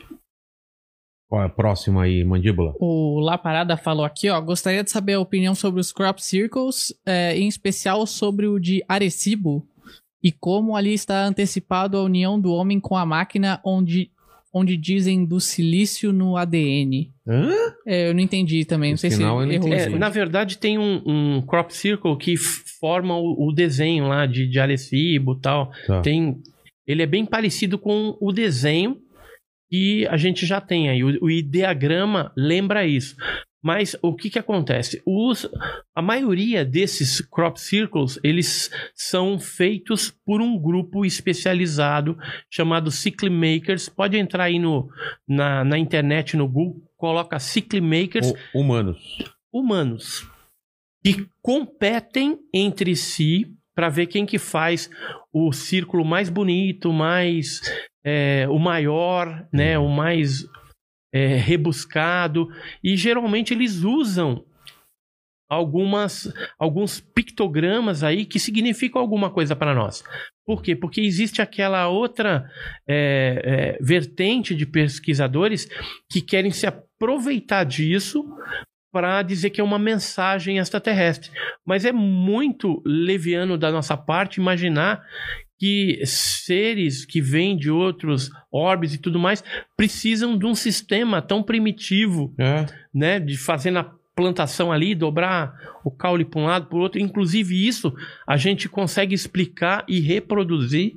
Qual é a próxima aí, mandíbula? O La Parada falou aqui, ó. Gostaria de saber a opinião sobre os crop circles, é, em especial sobre o de Arecibo e como ali está antecipado a união do homem com a máquina, onde, onde dizem do silício no ADN. Hã? É, eu não entendi também, não sei se não errou. entendi. É, na verdade, tem um, um crop circle que forma o, o desenho lá de, de Arecibo e tal. Tá. Tem, ele é bem parecido com o desenho que a gente já tem aí. O, o ideograma lembra isso. Mas o que, que acontece? Os, a maioria desses crop circles, eles são feitos por um grupo especializado chamado Cycle Makers. Pode entrar aí no, na, na internet, no Google, coloca Cycle Makers O- humanos. humanos que competem entre si para ver quem que faz o círculo mais bonito, mais é, o maior, né, o mais é, rebuscado e geralmente eles usam algumas alguns pictogramas aí que significam alguma coisa para nós. Por quê? Porque existe aquela outra é, é, vertente de pesquisadores que querem se aproveitar disso para dizer que é uma mensagem extraterrestre. Mas é muito leviano da nossa parte imaginar que seres que vêm de outros orbes e tudo mais precisam de um sistema tão primitivo, É. né, de fazer na plantação ali, dobrar o caule para um lado, para o outro. Inclusive isso a gente consegue explicar e reproduzir,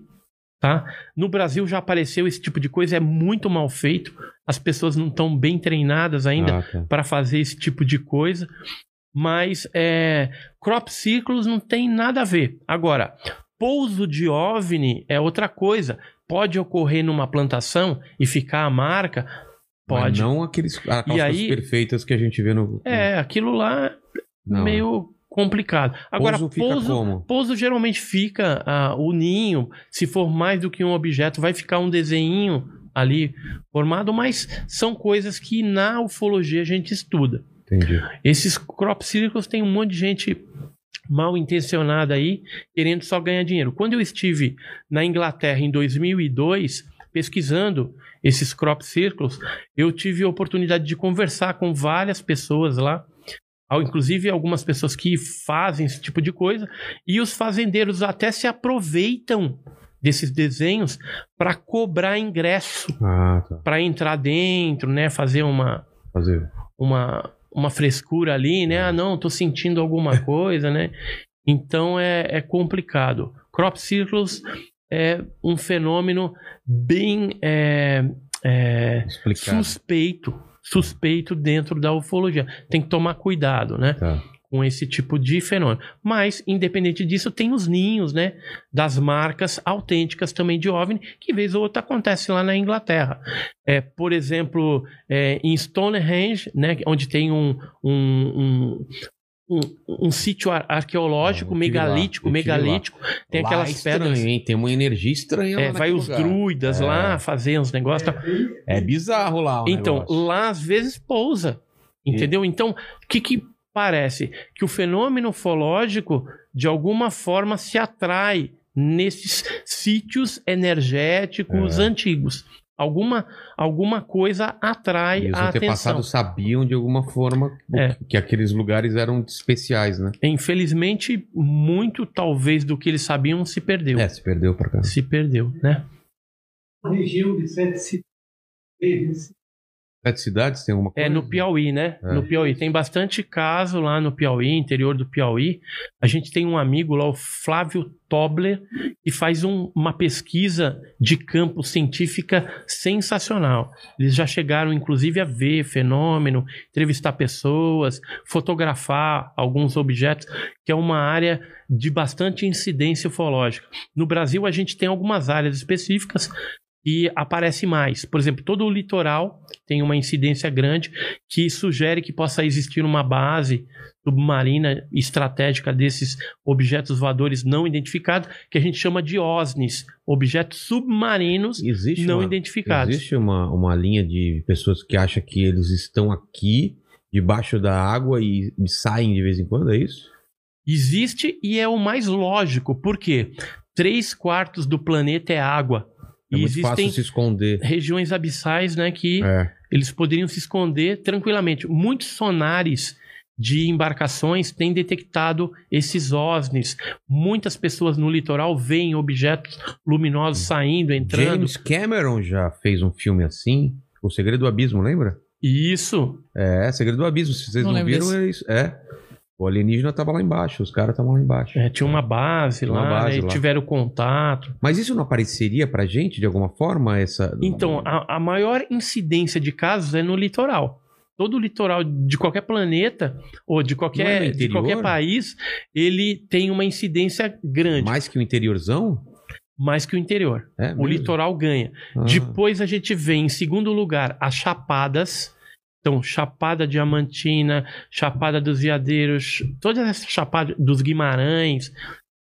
tá? No Brasil já apareceu esse tipo de coisa, é muito mal feito. As pessoas não estão bem treinadas ainda Ah, tá. para fazer esse tipo de coisa. Mas é, crop circles não tem nada a ver. Agora, pouso de OVNI é outra coisa. Pode ocorrer numa plantação e ficar a marca? Mas Pode. não aqueles, aquelas E coisas aí- perfeitas que a gente vê no. É, aquilo lá Não. meio complicado. Agora, Pouso pouso, pouso geralmente fica ah, o ninho, se for mais do que um objeto, vai ficar um desenho ali formado, mas são coisas que na ufologia a gente estuda. Entendi. Esses crop circles tem um monte de gente mal intencionada aí, querendo só ganhar dinheiro. Quando eu estive na Inglaterra em 2002, pesquisando esses crop circles, eu tive a oportunidade de conversar com várias pessoas lá, inclusive algumas pessoas que fazem esse tipo de coisa, e os fazendeiros até se aproveitam desses desenhos para cobrar ingresso Ah, tá. para entrar dentro, né, fazer uma Fazer. uma, uma frescura ali, né? Ah, não, tô sentindo alguma coisa, né? Então é, é complicado. Crop circles é um fenômeno bem é, é, suspeito, suspeito dentro da ufologia. Tem que tomar cuidado, né? Tá. Com esse tipo de fenômeno. Mas, independente disso, tem os ninhos, né? Das marcas autênticas também de OVNI, que vez ou outra acontece lá na Inglaterra. É, por exemplo, é, em Stonehenge, né? Onde tem um, um, um, um- um sítio ar- arqueológico, megalítico, megalítico. Tem Lá aquelas é pedras. Tem uma energia estranha É, lá vai os lugar. druidas É. lá fazer uns negócios. tal. É bizarro lá Então, negócio. lá às vezes pousa. Entendeu? Então, o que, que parece? Que o fenômeno ufológico, de alguma forma, se atrai nesses sítios energéticos É. antigos. Alguma, alguma coisa atrai E os a atenção. antepassados sabiam de alguma forma É. que aqueles lugares eram especiais, né? Infelizmente, muito talvez do que eles sabiam se perdeu. É, se perdeu pra cá. Se perdeu, né? região de sete cidades. Sete cidades tem alguma coisa? É no Piauí, né? É. No Piauí. Tem bastante caso lá no Piauí, interior do Piauí. A gente tem um amigo lá, o Flávio Tobler, que faz um- uma pesquisa de campo científica sensacional. Eles já chegaram, inclusive, a ver fenômeno, entrevistar pessoas, fotografar alguns objetos, que é uma área de bastante incidência ufológica. No Brasil, a gente tem algumas áreas específicas, e aparece mais. Por exemplo, todo o litoral tem uma incidência grande que sugere que possa existir uma base submarina estratégica desses objetos voadores não identificados, que a gente chama de OSNIs, objetos submarinos Existe não uma, identificados. Existe uma, uma linha de pessoas que acham que eles estão aqui, debaixo da água e, e saem de vez em quando, é isso? Existe e é o mais lógico, porque três quartos do planeta é água. É e muito existem fácil se esconder. regiões abissais né, que É. eles poderiam se esconder tranquilamente. Muitos sonares de embarcações têm detectado esses OSNIs. Muitas pessoas no litoral veem objetos luminosos saindo, entrando. James Cameron já fez um filme assim, O Segredo do Abismo, lembra? Isso. É, Segredo do Abismo. Se vocês Não não, viram, desse. é isso. É. O alienígena tava lá embaixo, os caras estavam lá embaixo. É, tinha uma base Tinha uma lá, base né, lá. tiveram contato. Mas isso não apareceria pra gente de alguma forma? Essa... Então, a, a maior incidência de casos é no litoral. Todo o litoral de qualquer planeta ou de é qualquer, no de qualquer país, ele tem uma incidência grande, Mais que o interiorzão? mais que o interior. É O litoral ganha. Ah. Depois a gente vê, em segundo lugar, as chapadas. Então, Chapada Diamantina, Chapada dos Veadeiros, todas essas chapadas dos Guimarães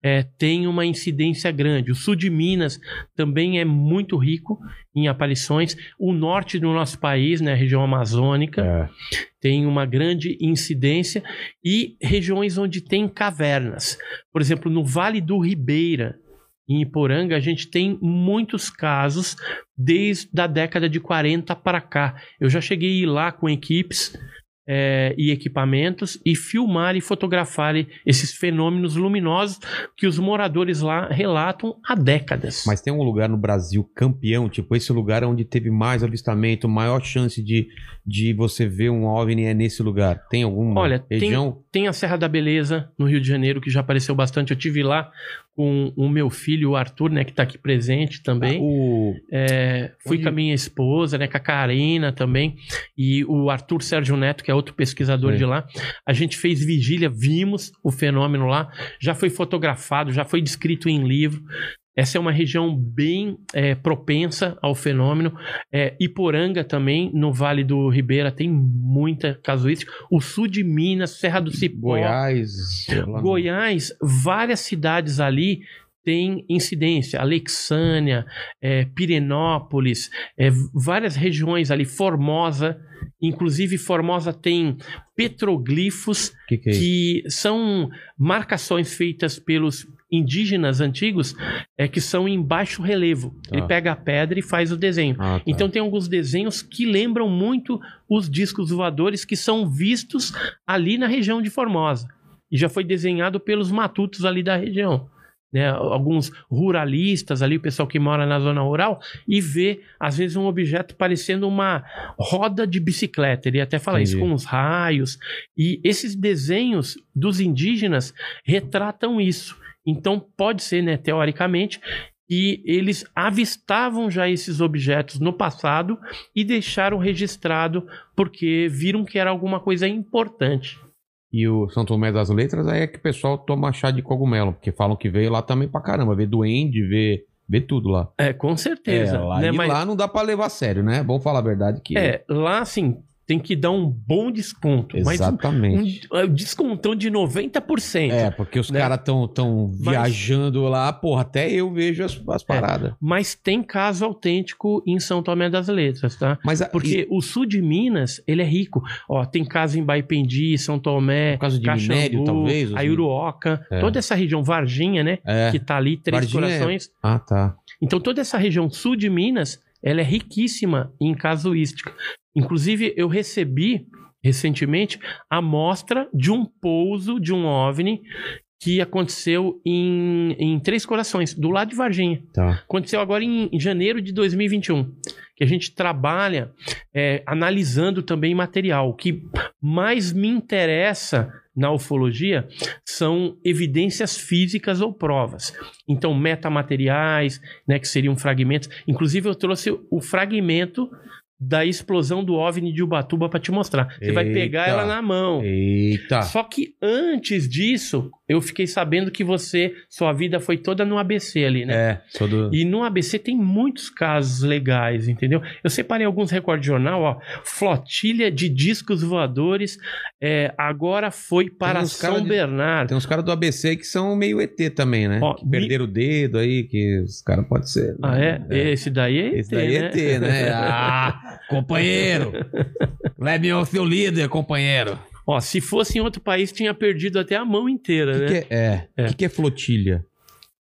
é, tem uma incidência grande. O sul de Minas também é muito rico em aparições. O norte do nosso país, né, a região amazônica, É. tem uma grande incidência. E regiões onde tem cavernas. Por exemplo, no Vale do Ribeira, em Iporanga, a gente tem muitos casos desde a década de 40 para cá. Eu já cheguei a ir lá com equipes é, e equipamentos e filmar e fotografar esses fenômenos luminosos que os moradores lá relatam há décadas. Mas tem um lugar no Brasil campeão, tipo, esse lugar onde teve mais avistamento, maior chance de, de você ver um OVNI é nesse lugar. Tem alguma Olha, tem- região? Tem a Serra da Beleza, no Rio de Janeiro, que já apareceu bastante. Eu tive lá com o meu filho, o Arthur, né, que está aqui presente também. O... É, fui Onde- com a minha esposa, né, com a Karina também, e o Arthur Sérgio Neto, que é outro pesquisador de lá. A gente fez vigília, vimos o fenômeno lá, já foi fotografado, já foi descrito em livro. Essa é uma região bem é, propensa ao fenômeno. É, Iporanga também, no Vale do Ribeira, tem muita casuística. O sul de Minas, Serra do Cipó, Goiás. Goiás, várias cidades ali têm incidência. Alexânia, é, Pirenópolis, é, várias regiões ali, Formosa. Inclusive, Formosa tem petroglifos que, que é que são marcações feitas pelos indígenas antigos é, que são em baixo relevo. Tá. Ele pega a pedra e faz o desenho. Ah, tá. Então tem alguns desenhos que lembram muito os discos voadores que são vistos ali na região de Formosa. E já foi desenhado pelos matutos ali da região. Né? Alguns ruralistas ali, o pessoal que mora na zona rural, e vê, às vezes, um objeto parecendo uma roda de bicicleta. Ele até fala isso, Entendi. com os raios. E esses desenhos dos indígenas retratam isso. Então, pode ser, né, teoricamente, que eles avistavam já esses objetos no passado e deixaram registrado porque viram que era alguma coisa importante. E o São Tomé das Letras aí é que o pessoal toma chá de cogumelo, porque falam que veio lá também pra caramba, vê duende, vê, vê tudo lá. É, com certeza. É, lá, né? Mas, lá não dá pra levar a sério, né? Vamos falar a verdade que... é, lá, assim, tem que dar um bom desconto. Mas um, Exatamente. um descontão de 90%. É, porque os né? caras tão, tão Mas- viajando lá, porra, até eu vejo as, as paradas. Mas tem caso autêntico em São Tomé das Letras, tá? Mas a- Porque o sul de Minas, ele é rico. Ó, tem caso em Baipendi, São Tomé, por causa de Caxambu, minério, talvez? Aiuruoca, É. toda essa região, Varginha, né? É. Que tá ali, Três Varginha é- Corações. Ah, tá. Então, toda essa região sul de Minas, ela é riquíssima em casuística. Inclusive, eu recebi recentemente a amostra de um pouso de um OVNI que aconteceu em, em Três Corações, do lado de Varginha. Tá. Aconteceu agora em janeiro de 2021, que a gente trabalha é, analisando também material. O que mais me interessa na ufologia são evidências físicas ou provas. Então, metamateriais, né, que seriam fragmentos. Inclusive, eu trouxe o fragmento da explosão do OVNI de Ubatuba para te mostrar. Você vai pegar Eita. ela na mão. Eita. Só que antes disso, eu fiquei sabendo que você, sua vida foi toda no ABC ali, né? É, sou do. E no ABC tem muitos casos legais, entendeu? Eu separei alguns recordes de jornal, ó. Flotilha de discos voadores é, agora foi para São de- Bernardo. Tem uns caras do ABC que são meio ET também, né? Ó, que perderam o dedo aí, que os caras podem ser. Ah, é? Esse daí é Esse daí é ET, ET, né? Ah, companheiro! Leve ao seu líder, companheiro. Ó, se fosse em outro país, tinha perdido até a mão inteira, O né? que, que é? é. O que, que é flotilha?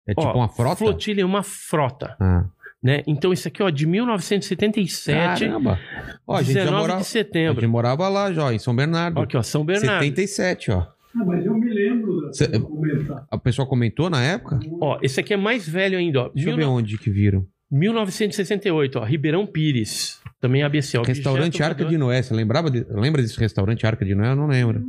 É tipo Ó, uma frota? Flotilha é uma frota, Ah, né? Então isso aqui, ó, de 1977, caramba! Ó, a gente já 19 morava, de a setembro. gente morava lá já, em São Bernardo. Ó, Aqui, ó, São Bernardo. 77, ó. Ah, mas eu me lembro Cê-. A pessoa comentou na época? Ó, esse aqui é mais velho ainda, ó. Deixa eu ver onde que viram. 1968, ó, Ribeirão Pires. Também ABC, ó. Restaurante Objeto Arca de Noé. Você lembrava de, lembra desse restaurante Arca de Noé? Eu não lembro.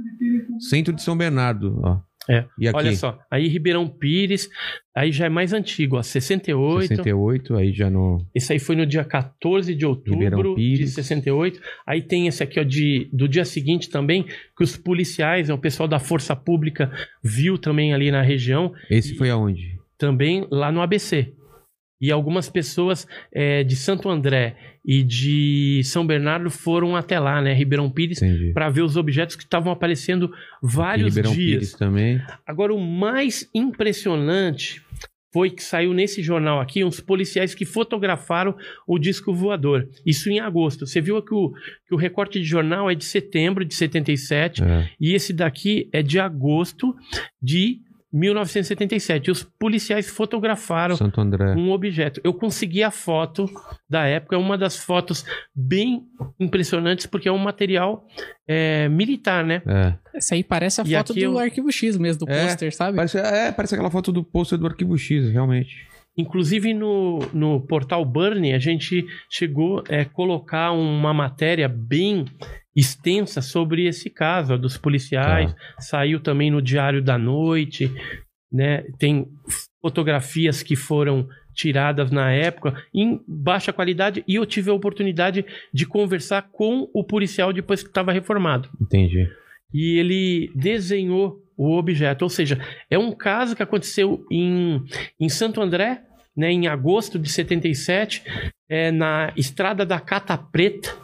Centro de São Bernardo, ó. É. E aqui? Olha só, aí Ribeirão Pires, aí já é mais antigo, ó, 68. 68, aí já no. Esse aí foi no dia 14 de outubro de Pires. 68. Aí tem esse aqui, ó, de, do dia seguinte também, que os policiais, né, o pessoal da Força Pública viu também ali na região, Esse E- foi aonde? também lá no ABC. E algumas pessoas é, de Santo André e de São Bernardo foram até lá, né, Ribeirão Pires, para ver os objetos que estavam aparecendo vários Ribeirão dias. Pires também. Agora, o mais impressionante foi que saiu nesse jornal aqui uns policiais que fotografaram o disco voador. Isso em agosto. Você viu que o, que o recorte de jornal é de setembro de 77 É. e esse daqui é de agosto de 1977. E os policiais fotografaram Santo André. um objeto. Eu consegui a foto da época, é uma das fotos bem impressionantes, porque é um material é, militar, né? É. Essa aí parece a E foto do eu- Arquivo X mesmo, do É, pôster, sabe? Parece, é, parece aquela foto do pôster do Arquivo X, realmente. Inclusive no, no portal Burnie, a gente chegou a colocar uma matéria bem extensa sobre esse caso ó, dos policiais. Saiu também no Diário da Noite, né? Tem fotografias que foram tiradas na época em baixa qualidade e eu tive a oportunidade de conversar com o policial depois que estava reformado Entendi. e ele desenhou o objeto. Ou seja, é um caso que aconteceu em, em Santo André, né, em agosto de 77, é, na estrada da Cata Preta.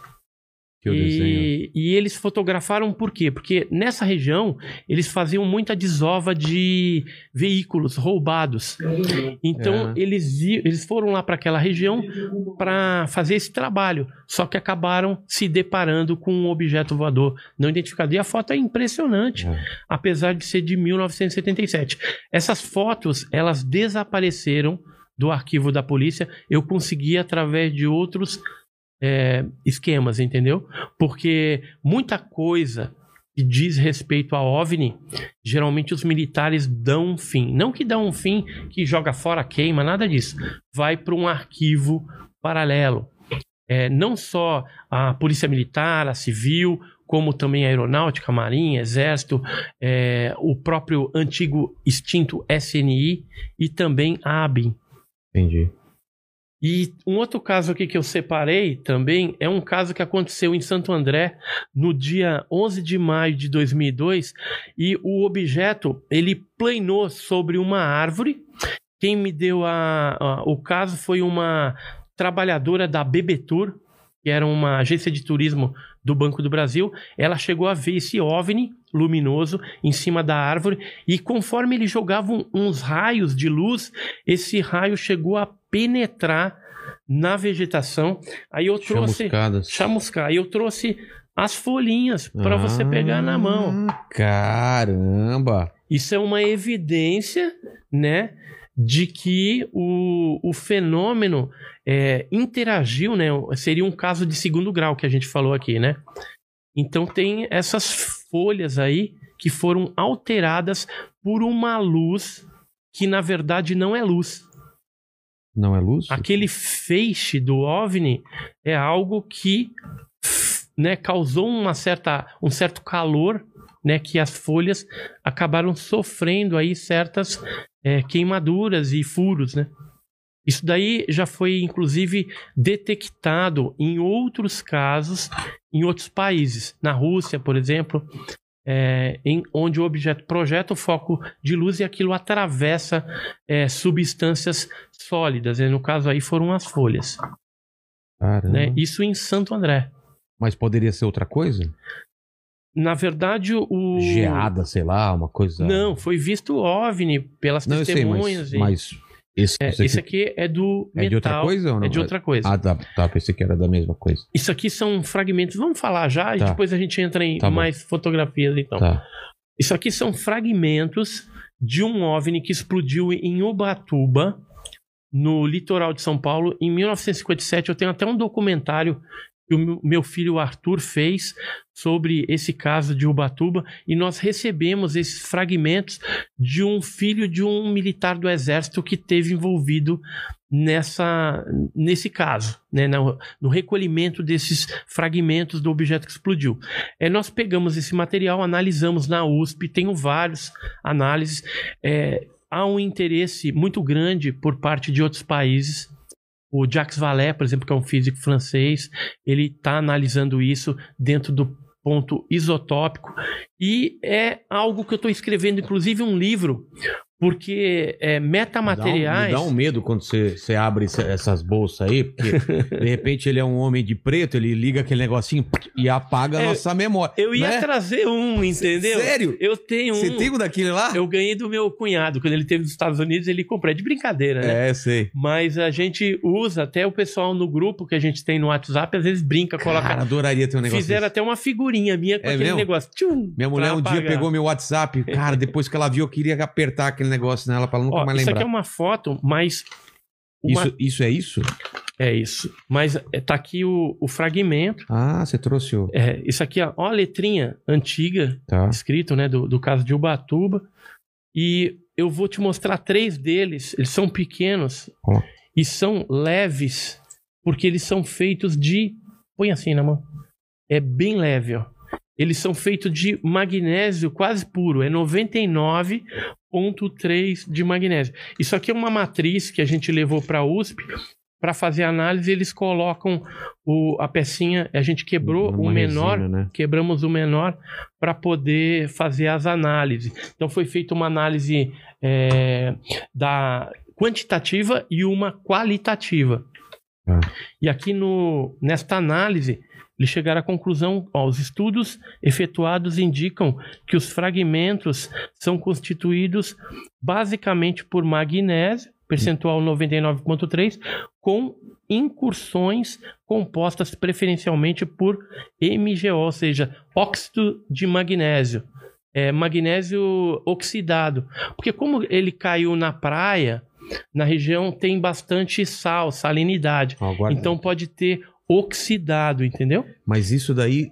Que eu desenho. E, e eles fotografaram por quê? Porque nessa região eles faziam muita desova de veículos roubados. Então É. eles, eles foram lá para aquela região para fazer esse trabalho. Só que acabaram se deparando com um objeto voador não identificado. E a foto é impressionante, É. apesar de ser de 1977. Essas fotos, elas desapareceram do arquivo da polícia. Eu consegui através de outros é, esquemas, entendeu? Porque muita coisa que diz respeito a OVNI, geralmente os militares dão um fim. Não que dão um fim que joga fora, queima, nada disso. Vai para um arquivo paralelo. É, não só a Polícia Militar, a Civil, como também a Aeronáutica, Marinha, Exército, é, o próprio antigo extinto SNI e também a ABIN. Entendi. E um outro caso aqui que eu separei também é um caso que aconteceu em Santo André no dia 11 de maio de 2002 e o objeto ele planou sobre uma árvore. Quem me deu a, a- o caso foi uma trabalhadora da Bebetur, que era uma agência de turismo do Banco do Brasil. Ela chegou a ver esse OVNI luminoso em cima da árvore e conforme ele jogava um- uns raios de luz, esse raio chegou a penetrar na vegetação. Aí eu trouxe Chamuscadas. chamuscar. Aí eu trouxe as folhinhas para você pegar na mão. Ah, Caramba! Isso é uma evidência, né, de que o, o fenômeno é, interagiu, né? Seria um caso de segundo grau que a gente falou aqui, né? Então tem essas folhas aí que foram alteradas por uma luz que na verdade não é luz. Não é luz? Aquele feixe do OVNI é algo que né, causou uma certa, um certo calor, né, que as folhas acabaram sofrendo aí certas é, queimaduras e furos, né? Isso daí já foi inclusive detectado em outros casos em outros países, na Rússia, por exemplo, é, em onde o objeto projeta o foco de luz e aquilo atravessa é, substâncias sólidas. E no caso aí foram as folhas. Né? Isso em Santo André. Mas poderia ser outra coisa? Na verdade, o. Geada, sei lá, uma coisa. Não, foi visto OVNI pelas Não, eu sei, testemunhas. mas, e- mas esse, É, esse aqui aqui é do é de outra metal, coisa ou não? É de outra coisa. Ah, tá, tá, pensei que era da mesma coisa. Isso aqui são fragmentos. Vamos falar já e Tá. depois a gente entra em Tá bom. mais fotografias, então. Tá. Isso aqui são fragmentos de um OVNI que explodiu em Ubatuba, no litoral de São Paulo, em 1957. Eu tenho até um documentário que o meu- filho Arthur fez sobre esse caso de Ubatuba e nós recebemos esses fragmentos de um filho de um militar do exército que teve envolvido nessa nesse caso, né, no, no recolhimento desses fragmentos do objeto que explodiu. É, nós pegamos esse material, analisamos na USP, tenho vários análises. É, há um interesse muito grande por parte de outros países. O Jacques Vallée, por exemplo, que é um físico francês, ele está analisando isso dentro do ponto isotópico. E é algo que eu estou escrevendo, inclusive um livro, porque é, metamateriais. Me dá um medo quando você, você abre essas bolsas aí, porque de repente ele é um homem de preto, ele liga aquele negocinho e apaga a É, nossa memória. Eu ia né? trazer um, entendeu? Sério? Eu tenho um. Você tem um daquele lá? Eu ganhei do meu cunhado. Quando ele teve nos Estados Unidos, ele comprou. É de brincadeira, né? É, sei. Mas a gente usa, até o pessoal no grupo que a gente tem no WhatsApp, às vezes brinca, coloca. Cara, adoraria ter um negócio Fizeram desse. até uma figurinha minha com É aquele mesmo? negócio. Tchum, Minha mulher um dia apagar. pegou meu WhatsApp. Cara, depois que ela viu, eu queria apertar aquele negócio nela pra ela nunca Ó, mais isso lembrar. aqui é uma foto, mas. uma- Isso, isso é isso? É isso. Mas é, tá aqui o, o fragmento. Ah, você trouxe o. É, isso aqui, ó, ó a letrinha antiga, Tá. escrito, né, do, do caso de Ubatuba. E eu vou te mostrar três deles. Eles são pequenos Ó. e são leves, porque eles são feitos de. Põe assim na mão. É bem leve, ó. Eles são feitos de magnésio quase puro, é 99,3 de magnésio. Isso aqui é uma matriz que a gente levou para a USP para fazer análise. Eles colocam o, a pecinha, a gente quebrou Uma o menor, resina, né? quebramos o menor para poder fazer as análises. Então foi feita uma análise é, da quantitativa e uma qualitativa. Ah. E aqui no, nesta análise, eles chegaram à conclusão, ó, os estudos efetuados indicam que os fragmentos são constituídos basicamente por magnésio, percentual 99,3, com incursões compostas preferencialmente por MgO, ou seja, óxido de magnésio. É, magnésio oxidado. Porque como ele caiu na praia, na região tem bastante sal, salinidade. Então pode ter oxidado, entendeu? Mas isso daí.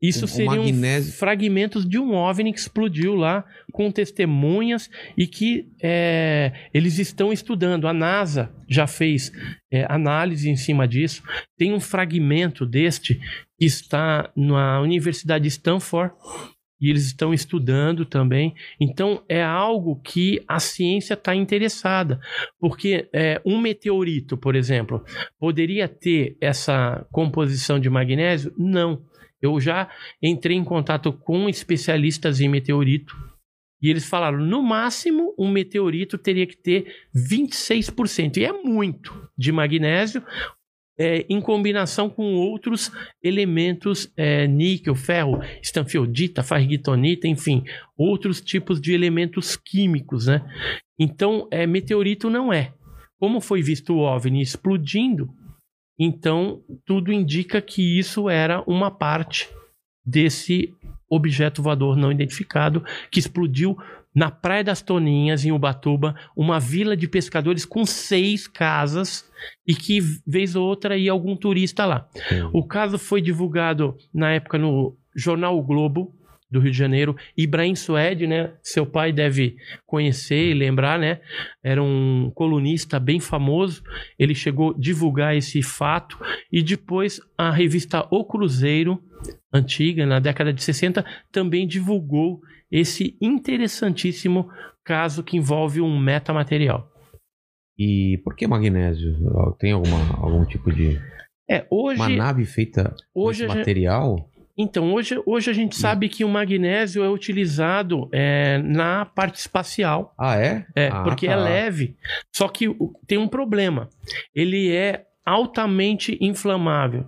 Isso seriam magnésio- fragmentos de um OVNI que explodiu lá, com testemunhas e que é, eles estão estudando. A NASA já fez é, análise em cima disso. Tem um fragmento deste que está na Universidade de Stanford e eles estão estudando também. Então é algo que a ciência está interessada, porque é, um meteorito, por exemplo, poderia ter essa composição de magnésio? Não. Eu já entrei em contato com especialistas em meteorito e eles falaram, no máximo, um meteorito teria que ter 26%. E é muito de magnésio, é, em combinação com outros elementos, é, níquel, ferro, estanfiodita, fargitonita, enfim, outros tipos de elementos químicos, né? Então, é, meteorito não é. Como foi visto o OVNI explodindo, então tudo indica que isso era uma parte desse objeto voador não identificado que explodiu na Praia das Toninhas, em Ubatuba, uma vila de pescadores com seis casas e que, vez ou outra, ia algum turista lá. O caso foi divulgado na época no jornal O Globo do Rio de Janeiro. Ibrahim Suede, né? Seu pai deve conhecer e lembrar, né? Era um colunista bem famoso. Ele chegou a divulgar esse fato e depois a revista O Cruzeiro, antiga, na década de 60, também divulgou esse interessantíssimo caso que envolve um metamaterial. E por que magnésio? Tem alguma, algum tipo de. É, hoje Uma nave feita hoje gente- material? Então, hoje, hoje a gente sabe que o magnésio é utilizado é, na parte espacial. Ah, é? É, Ah, porque tá. é leve. Só que tem um problema. Ele é altamente inflamável.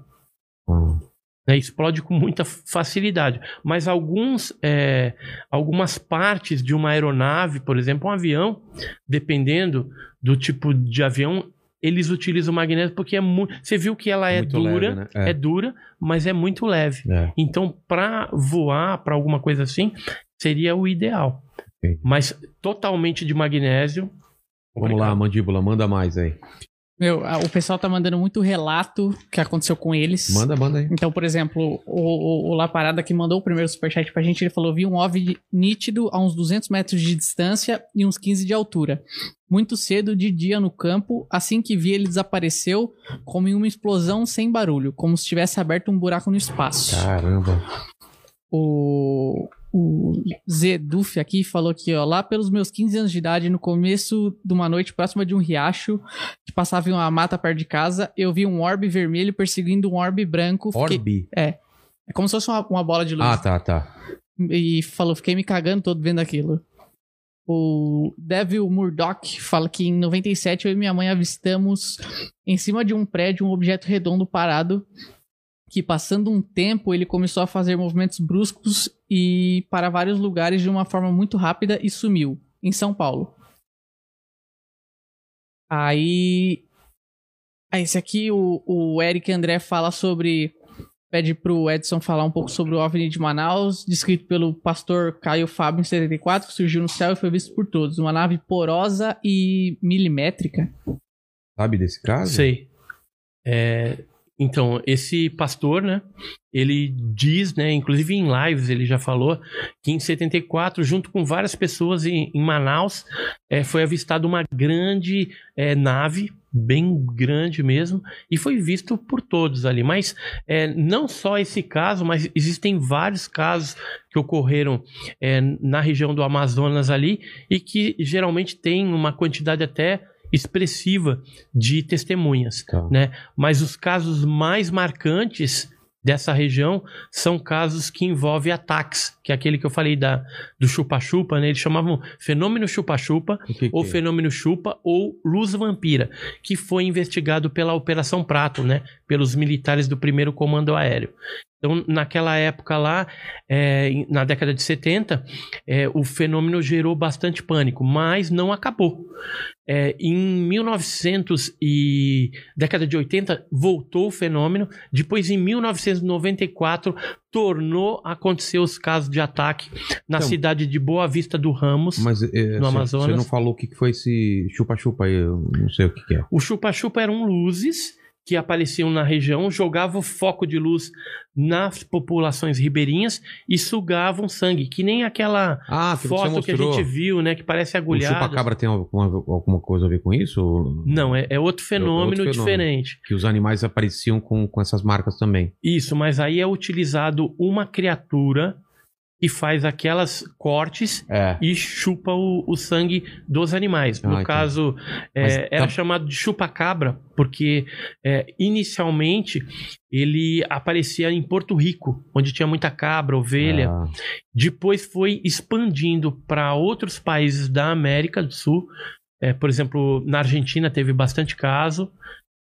Hum. Né, explode com muita facilidade. Mas alguns, é, algumas partes de uma aeronave, por exemplo, um avião, dependendo do tipo de avião, eles utilizam magnésio porque é muito. Você viu que ela é Muito dura, leve, né? é. É. dura, mas é muito leve. É. Então, para voar, para alguma coisa assim, seria o ideal. Entendi. Mas totalmente de magnésio. Vamos lá, mandíbula, manda mais aí. Meu, o pessoal tá mandando muito relato que aconteceu com eles. Manda, manda aí. Então, por exemplo, o, o, o La Parada que mandou o primeiro superchat pra gente, ele falou: vi um OVNI nítido a uns 200 metros de distância e uns 15 de altura. Muito cedo, de dia no campo, assim que vi ele desapareceu, como em uma explosão sem barulho, como se tivesse aberto um buraco no espaço. Caramba. O, o Zeduf aqui falou aqui, ó, lá pelos meus 15 anos de idade, no começo de uma noite próxima de um riacho, que passava em uma mata perto de casa, eu vi um orbe vermelho perseguindo um orbe branco. Fiquei- Orbi. É como se fosse uma, uma bola de luz. Ah, tá, tá. E falou, fiquei me cagando todo vendo aquilo. O Devil Murdoch fala que em 97 eu e minha mãe avistamos em cima de um prédio um objeto redondo parado que passando um tempo ele começou a fazer movimentos bruscos e para vários lugares de uma forma muito rápida e sumiu em São Paulo. Aí, aí esse aqui o, o Eric André fala sobre pede pro Edson falar um pouco sobre o OVNI de Manaus, descrito pelo pastor Caio Fábio em 74, que surgiu no céu e foi visto por todos. Uma nave porosa e milimétrica. Sabe desse caso? Sei. É, então, esse pastor, né? Ele diz, né? Inclusive em lives ele já falou que em 74, junto com várias pessoas em, em Manaus, é, foi avistada uma grande é, nave, bem grande mesmo, e foi visto por todos ali. Mas é, não só esse caso, mas existem vários casos que ocorreram na região do Amazonas ali e que geralmente tem uma quantidade até expressiva de testemunhas Tá. né? Mas os casos mais marcantes dessa região são casos que envolvem ataques, que é aquele que eu falei da, do chupa-chupa, né? Eles chamavam fenômeno chupa-chupa, O que ou é? fenômeno chupa, ou luz vampira, que foi investigado pela Operação Prato, né? Pelos militares do primeiro comando aéreo. Então, naquela época lá, é, na década de 70, é, o fenômeno gerou bastante pânico, mas não acabou. É, em 1900 e década de 80 voltou o fenômeno. Depois, em 1994, tornou a acontecer os casos de ataque na Então- cidade de Boa Vista do Ramos. Mas é, No você- Amazonas. você não falou o que que foi esse chupa-chupa aí, eu não sei o que, que é. O chupa-chupa eram luzes que apareciam na região, jogavam foco de luz nas populações ribeirinhas e sugavam sangue, que nem aquela Ah, que foto que a gente viu, né, que parece O agulhada. chupa-cabra tem alguma, alguma coisa a ver com isso? Ou- Não, é, é outro fenômeno fenômeno. diferente. Que os animais apareciam com, com essas marcas também. Isso, mas aí é utilizado uma criatura que faz aquelas cortes É. e chupa o, o sangue dos animais. Ah, No entendi. caso, é, Mas era tá- chamado de chupa-cabra, porque é, inicialmente ele aparecia em Porto Rico, onde tinha muita cabra, ovelha. Ah, Depois foi expandindo para outros países da América do Sul. É, por exemplo, na Argentina teve bastante caso.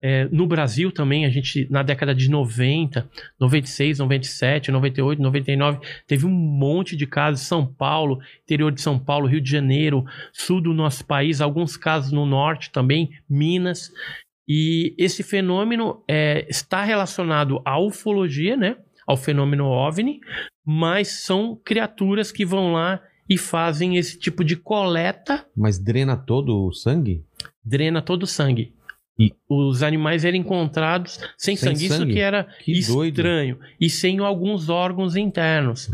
É, no Brasil também, a gente, na década de 90, 96, 97, 98, 99, teve um monte de casos. São Paulo, interior de São Paulo, Rio de Janeiro, sul do nosso país, alguns casos no norte também, Minas. E esse fenômeno é, está relacionado à ufologia, né? Ao fenômeno OVNI, mas são criaturas que vão lá e fazem esse tipo de coleta, mas drena todo o sangue? drena todo o sangue. E- os animais eram encontrados sem, Sem sangue. Isso sangue? que era Que doido. estranho. E sem alguns órgãos internos.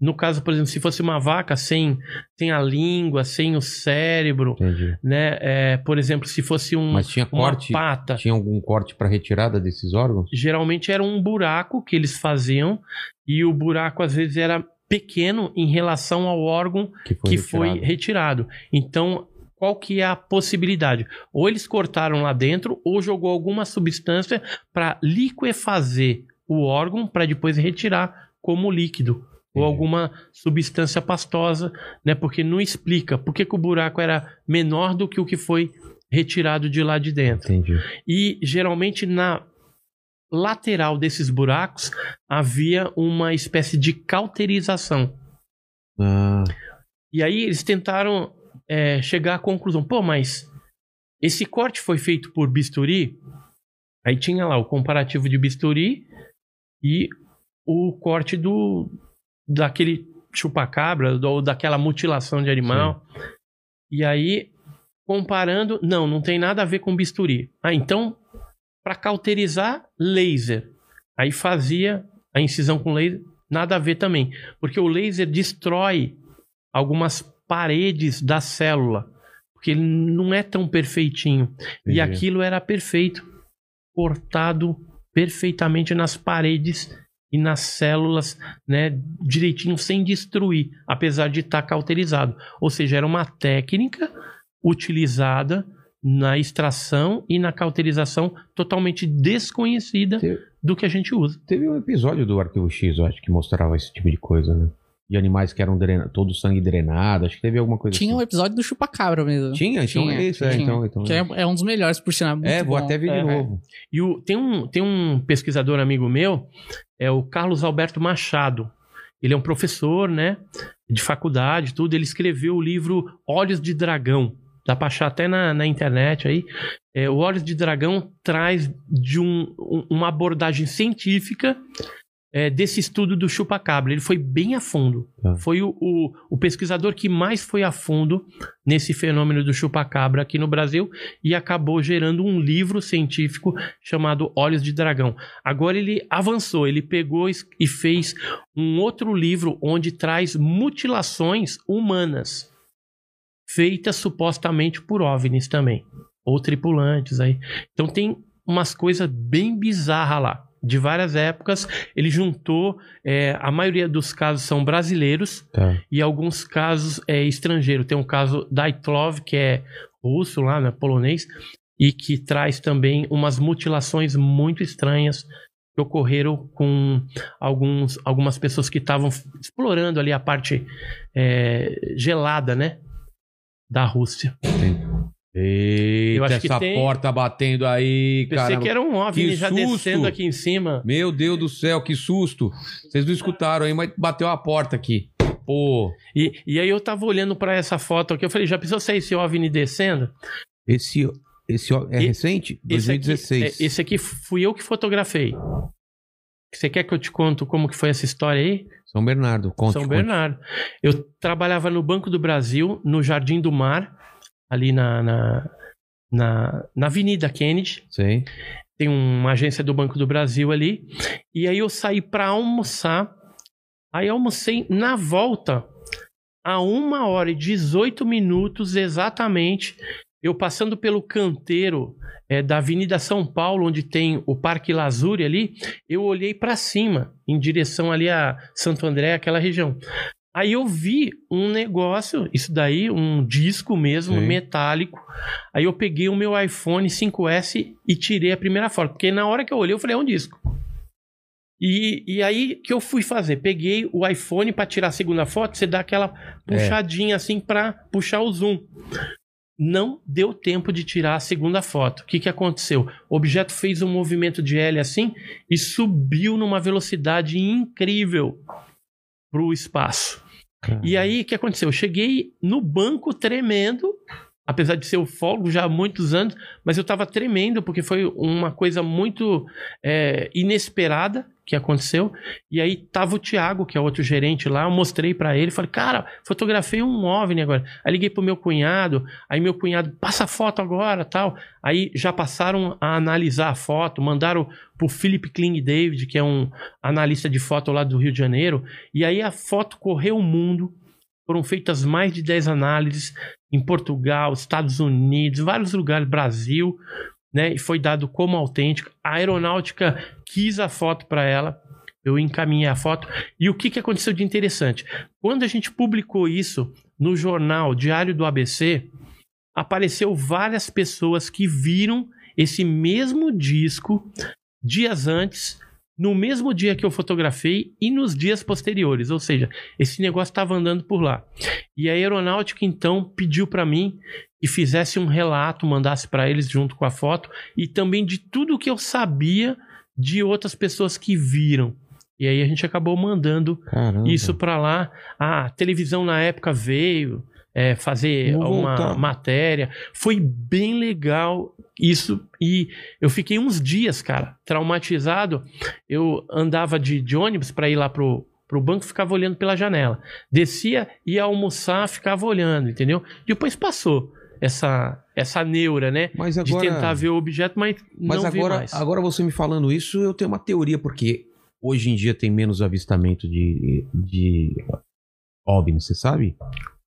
No caso, por exemplo, se fosse uma vaca sem, sem a língua, sem o cérebro, Entendi. né? É, por exemplo, se fosse um, Mas tinha uma corte? pata, Tinha algum corte para retirada desses órgãos? geralmente era um buraco que eles faziam e o buraco às vezes era pequeno em relação ao órgão Que foi que retirado. foi retirado. Então, qual que é a possibilidade? Ou eles cortaram lá dentro ou jogou alguma substância para liquefazer o órgão para depois retirar como líquido ou alguma substância pastosa, né? Porque não explica por que, que o buraco era menor do que o que foi retirado de lá de dentro. Entendi. E geralmente na lateral desses buracos havia uma espécie de cauterização. Ah, E aí eles tentaram é, chegar à conclusão: pô, mas esse corte foi feito por bisturi? Aí tinha lá o comparativo de bisturi e o corte do daquele chupacabra ou daquela mutilação de animal. E aí comparando, não, não tem nada a ver com bisturi. Ah, então para cauterizar laser. Aí fazia a incisão com laser, nada a ver também, porque o laser destrói algumas paredes da célula, porque ele não é tão perfeitinho. Entendi. E aquilo era perfeito, cortado perfeitamente nas paredes e nas células, né, direitinho sem destruir, apesar de estar cauterizado. Ou seja, era uma técnica utilizada na extração e na cauterização totalmente desconhecida do que a gente usa. Teve um episódio do Arquivo X, eu acho, que mostrava esse tipo de coisa, né? De animais que eram drena... todo o sangue drenado. Acho que teve alguma coisa Tinha um assim. episódio do chupacabra mesmo. Tinha? Então é isso, é, tinha. então- então que é. é, é um dos melhores, por sinal. muito É, vou bom. até ver de É, novo. E o, tem, um, tem um pesquisador amigo meu, é o Carlos Alberto Machado. Ele é um professor, né? De faculdade, tudo. Ele escreveu o livro Olhos de Dragão. Dá pra achar até na, na internet aí. É, o Olhos de Dragão traz de um, um- uma abordagem científica é, desse estudo do chupacabra. Ele foi bem a fundo. Tá. Foi o, o, o pesquisador que mais foi a fundo nesse fenômeno do chupacabra aqui no Brasil e acabou gerando um livro científico chamado Olhos de Dragão. Agora ele avançou, ele pegou e fez um outro livro onde traz mutilações humanas feitas supostamente por OVNIs também, ou tripulantes aí. Então tem umas coisas bem bizarras lá. De várias épocas, ele juntou. é, a maioria dos casos são brasileiros, Tá. e alguns casos é estrangeiro. Tem um caso da Itlov, que é russo lá, né, polonês, e que traz também umas mutilações muito estranhas que ocorreram com alguns, algumas pessoas que estavam explorando ali a parte é, gelada, né, da Rússia. Eita, Eu acho que essa tem- porta batendo aí, Pensei cara. que era um OVNI que já susto! descendo aqui em cima. Meu Deus do céu, que susto. Vocês não escutaram aí, mas bateu a porta aqui. Pô, E, e aí eu tava olhando pra essa foto aqui, eu falei, já pensou se é esse OVNI descendo? esse, esse é E- recente? Esse aqui, 2016. é, esse aqui fui eu que fotografei. Você quer que eu te conto como que foi essa história aí? São Bernardo, conta. São Bernardo. Eu trabalhava no Banco do Brasil, no Jardim do Mar, ali na, na, na, na Avenida Kennedy. Sei. Tem uma agência do Banco do Brasil ali. E aí eu saí para almoçar. Aí almocei na volta, a uma hora e 18 minutos exatamente. Eu passando pelo canteiro é, da Avenida São Paulo, onde tem o Parque Lazuri ali, eu olhei para cima, em direção ali a Santo André, aquela região. Aí eu vi um negócio, isso daí, um disco mesmo, Sim. metálico. Aí eu peguei o meu iPhone 5S e tirei a primeira foto. Porque na hora que eu olhei, eu falei, é um disco. E, e aí que eu fui fazer? Peguei o iPhone para tirar a segunda foto, você dá aquela puxadinha assim para puxar o zoom. Não deu tempo de tirar a segunda foto. O que, que aconteceu? O objeto fez um movimento de L assim e subiu numa velocidade incrível para o espaço. E aí, o que aconteceu? Eu cheguei no banco tremendo, apesar de ser ufólogo já há muitos anos, mas eu estava tremendo porque foi uma coisa muito é, inesperada que aconteceu. E aí tava o Thiago, que é outro gerente lá, eu mostrei para ele, falei, cara, fotografei um OVNI agora. Aí liguei pro meu cunhado, aí meu cunhado, passa a foto agora, tal. Aí já passaram a analisar a foto, mandaram pro Philip Kling David, que é um analista de foto lá do Rio de Janeiro, e aí a foto correu o mundo. Foram feitas mais de 10 análises em Portugal, Estados Unidos, vários lugares, Brasil, né? E foi dado como autêntica. A aeronáutica quis a foto para ela. Eu encaminhei a foto. E o que, que aconteceu de interessante? Quando a gente publicou isso no jornal Diário do ABC, apareceu várias pessoas que viram esse mesmo disco dias antes no mesmo dia que eu fotografei e nos dias posteriores, ou seja, esse negócio estava andando por lá. E a aeronáutica então pediu para mim que fizesse um relato, mandasse para eles junto com a foto e também de tudo que eu sabia de outras pessoas que viram. E aí a gente acabou mandando Caramba. isso para lá. A televisão na época veio é, fazer Vou uma voltar. matéria. Foi bem legal isso. E eu fiquei uns dias, cara, traumatizado. Eu andava de, de ônibus para ir lá pro, pro banco, ficava olhando pela janela. Descia, ia almoçar, ficava olhando, entendeu? Depois passou essa, essa neura, né? Mas De agora, tentar ver o objeto, mas, mas não agora, mais. agora você me falando isso, eu tenho uma teoria, porque hoje em dia tem menos avistamento de, de OVNI, você sabe?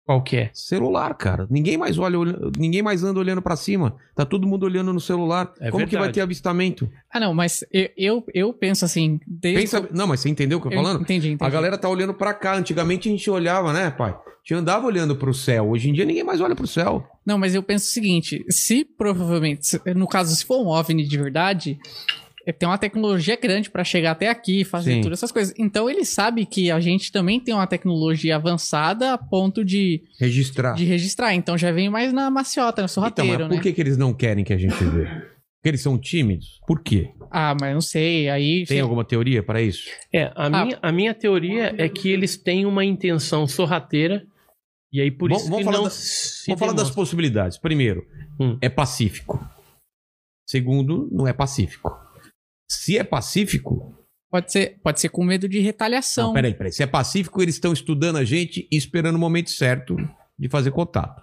Qual que é? Celular, cara. Ninguém mais olha, ninguém mais anda olhando pra cima. Tá todo mundo olhando no celular. É Como que vai verdade. ter avistamento? Ah, não, mas eu, eu, eu penso assim. Pensa, não, mas você entendeu o que eu tô eu falando? Entendi, entendi. A galera tá olhando pra cá. Antigamente a gente olhava, né, pai? A gente andava olhando pro céu. Hoje em dia ninguém mais olha pro céu. Não, mas eu penso o seguinte: se provavelmente, no caso, se for um OVNI de verdade, tem uma tecnologia grande pra chegar até aqui, fazer Sim. todas essas coisas. Então ele sabe que a gente também tem uma tecnologia avançada a ponto de, Registrar. de registrar. Então já vem mais na maciota, no Então, mas sorrateiro, por né? que, que eles não querem que a gente vê? Porque eles são tímidos? Por quê? Ah, mas não sei. Aí. Tem alguma teoria para isso? É, a, minha, a minha teoria é que eles têm uma intenção sorrateira e aí por isso vamos que falar não da- se Vamos falar das demonstra. possibilidades. Primeiro, Hum. é pacífico. Segundo, não é pacífico. Se é pacífico. Pode ser, pode ser com medo de retaliação. Não, peraí, peraí. Se é pacífico, eles estão estudando a gente e esperando o momento certo de fazer contato.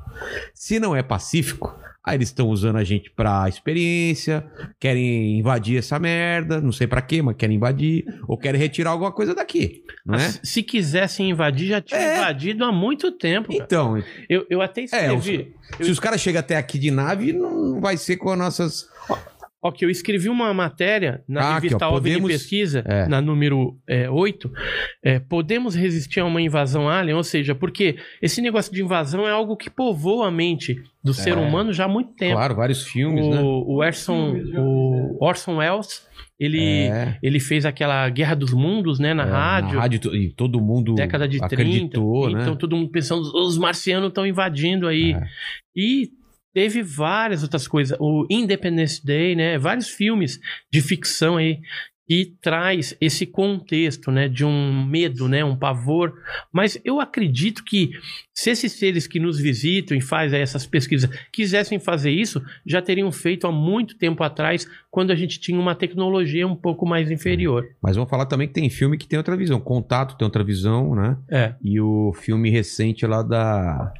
Se não é pacífico, aí eles estão usando a gente pra experiência, querem invadir essa merda, não sei pra quê, mas querem invadir, ou querem retirar alguma coisa daqui, não é? Mas Se quisessem invadir, já tinha É. invadido há muito tempo. cara. Então, Eu, eu até escrevi. se os caras chegam até aqui de nave, não vai ser com as nossas. Ó, que eu escrevi uma matéria na Ah, aqui, revista ó, OVNI podemos- Pesquisa, É. na número é, 8. é, podemos resistir a uma invasão alien? Ou seja, porque esse negócio de invasão é algo que povoa a mente do ser humano já há muito tempo. Claro, vários filmes, o, né? o Orson, o Orson Welles, ele, É. ele fez aquela Guerra dos Mundos, né, na É, rádio. Na rádio e todo mundo Década de 30. acreditou, né? Então todo mundo pensando, os marcianos estão invadindo aí. É. E teve várias outras coisas. O Independence Day, né? Vários filmes de ficção aí que traz esse contexto, né, de um medo, né, um pavor. Mas eu acredito que se esses seres que nos visitam e fazem essas pesquisas quisessem fazer isso, já teriam feito há muito tempo atrás, quando a gente tinha uma tecnologia um pouco mais inferior. Mas vamos falar também que tem filme que tem outra visão. Contato tem outra visão, né? É. E o filme recente lá da.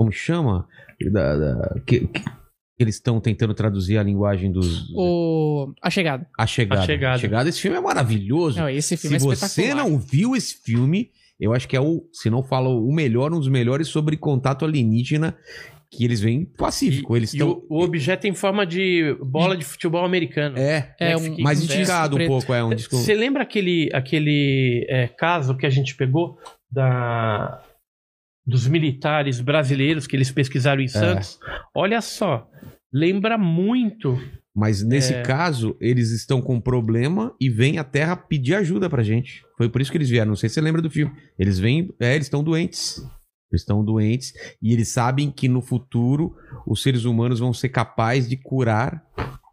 Como chama? Da, da- que, que- eles estão tentando traduzir a linguagem dos. O... A chegada. A Chegada. A Chegada. Esse filme é maravilhoso. Não, esse Se filme é você não viu esse filme, eu acho que é o, se não fala o melhor, um dos melhores sobre contato alienígena que eles vêm pacífico. eles E estão. o, o objeto em forma de bola de futebol americano. É, É né, um- mais indicado um pouco, é um disco. Você lembra aquele, aquele é, caso que a gente pegou da, dos militares brasileiros que eles pesquisaram em Santos? Olha só, lembra muito. Mas nesse É. caso, eles estão com um problema e vêm à Terra pedir ajuda pra gente. Foi por isso que eles vieram. Não sei se você lembra do filme. Eles vêm. É, eles estão doentes. Eles estão doentes. E eles sabem que no futuro os seres humanos vão ser capazes de curar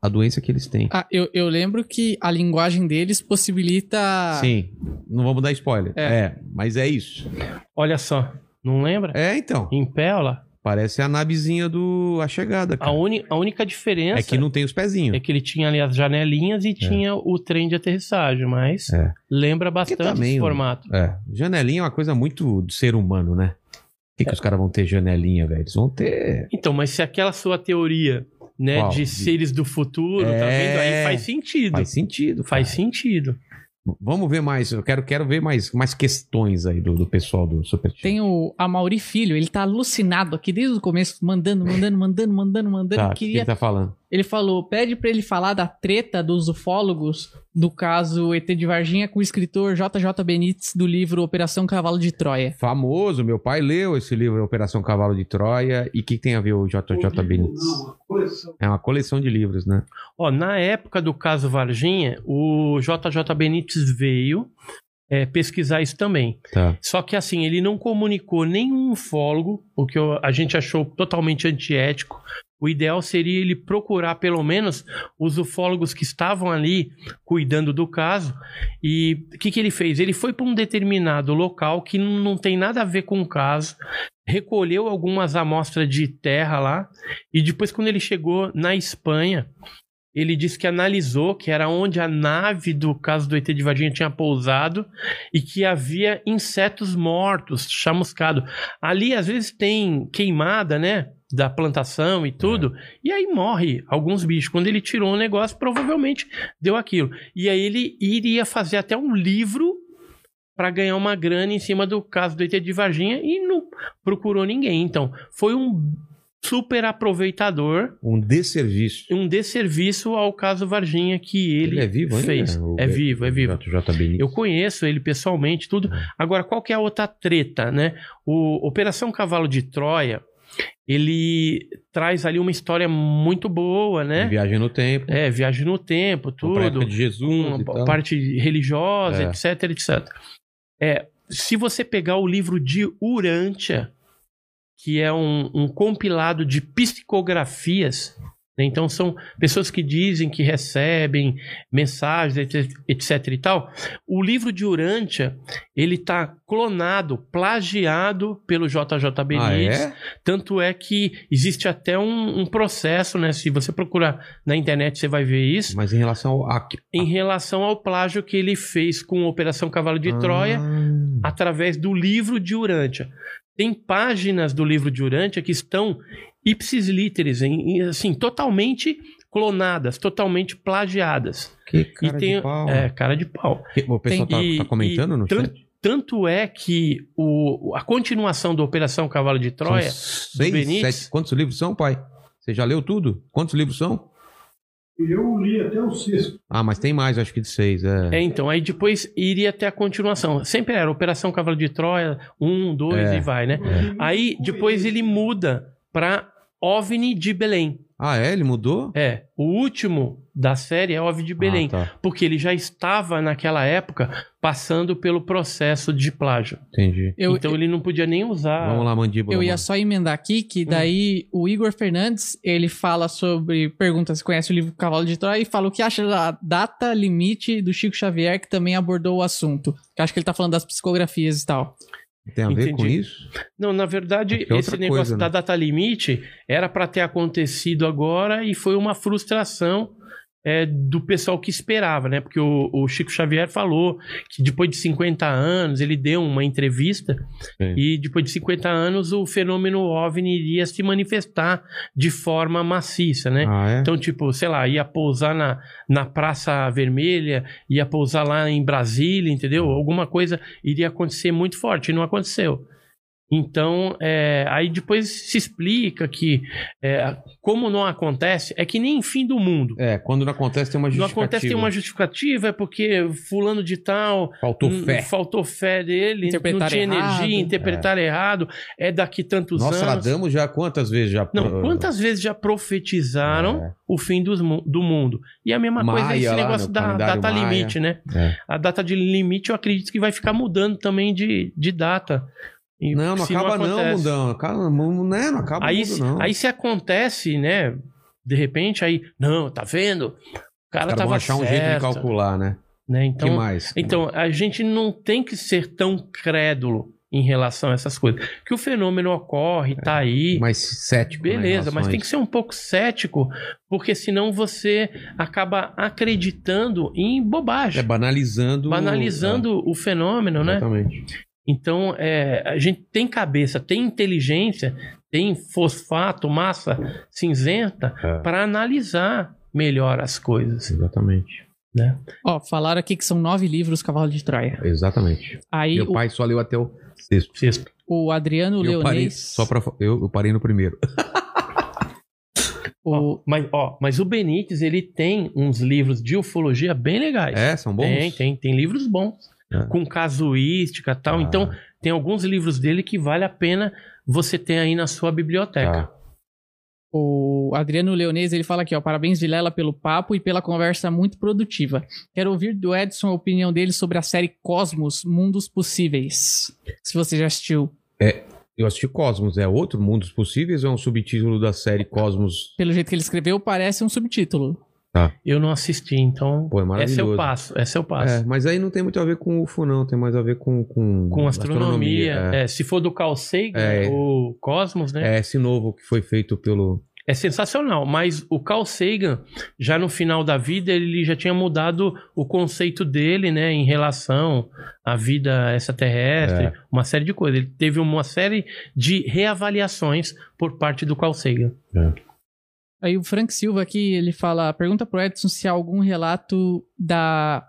a doença que eles têm. Ah, eu, eu lembro que a linguagem deles possibilita. Sim. Não vamos dar spoiler. É. É. mas é isso. Olha só, não lembra? É, então. Em pé, olha lá. Parece a navezinha do A Chegada, A, cara. uni- a única diferença É que não tem os pezinhos. é que ele tinha ali as janelinhas e tinha o trem de aterrissagem, mas É. lembra bastante também esse o- formato. É. Janelinha é uma coisa muito do ser humano, né? Por que, que os caras vão ter janelinha, velho? Eles vão ter. Então, mas se aquela sua teoria, né, Qual? de seres do futuro, tá É. vendo? Aí faz sentido. Faz sentido. Faz cara. sentido. Vamos ver mais. Eu quero, quero ver mais, mais questões aí do, do pessoal do Superchat. Tem o Amauri Filho, ele tá alucinado aqui desde o começo, mandando, mandando, mandando, mandando, mandando. Tá, o que queria ele tá falando? Ele falou, pede pra ele falar da treta dos ufólogos do caso ET de Varginha com o escritor JJ Benítez do livro Operação Cavalo de Troia. Famoso, meu pai leu esse livro Operação Cavalo de Troia. E o que, tem a ver o JJ Benítez? Não. É uma coleção de livros, né? Ó, na época do caso Varginha, o JJ Benítez veio é, pesquisar isso também. Tá. Só que assim, ele não comunicou nenhum ufólogo, o que eu- a gente achou totalmente antiético. O ideal seria ele procurar pelo menos os ufólogos que estavam ali cuidando do caso. E o que, que ele fez? Ele foi para um determinado local que não tem nada a ver com o caso, recolheu algumas amostras de terra lá, e depois, quando ele chegou na Espanha, ele disse que analisou que era onde a nave do caso do ET de Varginha tinha pousado e que havia insetos mortos, chamuscado. Ali, às vezes, tem queimada, né? Da plantação e tudo, e aí morre alguns bichos. Quando ele tirou o negócio, provavelmente deu aquilo. E aí ele iria fazer até um livro para ganhar uma grana em cima do caso do ET de Varginha e não procurou ninguém. Então, foi um super aproveitador Um desserviço. um desserviço ao caso Varginha que ele, é vivo fez. O- é vivo, é vivo. Eu conheço ele pessoalmente, tudo. Agora, qual que é a outra treta, né? O Operação Cavalo de Troia, ele traz ali uma história muito boa, né? Viagem no tempo. É, viagem no tempo, tudo. de Jesus Uma parte religiosa, É. etc, etc. É, se você pegar o livro de Urântia, que é um, um compilado de psicografias? Então são pessoas que dizem que recebem mensagens, etc, etc e tal. O livro de Urântia, ele está clonado, plagiado pelo JJ Ah, Benítez, é? tanto é que existe até um, um processo, né? Se você procurar na internet, você vai ver isso. Mas em relação ao... a- Em relação ao plágio que ele fez com Operação Cavalo de Troia, Ah. através do livro de Urântia. Tem páginas do livro de Urântia que estão ipsis literis, em, em, assim, totalmente clonadas, totalmente plagiadas. Que cara e tem, de pau. É, cara de pau. O pessoal tá, E- tá comentando e no tran- chat? Tanto é que o, a continuação da Operação Cavalo de Troia, São seis, Benítez. sete... Quantos livros são, pai? Você já leu tudo? Quantos livros são? Eu li até o sexto. Ah, mas tem mais, acho que de seis. É. É, então, aí depois iria ter a continuação. Sempre era Operação Cavalo de Troia, um, dois É. e vai, né? Aí depois ele muda pra OVNI de Belém. Ah, é? Ele mudou? É, o último da série é OVNI de Belém, Ah, tá. porque ele já estava naquela época passando pelo processo de plágio. Entendi. Eu, então ele não podia nem usar. Vamos lá, mandíbula. eu ia mano. só emendar aqui que daí o Igor Fernandes, ele fala sobre, pergunta se conhece o livro Cavalo de Troia e fala o que acha da data limite do Chico Xavier, que também abordou o assunto. Que acho que ele tá falando das psicografias e tal. Tem a ver com isso? Não, na verdade, Porque é esse negócio coisa, da né? data limite era para ter acontecido agora e foi uma frustração é, do pessoal que esperava, né? Porque o, o Chico Xavier falou que depois de 50 anos, ele deu uma entrevista Sim. e depois de 50 anos o fenômeno OVNI iria se manifestar de forma maciça, né? Ah, é? Então, tipo, sei lá, ia pousar na, na Praça Vermelha, ia pousar lá em Brasília, entendeu? Alguma coisa iria acontecer muito forte, e não aconteceu. Então, é, aí depois se explica que, é, como não acontece, é que nem em fim do mundo. É, quando não acontece tem uma Não justificativa. acontece, tem uma justificativa, é porque fulano de tal Faltou fé. faltou fé dele, não tinha errado. energia, interpretaram errado, é daqui tantos anos. Nostradamus já quantas vezes já... Não, quantas vezes já profetizaram É. o fim dos do mundo? E a mesma coisa é Maia esse lá, negócio da data Maia. limite, né? É. A data de limite eu acredito que vai ficar mudando também de, de data. E Não, não acaba não, acontece. mundão. Acaba, não, né? não acaba Aí, mundo, não. aí se acontece, né? De repente, aí, não, tá vendo? O cara Os caras tava achar um certo, jeito de calcular, né? né? que Então, mais? então, a gente não tem que ser tão crédulo em relação a essas coisas. Que o fenômeno ocorre, tá aí. mais cético. né, Beleza, mas tem que ser um pouco cético, porque senão você acaba acreditando em bobagem, É banalizando... banalizando o fenômeno, é, né? Exatamente. Então, é, a gente tem cabeça, tem inteligência, tem fosfato, massa cinzenta É. para analisar melhor as coisas, Exatamente. né? Ó, falaram aqui que são nove livros Cavalo de Troia. Exatamente. Aí Meu o, pai só leu até o sexto. Sexto. o Adriano eu parei, Leonês. só pra, eu, eu parei no primeiro. O, Mas, ó, mas o Benítez, ele tem uns livros de ufologia bem legais. É, são bons? Tem, tem, tem livros bons. É. Com casuística e tal. Ah. Então, tem alguns livros dele que vale a pena você ter aí na sua biblioteca. Tá. o Adriano Leonês, ele fala aqui, ó, parabéns Vilela pelo papo e pela conversa muito produtiva. Quero ouvir do Edson a opinião dele sobre a série Cosmos, Mundos Possíveis. Se você já assistiu. Eu assisti Cosmos, é outro Mundos Possíveis ou é um subtítulo da série Cosmos? Pelo jeito que ele escreveu, parece um subtítulo. Eu não assisti, então. Pô, é esse é o passo. Esse é o passo. É, mas aí não tem muito a ver com UFO, não. Tem mais a ver com... Com, Com astronomia. é. é, se for do Carl Sagan, É. o Cosmos, né? É esse novo que foi feito pelo... É sensacional, mas o Carl Sagan, já no final da vida, ele já tinha mudado o conceito dele, né, em relação à vida extraterrestre, É. uma série de coisas. Ele teve uma série de reavaliações por parte do Carl Sagan. Aí o Frank Silva aqui, ele fala, pergunta pro Edson se há algum relato da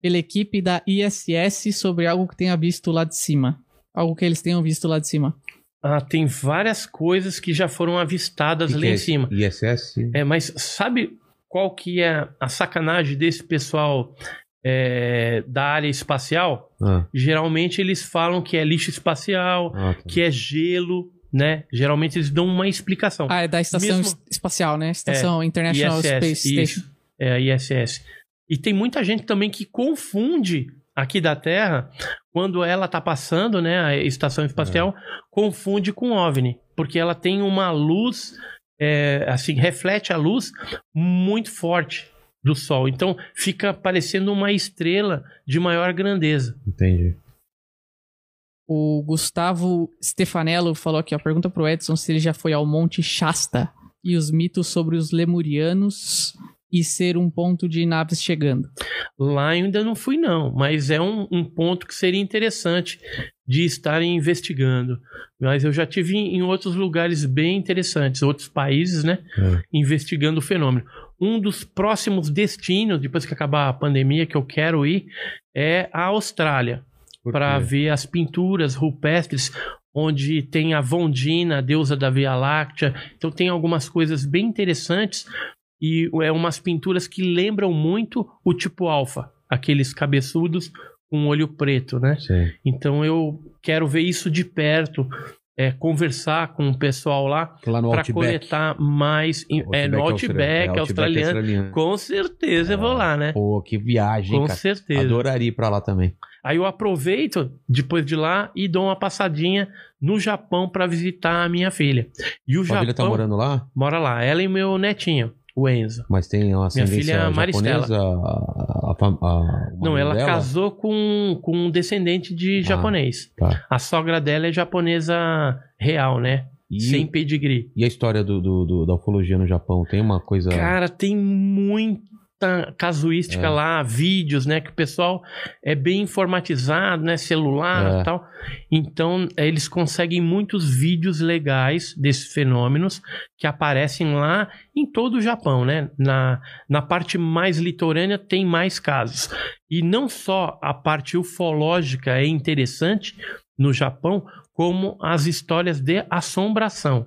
pela equipe da ISS sobre algo que tenha visto lá de cima. Algo que eles tenham visto lá de cima. Ah, tem várias coisas que já foram avistadas que lá que é em esse? cima. ISS? É, mas sabe qual que é a sacanagem desse pessoal é, da área espacial? Ah, Geralmente eles falam que é lixo espacial, ah, tá. que é gelo, né? Geralmente eles dão uma explicação. Ah, é da estação Mesmo- es- espacial, né? Estação International ISS, Space Station. isso. É a ISS. E tem muita gente também que confunde aqui da Terra, quando ela tá passando, né, a estação espacial, confunde com OVNI, porque ela tem uma luz, é, assim, reflete a luz muito forte do Sol. Então, fica parecendo uma estrela de maior grandeza. Entendi. O Gustavo Stefanello falou aqui, ó, pergunta pro Edson se ele já foi ao Monte Shasta e os mitos sobre os lemurianos e ser um ponto de naves chegando. Lá eu ainda não fui, não, mas é um, um ponto que seria interessante de estarem investigando. Mas eu já tive em, em outros lugares bem interessantes, outros países, né? É. Investigando o fenômeno. Um dos próximos destinos, depois que acabar a pandemia, que eu quero ir, é a Austrália, para ver as pinturas rupestres, onde tem a Vondina, a deusa da Via Láctea. Então tem algumas coisas bem interessantes e é umas pinturas que lembram muito o tipo alfa, aqueles cabeçudos com olho preto, né? Sim. Então eu quero ver isso de perto, é, conversar com o pessoal lá Lá para Outback. coletar mais. in- é, no Outback, é, australiano. Com certeza eu vou lá, né? Pô, que viagem, Com cara. certeza. Adoraria ir pra lá também. Aí eu aproveito depois de lá e dou uma passadinha no Japão para visitar a minha filha. E o A família tá Japão morando lá, mora lá, ela e meu netinho, o Enzo. mas tem uma ascendência filha Maristela. japonesa? A, a, a- Não, ela dela? casou com, com um descendente de Ah, japonês. tá. A sogra dela é japonesa real, né? E, Sem pedigree. e a história do, do- do- da ufologia no Japão? Tem uma coisa... Cara, tem muita casuística É. lá, vídeos, né? Que o pessoal é bem informatizado, né? Celular É. e tal. Então, eh, eles conseguem muitos vídeos legais desses fenômenos que aparecem lá em todo o Japão, né? Na, na parte mais litorânea tem mais casos. E não só a parte ufológica é interessante no Japão, como as histórias de assombração.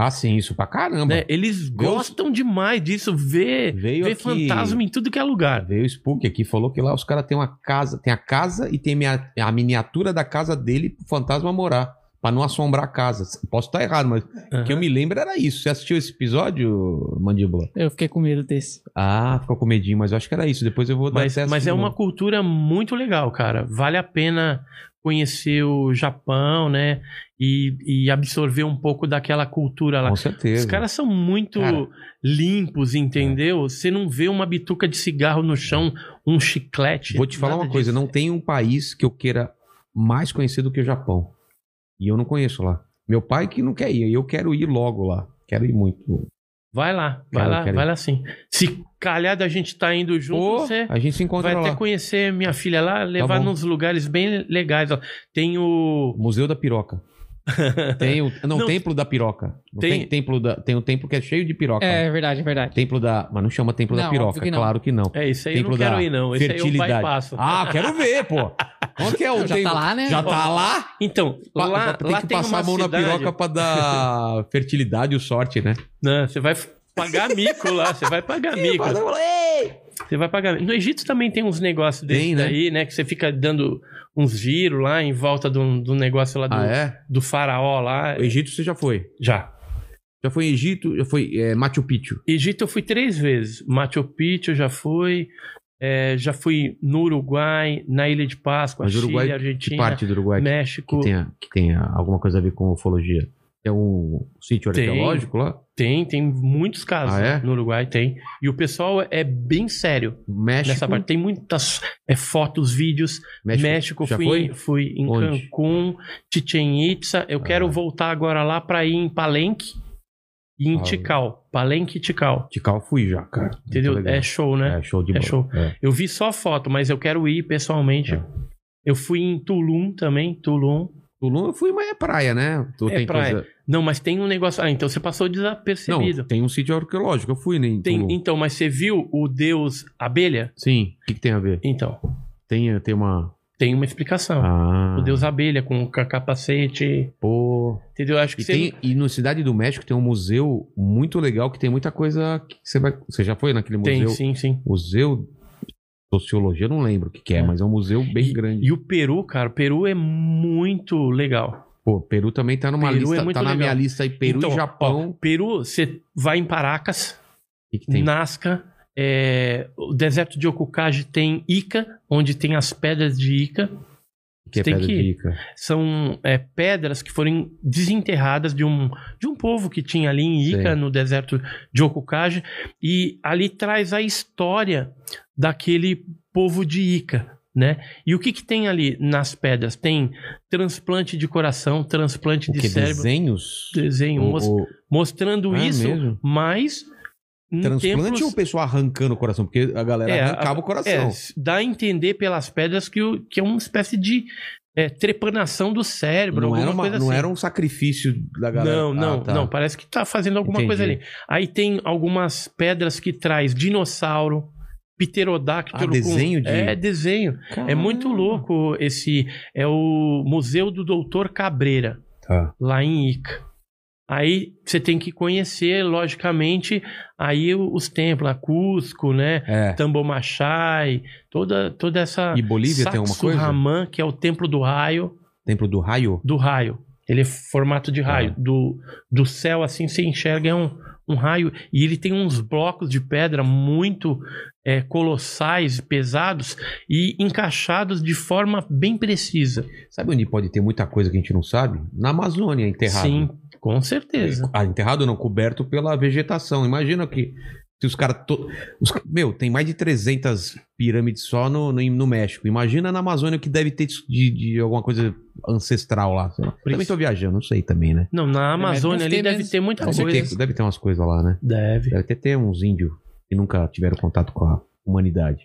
Ah, sim, isso pra caramba. né? Eles Veio- gostam demais disso, ver, Veio ver aqui- fantasma em tudo que é lugar. Veio o Spook aqui, falou que lá os caras têm uma casa, tem a casa e tem a miniatura da casa dele pro fantasma morar, pra não assombrar a casa. Posso estar errado, mas o que eu me lembro era isso. Você assistiu esse episódio, Mandíbula? Eu fiquei com medo desse. Ah, ficou com medinho, mas eu acho que era isso. Depois eu vou dar Mas, acesso mas é uma cultura muito legal, cara. Vale a pena conhecer o Japão, né? E, e absorver um pouco daquela cultura lá. Com certeza. Os caras são muito Cara. limpos, entendeu? Você não vê uma bituca de cigarro no chão, um chiclete. Vou te falar uma coisa, disso. não tem um país que eu queira mais conhecer do que o Japão. E eu não conheço lá. Meu pai que não quer ir, eu quero ir logo lá. Quero ir muito. Vai lá, vai Quero, lá, quero vai ir. lá sim. Se calhar da gente tá indo junto, Ô, você a gente se encontra vai até lá. conhecer minha filha lá, levar bom. nos lugares bem legais. Ó. Tem o. Museu da Piroca. Tem o. Não, Não. Templo da Piroca. Não Tem- tem, templo da, tem um templo que é cheio de piroca. É verdade, é verdade. Templo da. Mas não chama Templo da Não, Piroca, óbvio que não. claro que não. É, isso aí eu Templo não quero da ir, não. Esse aí eu fertilidade. bypasso. Ah, quero ver, pô. Qual que é o Já tá lá, né? Já tá lá? Então, Pa- lá, tem lá que tem passar uma a mão cidade, na piroca pra dar fertilidade e sorte, né? né, você vai pagar mico lá, você vai pagar mico. Você vai pagar. No Egito também tem uns negócios desse Tem, né? daí, né? Que você fica dando uns giros lá em volta do, do negócio lá do, Ah, é? do faraó lá. O Egito você já foi. Já. Já foi em Egito, já foi é, Machu Picchu. Egito eu fui três vezes. Machu Picchu já fui. é, já fui no Uruguai, na Ilha de Páscoa, Mas Chile, Uruguai, que Argentina, parte do Uruguai que- México. que tenha, que tenha alguma coisa a ver com ufologia? Tem um sítio Tem. arqueológico lá? Tem, tem muitos casos Ah, é? no Uruguai, tem. E o pessoal é bem sério México. nessa parte. Tem muitas é, fotos, vídeos. México, México, já fui, foi? fui em Onde? Cancún, Chichen Itza. Eu quero Ah. voltar agora lá para ir em Palenque e em Ah. Tikal. Palenque e Tikal. Tikal fui já, cara. Entendeu? É show, né? É show de É bola. show. É. Eu vi só foto, mas eu quero ir pessoalmente. É. Eu fui em Tulum também, Tulum. Tulum eu fui, mas é praia, né? Tu É tem praia. coisa- Não, mas tem um negócio. Ah, então você passou desapercebido. Não, tem um sítio arqueológico. Eu fui né, em Tem- então, mas você viu o deus abelha? Sim. O que, que tem a ver? Então, Tem, tem uma... tem uma explicação. Ah, O deus abelha com capacete. Pô... Entendeu? Acho que E, você. tem, e no Cidade do México tem um museu muito legal que tem muita coisa que você vai... Você já foi naquele Tem, museu? sim, sim. Museu... Sociologia, eu não lembro o que, que é, É. mas é um museu bem e, grande. E o Peru, cara, o Peru é muito legal. Pô, Peru também tá numa Peru é lista, muito tá na legal. minha lista aí, Peru Então, e Japão. ó, Peru, você vai em Paracas, que, que tem? Nazca, é, o deserto de Okukage tem Ica, onde tem as pedras de Ica. que é tem que de ir. Ica? São é, pedras que foram desenterradas de um, de um povo que tinha ali em Ica, Sim. no deserto de Okukage. E ali traz a história daquele povo de Ica. Né? E o que, que tem ali nas pedras? Tem transplante de coração, transplante O de que? cérebro, Desenhos? desenho, O- o- mostrando Ah, isso, mesmo? mas Transplante templos- ou o pessoal arrancando o coração? Porque a galera É, arrancava a- o coração. É, dá a entender pelas pedras que, o- que é uma espécie de é, trepanação do cérebro, não alguma era, uma- coisa não assim. era um sacrifício da galera. Não, não, Ah, tá. não. Parece que tá fazendo alguma Entendi. coisa ali. Aí tem algumas pedras que traz dinossauro, pterodáctilo. Ah, com- desenho de- É, desenho. É muito louco esse... É o Museu do Doutor Cabreira, Tá. lá em Ica. Aí você tem que conhecer, logicamente, aí os templos, a Cusco, né? É. Tambomachai, toda, toda essa... E Bolívia tem alguma coisa? Sacsayhuamán, que é o templo do raio Templo do Raio? do raio. Ele é formato de raio. Ah. Do, do céu, assim, você enxerga é um, um raio. E ele tem uns blocos de pedra muito é, colossais, pesados e encaixados de forma bem precisa. Sabe onde pode ter muita coisa que a gente não sabe? Na Amazônia, enterrado. Sim, com certeza. Ah, enterrado não, coberto pela vegetação. Imagina que se os caras... To... os Meu, tem mais de 300 pirâmides só no, no, no México. Imagina na Amazônia o que deve ter de, de alguma coisa ancestral lá. sei lá. Também tô viajando, não sei também, né? Não, na mas Amazônia ali deve mesmo. ter muita Deve coisa. ter, deve ter umas coisas lá, né? Deve. Deve ter, ter uns índios que nunca tiveram contato com a humanidade.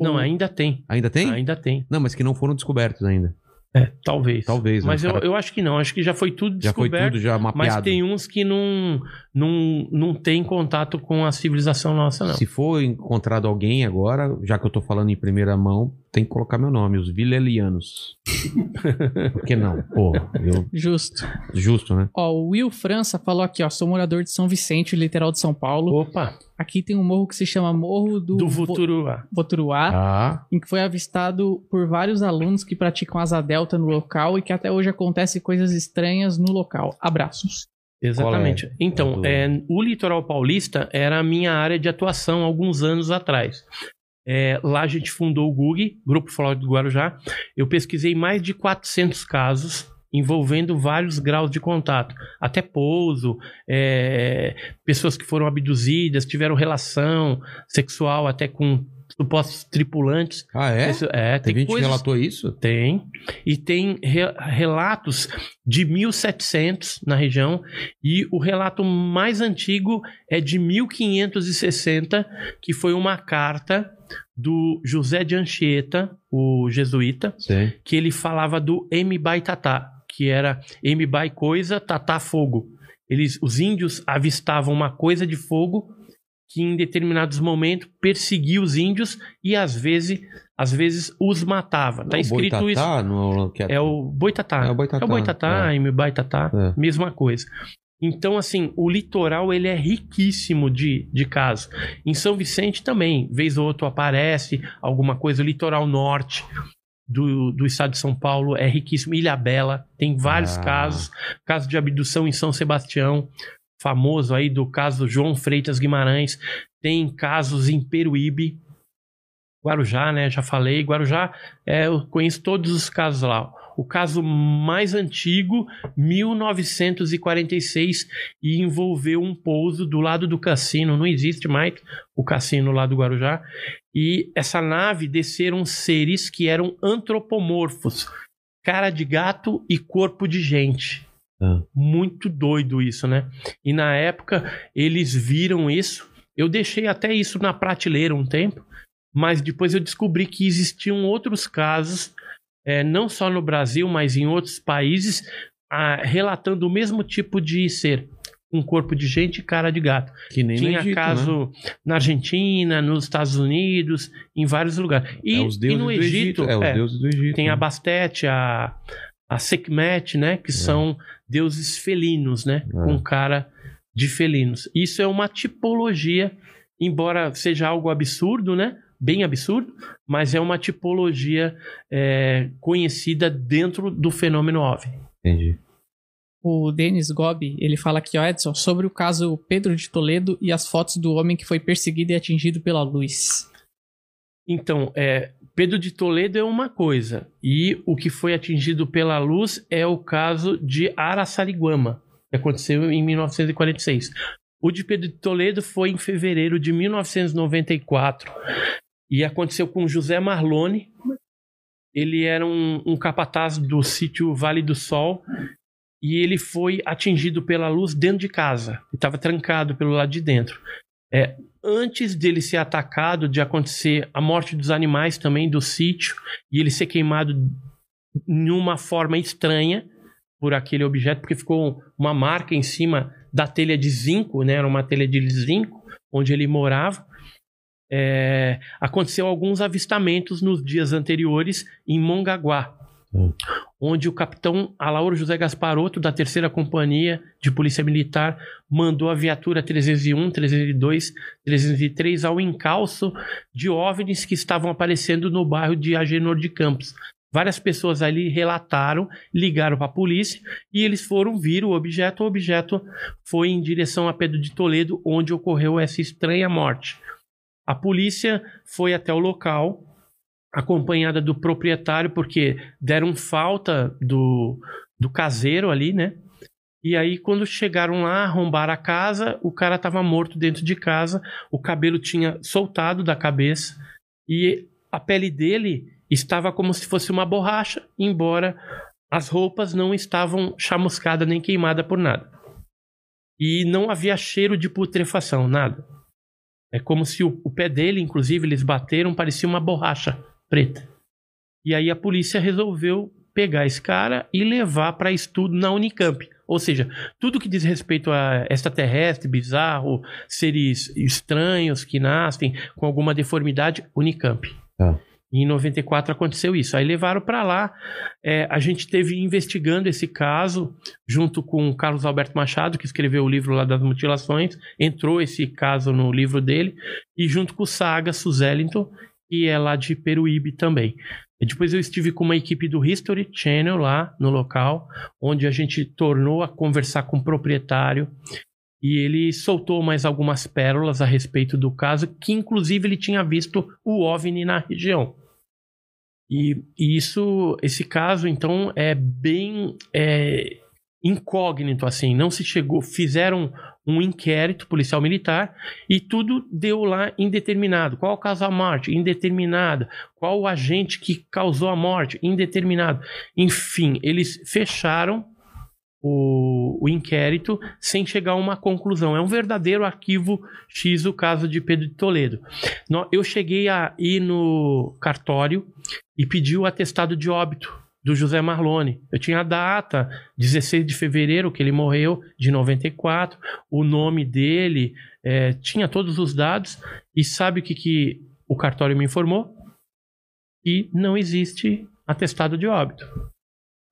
Não, ainda tem. Ainda tem? Ainda tem. Não, mas que não foram descobertos ainda. É, talvez. Talvez, né? Mas eu, Cara- eu acho que não. Acho que já foi tudo Já foi descoberto. tudo já mapeado. Mas tem uns que não, não, não tem contato com a civilização nossa, não. Se for encontrado alguém agora, já que eu tô falando em primeira mão, tem que colocar meu nome, os Vilelianos. Por que não? Pô, eu... Justo. justo, né? Ó, o Will França falou aqui, ó. Sou morador de São Vicente, literal de São Paulo. Opa, Aqui tem um morro que se chama Morro do, do Vo- Futuruá. Voturuá, Ah, em que foi avistado por vários alunos que praticam asa delta no local e que até hoje acontece coisas estranhas no local. Abraços. Exatamente. Qual é? Então, É do- é, o litoral paulista era a minha área de atuação alguns anos atrás. É, lá a gente fundou o GUG, Grupo Folclórico do Guarujá. Eu pesquisei mais de 400 casos envolvendo vários graus de contato, até pouso, é, pessoas que foram abduzidas, tiveram relação sexual até com supostos tripulantes. ah é? Isso- é, Tem tem gente que coisas relatou isso? tem. E tem re- relatos de 1700 na região. E o relato mais antigo é de 1560, que foi uma carta do José de Anchieta, o jesuíta, Sim. que ele falava do Mbai Tatá, que era Mbai coisa, Tatá fogo. Eles, os índios avistavam uma coisa de fogo que em determinados momentos perseguia os índios e às vezes, às vezes os matava. Tá Não, escrito isso. Boitatá, no, que É o Boitatá. É o Boitatá, É o Boitatá, é. Mbai Tatá, É. mesma coisa. Então, assim, o litoral ele é riquíssimo de, de casos. Em São Vicente também, vez ou outra aparece alguma coisa. O litoral norte do, do estado de São Paulo é riquíssimo. Ilha Bela tem vários Ah. casos. Caso de abdução em São Sebastião, famoso aí do caso João Freitas Guimarães. Tem casos em Peruíbe. Guarujá, né? Já falei. Guarujá, é, eu conheço todos os casos lá. O caso mais antigo, 1946, e envolveu um pouso do lado do cassino. Não existe mais o cassino lá do Guarujá. E essa nave desceram seres que eram antropomorfos, cara de gato e corpo de gente. Ah. Muito doido isso, né? E na época eles viram isso. Eu deixei até isso na prateleira um tempo, mas depois eu descobri que existiam outros casos, eh, não só no Brasil, mas em outros países, ah, relatando o mesmo tipo de ser. Um corpo de gente e cara de gato. Que nem Tinha Egito, né? caso na Argentina, nos Estados Unidos, em vários lugares. E, é os e deuses no do Egito, É, os é, deuses do Egito. tem a né? Bastet, a, a Sekhmet, né? Que são deuses felinos, né? É. Com cara de felinos. Isso é uma tipologia, embora seja algo absurdo, né? Bem absurdo, mas é uma tipologia é, conhecida dentro do fenômeno OVNI. Entendi. O Denis Gobi, ele fala aqui, ó, Edson, sobre o caso Pedro de Toledo e as fotos do homem que foi perseguido e atingido pela luz. Então, é, Pedro de Toledo é uma coisa, e o que foi atingido pela luz é o caso de Araçariguama, que aconteceu em 1946. O de Pedro de Toledo foi em fevereiro de 1994 e aconteceu com José Marlone. Ele era um, um capataz do sítio Vale do Sol e ele foi atingido pela luz dentro de casa. Estava trancado pelo lado de dentro. É, antes dele ser atacado, de acontecer a morte dos animais também do sítio e ele ser queimado em uma forma estranha por aquele objeto, porque ficou uma marca em cima da telha de zinco, né? Era uma telha de zinco onde ele morava. É, aconteceu alguns avistamentos nos dias anteriores em Mongaguá, Onde o capitão Alauro José Gasparotto, da terceira companhia de polícia militar, mandou a viatura 301, 302, 303 ao encalço de OVNIs que estavam aparecendo no bairro de Agenor de Campos. Várias pessoas ali relataram, ligaram para a polícia e eles foram vir o objeto. O objeto foi em direção a Pedro de Toledo, onde ocorreu essa estranha morte. A polícia foi até o local, acompanhada do proprietário, porque deram falta do, do caseiro ali, né? E aí, quando chegaram lá, arrombaram a casa, o cara estava morto dentro de casa, o cabelo tinha soltado da cabeça e a pele dele estava como se fosse uma borracha, embora as roupas não estavam chamuscadas nem queimadas por nada. E não havia cheiro de putrefação, nada. É como se o, o pé dele, inclusive, eles bateram, parecia uma borracha preta. E aí a polícia resolveu pegar esse cara e levar para estudo na Unicamp. Ou seja, tudo que diz respeito a extraterrestre, bizarro, seres estranhos que nascem com alguma deformidade, Unicamp. E em 94 aconteceu isso. Aí levaram para lá. É, a gente teve investigando esse caso junto com o Carlos Alberto Machado, que escreveu o livro lá das mutilações. Entrou esse caso no livro dele. E junto com o Saga Suzellington, que é lá de Peruíbe também. E depois eu estive com uma equipe do History Channel lá no local, onde a gente tornou a conversar com o proprietário e ele soltou mais algumas pérolas a respeito do caso, que inclusive ele tinha visto o OVNI na região. E, e isso, esse caso, então, é bem é, incógnito, assim, não se chegou, fizeram um inquérito policial militar e tudo deu lá indeterminado. Qual o caso da morte? Indeterminado. Qual o agente que causou a morte? Indeterminado. Enfim, eles fecharam o, o inquérito sem chegar a uma conclusão. É um verdadeiro arquivo X o caso de Pedro de Toledo. Eu cheguei a ir no cartório e pedi o atestado de óbito do José Marlone. Eu tinha a data, 16 de fevereiro, que ele morreu, de 94, o nome dele, eh, tinha todos os dados, e sabe o que, que o cartório me informou? Que não existe atestado de óbito.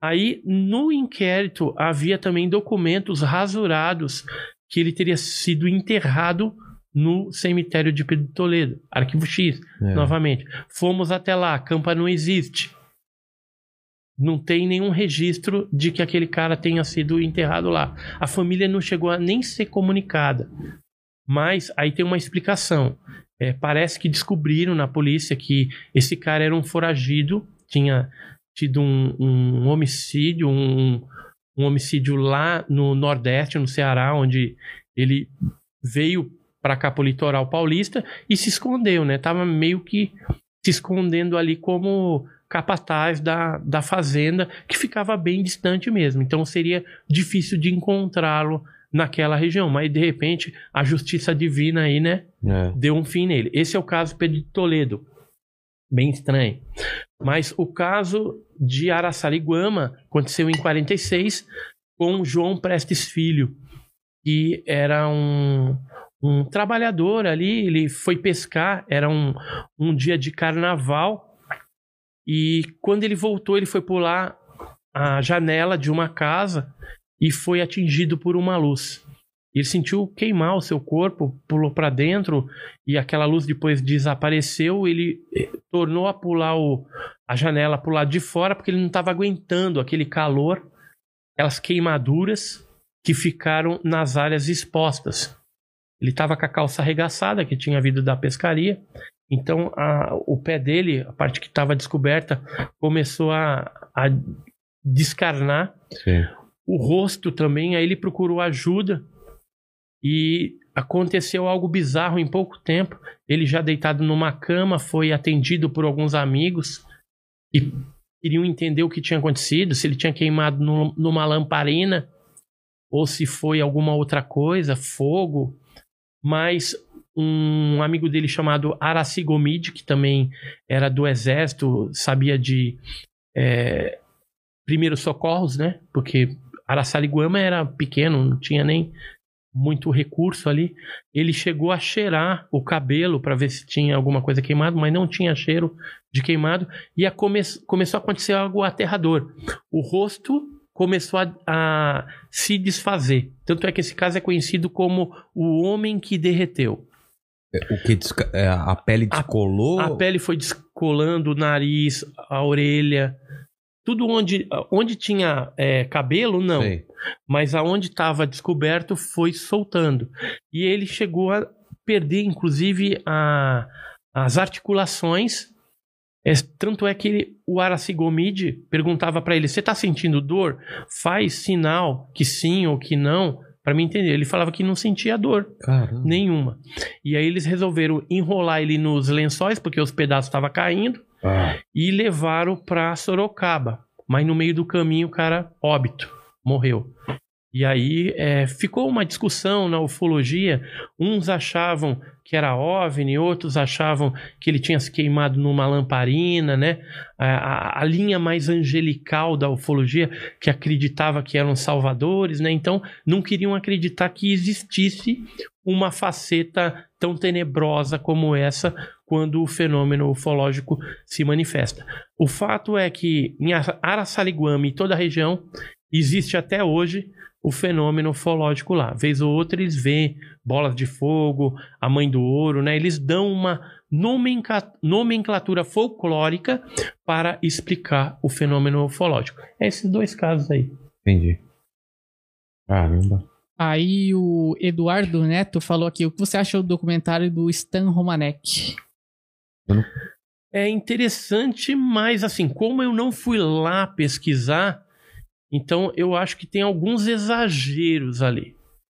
Aí, no inquérito, havia também documentos rasurados que ele teria sido enterrado no cemitério de Pedro Toledo. Arquivo X, É. novamente. Fomos até lá, a campa não existe. Não tem nenhum registro de que aquele cara tenha sido enterrado lá. A família não chegou a nem ser comunicada. Mas aí tem uma explicação. É, parece que descobriram na polícia que esse cara era um foragido, tinha tido um, um homicídio, um, um homicídio lá no Nordeste, no Ceará, onde ele veio para cá pro litoral paulista e se escondeu, né? Tava meio que se escondendo ali como capataz da, da fazenda, que ficava bem distante mesmo. Então seria difícil de encontrá-lo naquela região. Mas de repente a justiça divina aí, né? É. deu um fim nele. Esse é o caso Pedro de Toledo. Bem estranho. Mas o caso de Araçariguama aconteceu em 46 com João Prestes Filho, que era um, um trabalhador ali, ele foi pescar, era um, um dia de carnaval, e quando ele voltou, ele foi pular a janela de uma casa e foi atingido por uma luz. Ele sentiu queimar o seu corpo, pulou para dentro e aquela luz depois desapareceu. Ele eh, tornou a pular o, a janela para o lado de fora porque ele não estava aguentando aquele calor, aquelas queimaduras que ficaram nas áreas expostas. Ele estava com a calça arregaçada, que tinha vindo da pescaria. Então a- o pé dele, a parte que estava descoberta, começou a, a descarnar Sim. o rosto também, aí ele procurou ajuda e aconteceu algo bizarro em pouco tempo. Ele já deitado numa cama foi atendido por alguns amigos e queriam entender o que tinha acontecido, se ele tinha queimado no- numa lamparina ou se foi alguma outra coisa, fogo. Mas um amigo dele chamado Aracigomide, que também era do exército, sabia de é, primeiros socorros, né? Porque Araçariguama era pequeno, não tinha nem muito recurso ali. Ele chegou a cheirar o cabelo para ver se tinha alguma coisa queimada, mas não tinha cheiro de queimado. E a come começou a acontecer algo aterrador. O rosto começou a, a se desfazer. Tanto é que esse caso é conhecido como o homem que derreteu. O que desca- é, a pele descolou? A pele foi descolando, o nariz, a orelha. Tudo onde, onde tinha é, cabelo, não. Sei. Mas aonde estava descoberto foi soltando. E ele chegou a perder, inclusive, a- as articulações. É, tanto é que ele- o Aracigomide perguntava para ele: Você está sentindo dor? Faz sinal que sim ou que não, para me entender. Ele falava que não sentia dor Caramba. nenhuma. E aí eles resolveram enrolar ele nos lençóis, porque os pedaços estavam caindo Ah, e levaram para Sorocaba. Mas no meio do caminho o cara óbito, morreu. E aí é, ficou uma discussão na ufologia. Uns achavam que era OVNI, outros achavam que ele tinha se queimado numa lamparina, né? A, a- a linha mais angelical da ufologia, que acreditava que eram salvadores, né? Então não queriam acreditar que existisse uma faceta tão tenebrosa como essa quando o fenômeno ufológico se manifesta. O fato é que em Ara- Araçariguama e toda a região existe até hoje o fenômeno ufológico lá. Vez ou outra eles veem bolas de fogo, a mãe do ouro, né? Eles dão uma nomenclatura folclórica para explicar o fenômeno ufológico. É esses dois casos aí. entendi. Caramba. Aí o Eduardo Neto falou aqui: o que você acha do documentário do Stan Romanek? É interessante, mas assim, como eu não fui lá pesquisar, então eu acho que tem alguns exageros ali.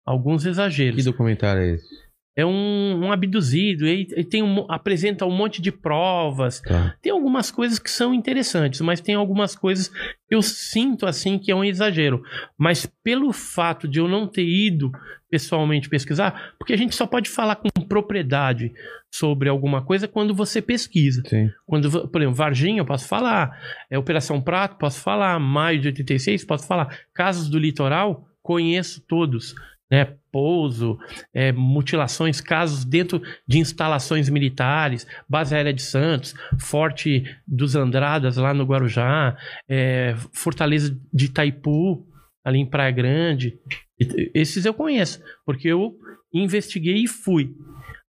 Alguns Que exageros. documentário é esse? É um, um abduzido, ele, ele tem um, apresenta um monte de provas. Tá. Tem algumas coisas que são interessantes, mas tem algumas coisas que eu sinto assim que é um exagero. Mas pelo fato de eu não ter ido pessoalmente pesquisar, porque a gente só pode falar com propriedade sobre alguma coisa quando você pesquisa. Sim. Quando, por exemplo, Varginha, eu posso falar. É, Operação Prato, posso falar. Maio de 86, posso falar. Casos do litoral, conheço todos. Né? Pouso, é, mutilações, casos dentro de instalações militares, Base Aérea de Santos, Forte dos Andradas lá no Guarujá, é, Fortaleza de Itaipu, ali em Praia Grande. Esses eu conheço, porque eu investiguei e fui.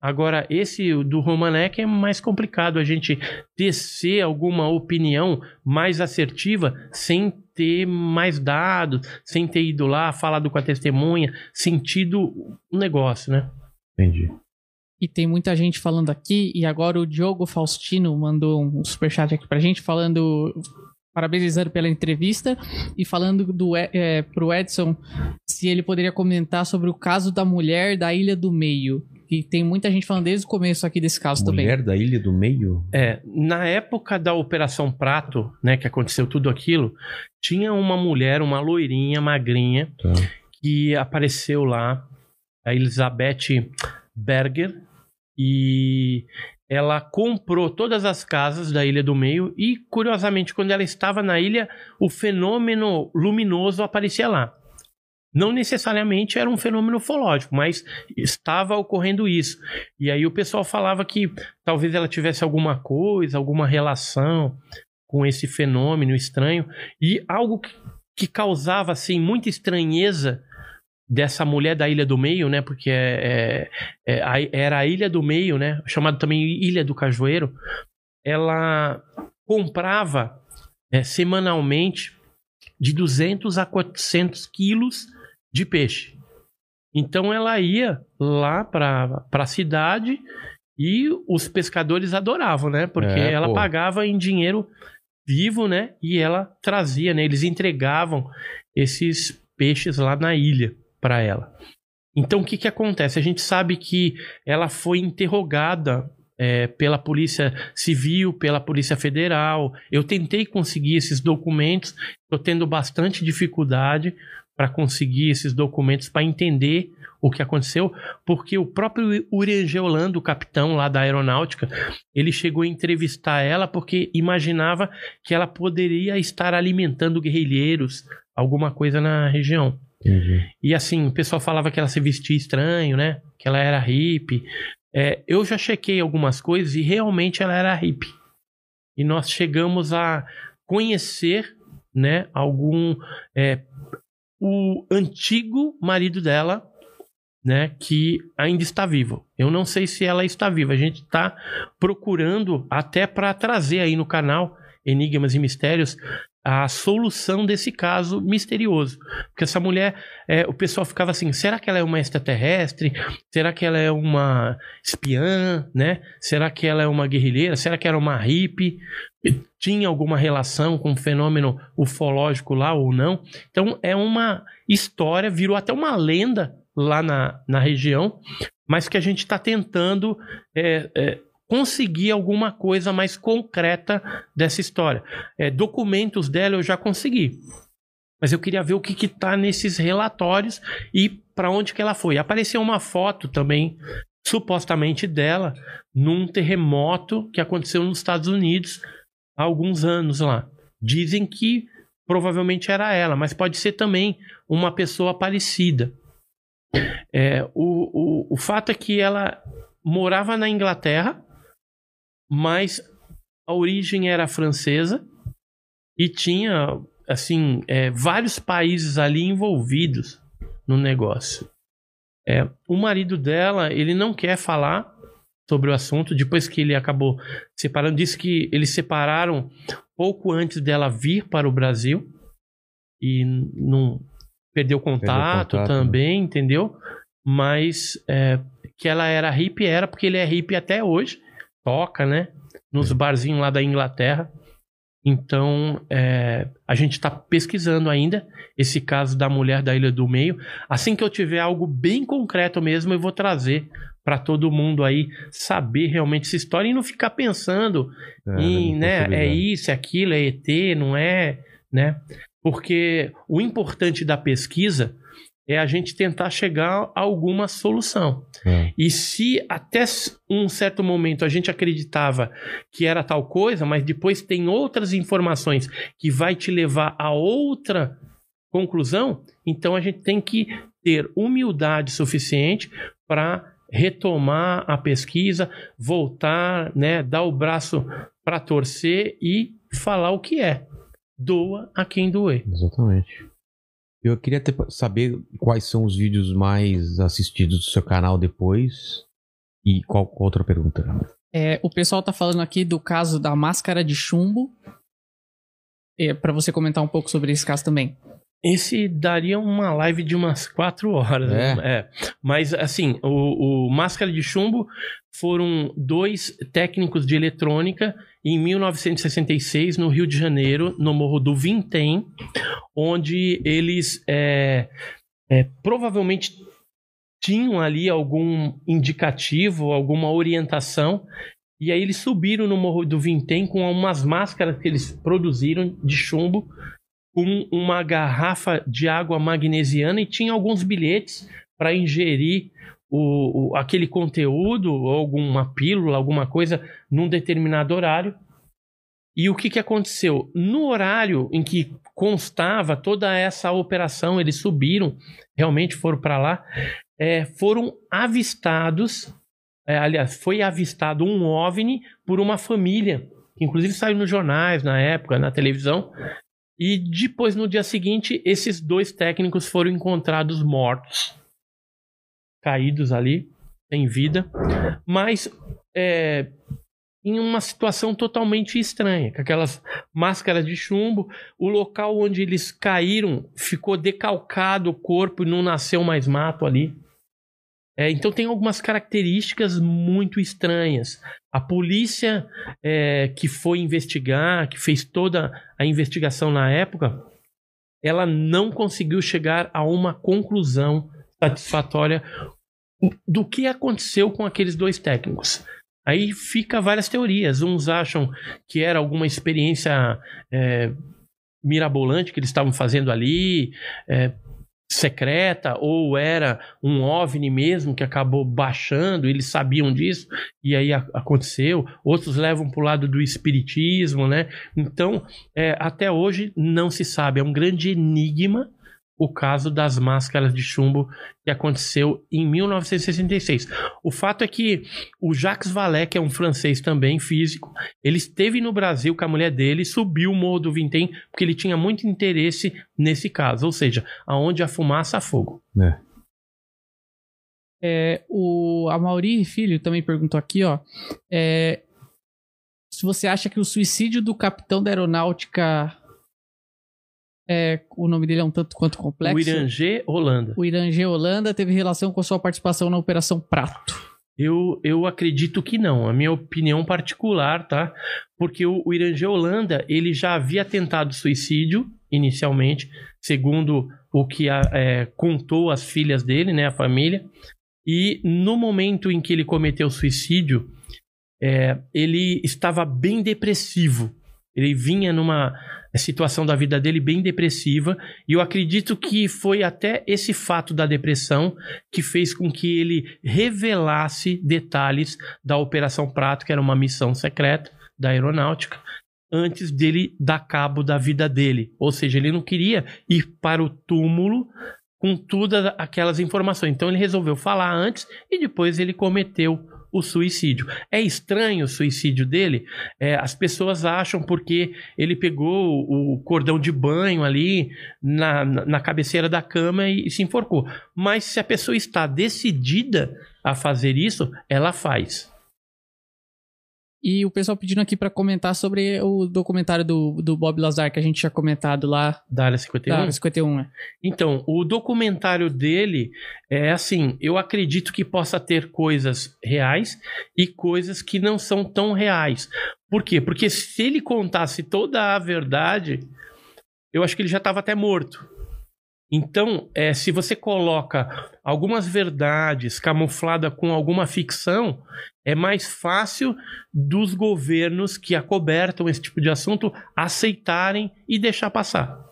Agora, esse do Romanek é mais complicado a gente tecer alguma opinião mais assertiva sem ter mais dados, sem ter ido lá, falado com a testemunha, sentido o negócio, né? Entendi. E tem muita gente falando aqui, e agora o Diogo Faustino mandou um superchat aqui pra gente, falando, parabenizando pela entrevista, e falando do, é, pro Edson se ele poderia comentar sobre o caso da mulher da Ilha do Meio. E tem muita gente falando desde o começo aqui desse caso Mulher também. da Ilha do Meio? É, na época da Operação Prato, né, que aconteceu tudo aquilo, tinha uma mulher, uma loirinha, magrinha, Tá. que apareceu lá, a Elizabeth Berger, e ela comprou todas as casas da Ilha do Meio e, curiosamente, quando ela estava na ilha, o fenômeno luminoso aparecia lá. Não necessariamente era um fenômeno ufológico, mas estava ocorrendo isso. E aí o pessoal falava que talvez ela tivesse alguma coisa, alguma relação com esse fenômeno estranho. E algo que, causava assim muita estranheza dessa mulher da Ilha do Meio, né? Porque é, é- é era a Ilha do Meio, né? Chamado também Ilha do Cajueiro. Ela comprava é, semanalmente de 200 a 400 quilos de peixe. Então ela ia lá para a cidade e os pescadores adoravam, né? Porque É, ela pô. pagava em dinheiro vivo, né? E ela trazia, né? Eles entregavam esses peixes lá na ilha para ela. Então o que que acontece? A gente sabe que ela foi interrogada é, pela Polícia Civil, pela Polícia Federal. Eu tentei conseguir esses documentos, estou tendo bastante dificuldade para conseguir esses documentos para entender o que aconteceu, porque o próprio Uriangê Holanda, o capitão lá da aeronáutica, ele chegou a entrevistar ela porque imaginava que ela poderia estar alimentando guerrilheiros, alguma coisa na região. Entendi. E assim, o pessoal falava que ela se vestia estranho, né? Que ela era hippie. É, eu já chequei algumas coisas e realmente ela era hippie. E nós chegamos a conhecer, né, algum. é, o antigo marido dela, né, que ainda está vivo. Eu não sei se ela está viva. A gente está procurando até para trazer aí no canal Enigmas e Mistérios a solução desse caso misterioso. Porque essa mulher, é, o pessoal ficava assim: será que ela é uma extraterrestre? Será que ela é uma espiã? Né? Será que ela é uma guerrilheira? Será que era uma hippie? Tinha alguma relação com o fenômeno ufológico lá ou não? Então é uma história, virou até uma lenda lá na, na região, mas que a gente está tentando é, é, conseguir alguma coisa mais concreta dessa história. É, documentos dela eu já consegui. Mas eu queria ver o que está nesses relatórios e para onde que ela foi. Apareceu uma foto também, supostamente dela, num terremoto que aconteceu nos Estados Unidos há alguns anos lá. Dizem que provavelmente era ela, mas pode ser também uma pessoa parecida. É, o, o, o fato é que ela morava na Inglaterra, mas a origem era francesa e tinha assim é, vários países ali envolvidos no negócio. É, o marido dela ele não quer falar sobre o assunto depois que ele acabou separando disse que eles separaram pouco antes dela vir para o Brasil e não perdeu contato, contato, né? também entendeu mas é, que ela era hippie era porque ele é hippie até hoje toca né nos barzinhos lá da Inglaterra então, é, a gente está pesquisando ainda esse caso da mulher da Ilha do Meio. Assim que eu tiver algo bem concreto mesmo, eu vou trazer para todo mundo aí saber realmente essa história e não ficar pensando É, em, não né, é isso, é aquilo, é ET, não é, né? Porque o importante da pesquisa é a gente tentar chegar a alguma solução. É. E se até um certo momento a gente acreditava que era tal coisa, mas depois tem outras informações que vai te levar a outra Conclusão? Então a gente tem que ter humildade suficiente para retomar a pesquisa, voltar, né, dar o braço para torcer e falar o que é. Doa a quem doer. Exatamente. Eu queria ter- saber quais são os vídeos mais assistidos do seu canal depois. E qual, qual outra pergunta? É, o pessoal tá falando aqui do caso da máscara de chumbo. É, para você comentar um pouco sobre esse caso também. Esse daria uma live de umas quatro horas. É? né? É. Mas, assim, o, o Máscara de Chumbo foram dois técnicos de eletrônica em 1966, no Rio de Janeiro, no Morro do Vintém, onde eles é, é, provavelmente tinham ali algum indicativo, alguma orientação. E aí eles subiram no Morro do Vintém com umas máscaras que eles produziram de chumbo com uma garrafa de água magnesiana e tinha alguns bilhetes para ingerir o, o- aquele conteúdo, alguma pílula, alguma coisa, num determinado horário. E o que, que aconteceu? No horário em que constava toda essa operação, eles subiram, realmente foram para lá, é, foram avistados, é, aliás, foi avistado um OVNI por uma família, que inclusive saiu nos jornais na época, na televisão, e depois, no dia seguinte, esses dois técnicos foram encontrados mortos, caídos ali, sem vida, mas é, em uma situação totalmente estranha, com aquelas máscaras de chumbo. O local onde eles caíram ficou decalcado o corpo e não nasceu mais mato ali. É, então tem algumas características muito estranhas. A polícia é, que foi investigar, que fez toda a investigação na época, ela não conseguiu chegar a uma conclusão satisfatória do que aconteceu com aqueles dois técnicos. Aí fica várias teorias. Uns acham que era alguma experiência é, mirabolante que eles estavam fazendo ali, é, secreta, ou era um OVNI mesmo que acabou baixando, eles sabiam disso, e aí a- aconteceu. Outros levam para o lado do espiritismo, né? Então, é, até hoje não se sabe. É um grande enigma o caso das máscaras de chumbo que aconteceu em 1966. O fato é que o Jacques Vallée, que é um francês também, físico, ele esteve no Brasil com a mulher dele, subiu o Morro do Vintém, porque ele tinha muito interesse nesse caso, ou seja, aonde a fumaça há fogo. É. É, o a Mauri Filho também perguntou aqui, ó. é, se você acha que o suicídio do capitão da aeronáutica. É, o nome dele é um tanto quanto complexo. O Irangê, Holanda. O Irangê Holanda teve relação com a sua participação na Operação Prato. Eu, eu acredito que não, a minha opinião particular, tá? Porque o, o Irangê Holanda, ele já havia tentado suicídio inicialmente, segundo o que a- é, contou as filhas dele, né, a família. E no momento em que ele cometeu suicídio, é, ele estava bem depressivo. Ele vinha numa situação da vida dele bem depressiva, e eu acredito que foi até esse fato da depressão que fez com que ele revelasse detalhes da Operação Prato, que era uma missão secreta da aeronáutica, antes dele dar cabo da vida dele. Ou seja, ele não queria ir para o túmulo com todas aquelas informações. Então ele resolveu falar antes e depois ele cometeu o suicídio. É estranho o suicídio dele? É, as pessoas acham porque ele pegou o cordão de banho ali na, na, cabeceira da cama e, e se enforcou. Mas se a pessoa está decidida a fazer isso, ela faz. E o pessoal pedindo aqui pra comentar sobre o documentário do, do Bob Lazar que a gente tinha comentado lá. Da área 51. Da 51, né? Então, o documentário dele é assim: eu acredito que possa ter coisas reais e coisas que não são tão reais. Por quê? Porque se ele contasse toda a verdade, eu acho que ele já estava até morto. Então, é, se você coloca algumas verdades camufladas com alguma ficção, é mais fácil dos governos que acobertam esse tipo de assunto aceitarem e deixar passar.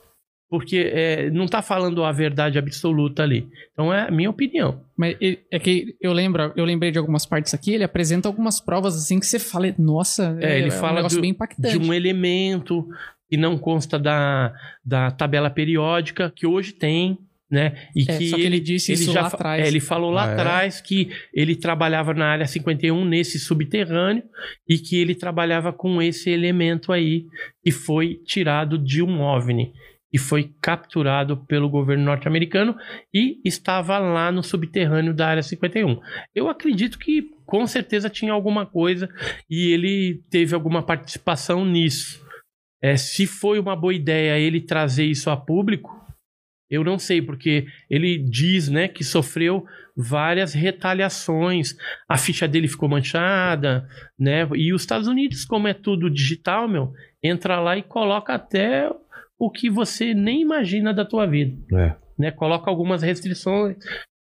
Porque é, não está falando a verdade absoluta ali. Então é a minha opinião. Mas é que eu lembro, eu lembrei de algumas partes aqui, ele apresenta algumas provas assim que você fala, nossa, É, ele um fala negócio do- bem impactante. De um elemento que não consta da, da tabela periódica, que hoje tem, né? E É, só que ele disse isso lá fa- atrás. é, ele falou lá Ah, é? atrás que ele trabalhava na área 51 nesse subterrâneo e que ele trabalhava com esse elemento aí que foi tirado de um OVNI e foi capturado pelo governo norte-americano e estava lá no subterrâneo da área 51. Eu acredito que com certeza tinha alguma coisa e ele teve alguma participação nisso. É, se foi uma boa ideia ele trazer isso a público, eu não sei, porque ele diz né, que sofreu várias retaliações. A ficha dele ficou manchada, né? E os Estados Unidos, como é tudo digital, meu, entra lá e coloca até o que você nem imagina da tua vida. É. Né? Coloca algumas restrições.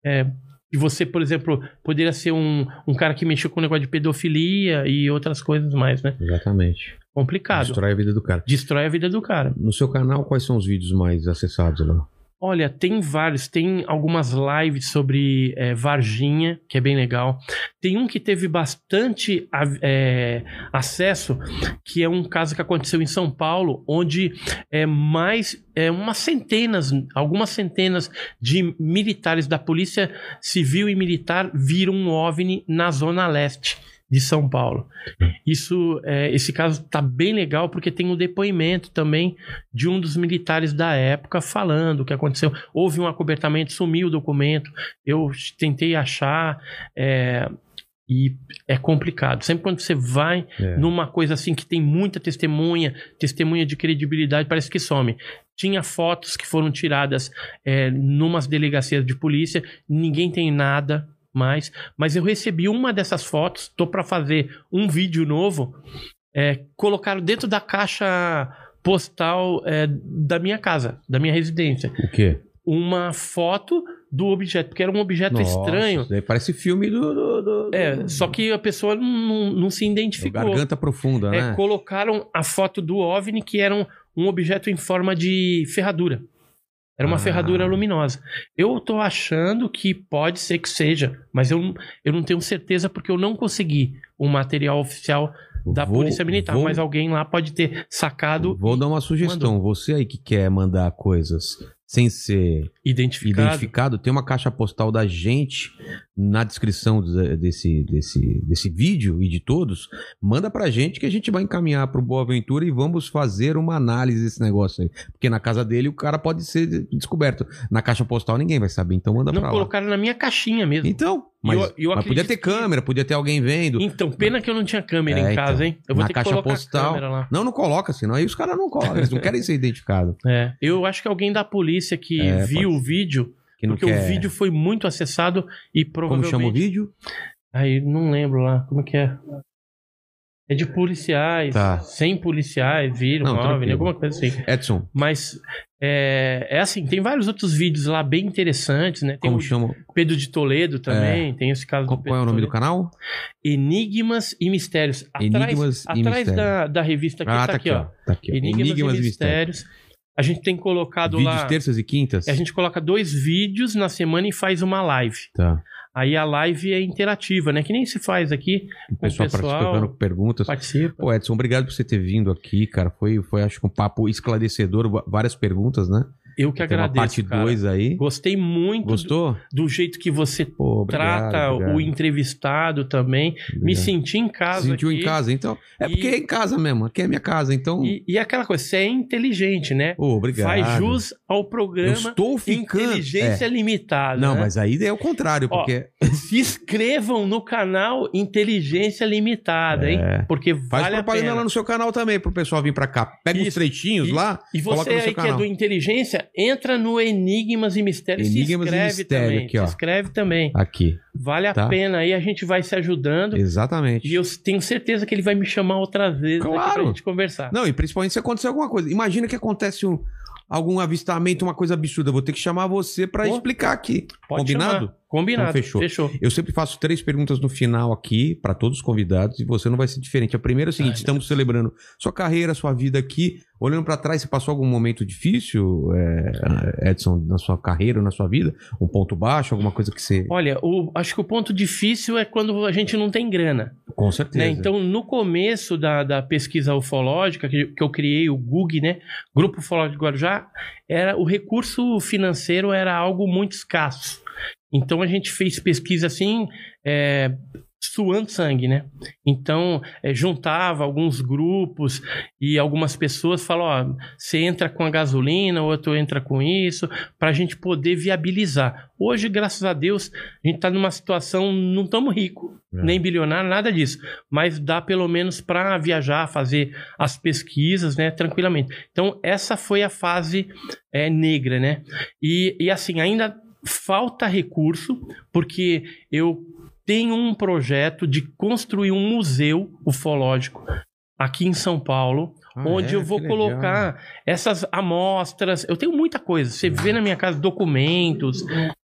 É, que você, por exemplo, poderia ser um, um cara que mexeu com o negócio de pedofilia e outras coisas mais, né? Exatamente. Complicado. Destrói a vida do cara. Destrói a vida do cara. No seu canal, quais são os vídeos mais acessados lá? Olha, tem vários. Tem algumas lives sobre é, Varginha, que é bem legal. Tem um que teve bastante é, acesso, que é um caso que aconteceu em São Paulo, onde é mais é, umas centenas, algumas centenas de militares da Polícia Civil e Militar viram um OVNI na Zona Leste de São Paulo. Isso, é, esse caso tá bem legal porque tem um depoimento também de um dos militares da época falando o que aconteceu. Houve um acobertamento, sumiu o documento. Eu tentei achar. é, e é complicado. Sempre quando você vai É. numa coisa assim que tem muita testemunha, testemunha de credibilidade, parece que some. Tinha fotos que foram tiradas é, numas delegacias de polícia, ninguém tem nada mais. Mas eu recebi uma dessas fotos, tô para fazer um vídeo novo, é, colocaram dentro da caixa postal é, da minha casa, da minha residência, O quê? uma foto do objeto, porque era um objeto Nossa, estranho. parece filme do. do, do- É, do- só que a pessoa não, não se identificou. Garganta profunda, É, né? colocaram a foto do OVNI, que era um, um objeto em forma de ferradura. Era uma Ah. ferradura luminosa. Eu tô achando que pode ser que seja, mas eu, não- eu não tenho certeza porque eu não consegui um material oficial da Vou- Polícia Militar. vou- Mas alguém lá pode ter sacado Vou dar uma sugestão. Você aí que quer mandar coisas sem ser identificado. identificado, tem uma caixa postal da gente na descrição do- desse, desse, desse vídeo e de todos. Manda pra gente que a gente vai encaminhar pro Boa Aventura e vamos fazer uma análise desse negócio aí. Porque na casa dele o cara pode ser descoberto. Na caixa postal ninguém vai saber, então manda Não pra lá. colocaram na minha caixinha mesmo. Então, mas, eu- eu mas podia ter que- câmera, podia ter alguém vendo. Então, pena que eu não tinha câmera É, em casa, então. hein? Eu vou Na ter caixa que colocar postal. a câmera lá. Não, não coloca, senão aí os caras não colocam, eles não querem ser identificados. É, eu acho que alguém da polícia que É, viu pode o vídeo, Que porque quer... o vídeo foi muito acessado e Como provavelmente... chama o vídeo? Aí não lembro lá, como que é? É de policiais, Tá. 100 policiais viram, tranquilo. alguma coisa assim. Edson, Mas é, é assim, tem vários outros vídeos lá bem interessantes, né? Tem como chama? Pedro de Toledo também, tem esse caso Qual, do qual é o Pedro nome do Toledo. canal? Enigmas e Mistérios. Atrás, Enigmas e atrás Mistérios. da, da revista aqui, ah, tá, aqui, ó. Tá aqui, ó. Enigmas, e Mistérios. A gente tem colocado Vídeos lá... terças e quintas? A gente coloca dois vídeos na semana e faz uma live. Tá. Aí a live é interativa, né? Que nem se faz aqui. O pessoal, pessoal participando com perguntas. Participa. Pô, Edson, obrigado por você ter vindo aqui, cara. Foi, foi acho que um papo esclarecedor, várias perguntas, né? Eu que Tem agradeço, parte cara. 2 aí. Gostei muito do, Gostou? do jeito que você Pô, obrigado, trata obrigado. o entrevistado também. Me Obrigado. senti em casa Sentiu aqui. em casa, então. É E- porque é em casa mesmo. Aqui é minha casa, então. E, e aquela coisa, você é inteligente, né? Ô, obrigado. Faz jus ao Eu programa estou ficando. Inteligência É. Limitada. Não, né? mas aí é o contrário, Ó, porque Se inscrevam no canal Inteligência Limitada, hein? É. Porque faz vale a propaganda lá no seu canal também pro pessoal vir pra cá. Pega Isso. trechinhos E- lá, E você aí que é canal. do Inteligência, entra no Enigmas e Mistérios Enigmas e se inscreve Mistério, também. aqui, ó. Se inscreve também. Aqui. Vale a Tá. pena aí, a gente vai se ajudando. Exatamente. E eu tenho certeza que ele vai me chamar outras vezes Claro. pra gente conversar. Não, e principalmente se acontecer alguma coisa. Imagina que acontece um, algum avistamento, uma coisa absurda. Vou ter que chamar você pra Pô, explicar aqui. Pode Combinado? chamar. Combinado. Então, fechou. Fechou. Eu sempre faço três perguntas no final aqui para todos os convidados e você não vai ser diferente. A primeira é o seguinte: Ai, estamos celebrando sua carreira, sua vida aqui. Olhando para trás, você passou algum momento difícil, é, Edson, na sua carreira, ou na sua vida? Um ponto baixo, alguma coisa que você. Olha, o- acho que o ponto difícil é quando a gente não tem grana. Com certeza. né? Então, no começo da, da pesquisa ufológica, que, que eu criei, o GUG, né? Grupo Ufológico de Guarujá, era, o recurso financeiro era algo muito escasso. Então, a gente fez pesquisa assim, é, suando sangue, né? Então, é, juntava alguns grupos e algumas pessoas falam, ó, você entra com a gasolina, outro entra com isso, para a gente poder viabilizar. Hoje, graças a Deus, a gente está numa situação, não estamos ricos, É. nem bilionário, nada disso mas dá pelo menos para viajar, fazer as pesquisas, né, tranquilamente. Então, essa foi a fase é, negra, né? E, e assim, ainda falta recurso, porque eu tenho um projeto de construir um museu ufológico aqui em São Paulo, Ah, onde é? eu vou Que legal. colocar essas amostras. Eu tenho muita coisa. Você vê na minha casa documentos,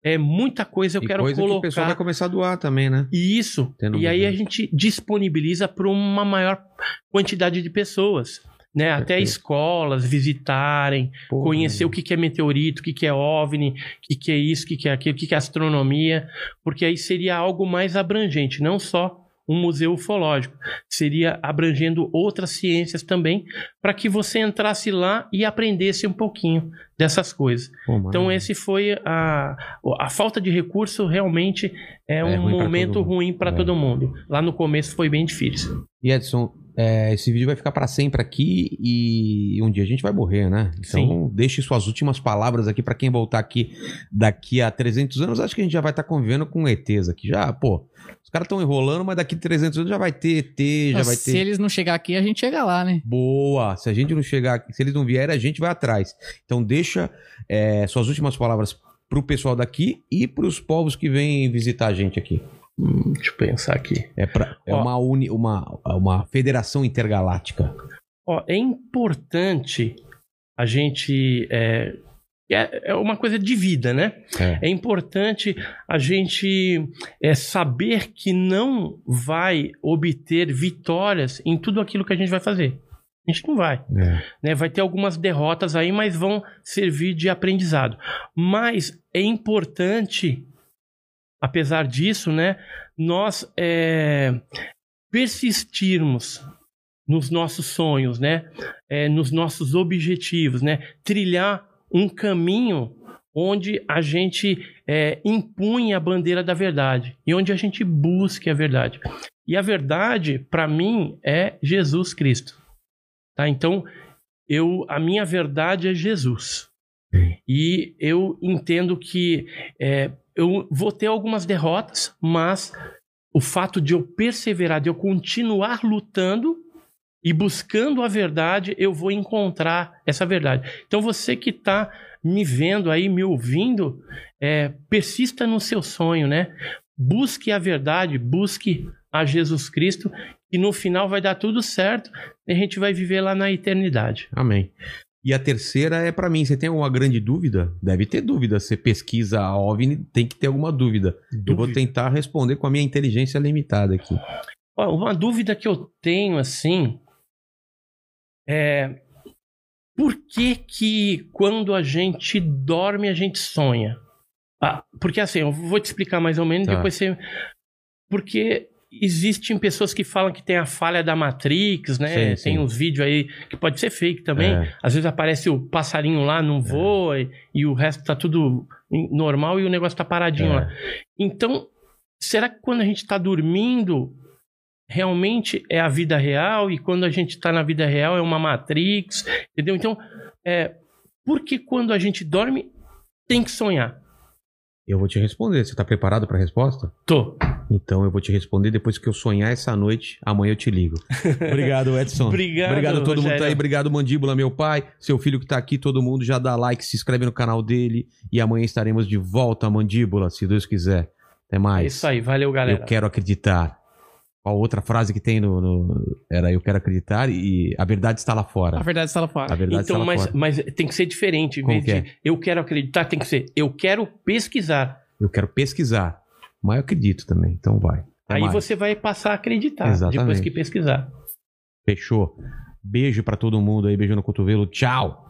é muita coisa eu E quero coisa colocar. que o pessoal vai começar a doar também, né? Isso. Tendo e aí a gente disponibiliza para uma maior quantidade de pessoas. Né? Até Perfeito. escolas visitarem, Pô, conhecer o que, que é meteorito, o que, que é OVNI, o que, que é isso, o que, que é aquilo, o que, que é astronomia, porque aí seria algo mais abrangente, não só um museu ufológico, seria abrangendo outras ciências também, para que você entrasse lá e aprendesse um pouquinho dessas coisas. Pô, Então esse foi a a falta de recurso realmente é, um ruim momento ruim para É. todo mundo. Lá no começo foi bem difícil. E Edson, é, esse vídeo vai ficar para sempre aqui e um dia a gente vai morrer, né? Então, deixe suas últimas palavras aqui para quem voltar aqui daqui a 300 anos. Acho que a gente já vai estar convivendo com ETs aqui. Já, pô, os caras estão enrolando, mas daqui a 300 anos já vai ter ET, já Não, vai Se ter. eles não chegar aqui, a gente chega lá, né? Boa! Se a gente não chegar, aqui- se eles não vierem, a gente vai atrás. Então, deixa é, suas últimas palavras pro pessoal daqui e pros povos que vêm visitar a gente aqui. Hum, deixa eu pensar aqui. É, pra, é Ó. uma, uni, uma, uma federação intergaláctica. Ó, é importante a gente. É, é é uma coisa de vida, né? É. É importante a gente é, saber que não vai obter vitórias em tudo aquilo que a gente vai fazer. A gente não vai. É. né? Vai ter algumas derrotas aí, mas vão servir de aprendizado. Mas é importante, apesar disso, né, nós é, persistirmos nos nossos sonhos, né, é, nos nossos objetivos, né, trilhar um caminho onde a gente é, impunha a bandeira da verdade e onde a gente busque a verdade. E a verdade, para mim, é Jesus Cristo. Tá? Então, eu, a minha verdade é Jesus. E eu entendo que é, eu vou ter algumas derrotas, mas o fato de eu perseverar, de eu continuar lutando e buscando a verdade, eu vou encontrar essa verdade. Então, você que está me vendo aí, me ouvindo, é, persista no seu sonho, né? Busque a verdade, busque a Jesus Cristo, e no final vai dar tudo certo e a gente vai viver lá na eternidade. Amém. E a terceira é pra mim. Você tem alguma grande dúvida? Deve ter dúvida. Você pesquisa a OVNI, tem que ter alguma dúvida. Eu vou Dúvida. tentar responder com a minha inteligência limitada aqui. Uma dúvida que eu tenho, assim, é por que que quando a gente dorme a gente sonha? Ah, porque assim, eu vou te explicar mais ou menos, Tá. depois você... Porque existem pessoas que falam que tem a falha da Matrix, né? Sim, tem sim. uns vídeos aí que pode ser fake também. É. Às vezes aparece o passarinho lá, não voa, e, e o resto tá tudo normal e o negócio tá paradinho É. lá. Então, será que quando a gente está dormindo, realmente é a vida real? E quando a gente está na vida real é uma Matrix? Entendeu? Então, é, por que quando a gente dorme tem que sonhar? Eu vou te responder. Você tá preparado pra resposta? Tô. Então eu vou te responder depois que eu sonhar essa noite. Amanhã eu te ligo. Obrigado, Edson. Obrigado, Obrigado a todo mundo que tá Rogério. aí. Obrigado, Mandíbula, meu pai. Seu filho que tá aqui, todo mundo já dá like, se inscreve no canal dele. E amanhã estaremos de volta, Mandíbula, se Deus quiser. Até É mais. isso aí. Valeu, galera. Eu quero acreditar. Qual outra frase que tem no, no- Era eu quero acreditar e a verdade está lá fora. A verdade está lá fora. A verdade está Então, lá mas, fora. mas tem que ser diferente. Em Como vez que é? de eu quero acreditar, tem que ser eu quero pesquisar. Eu quero pesquisar. Mas eu acredito também, então vai. Até Aí mais. você vai passar a acreditar Exatamente. depois que pesquisar. Fechou. Beijo pra todo mundo aí, beijo no cotovelo. Tchau.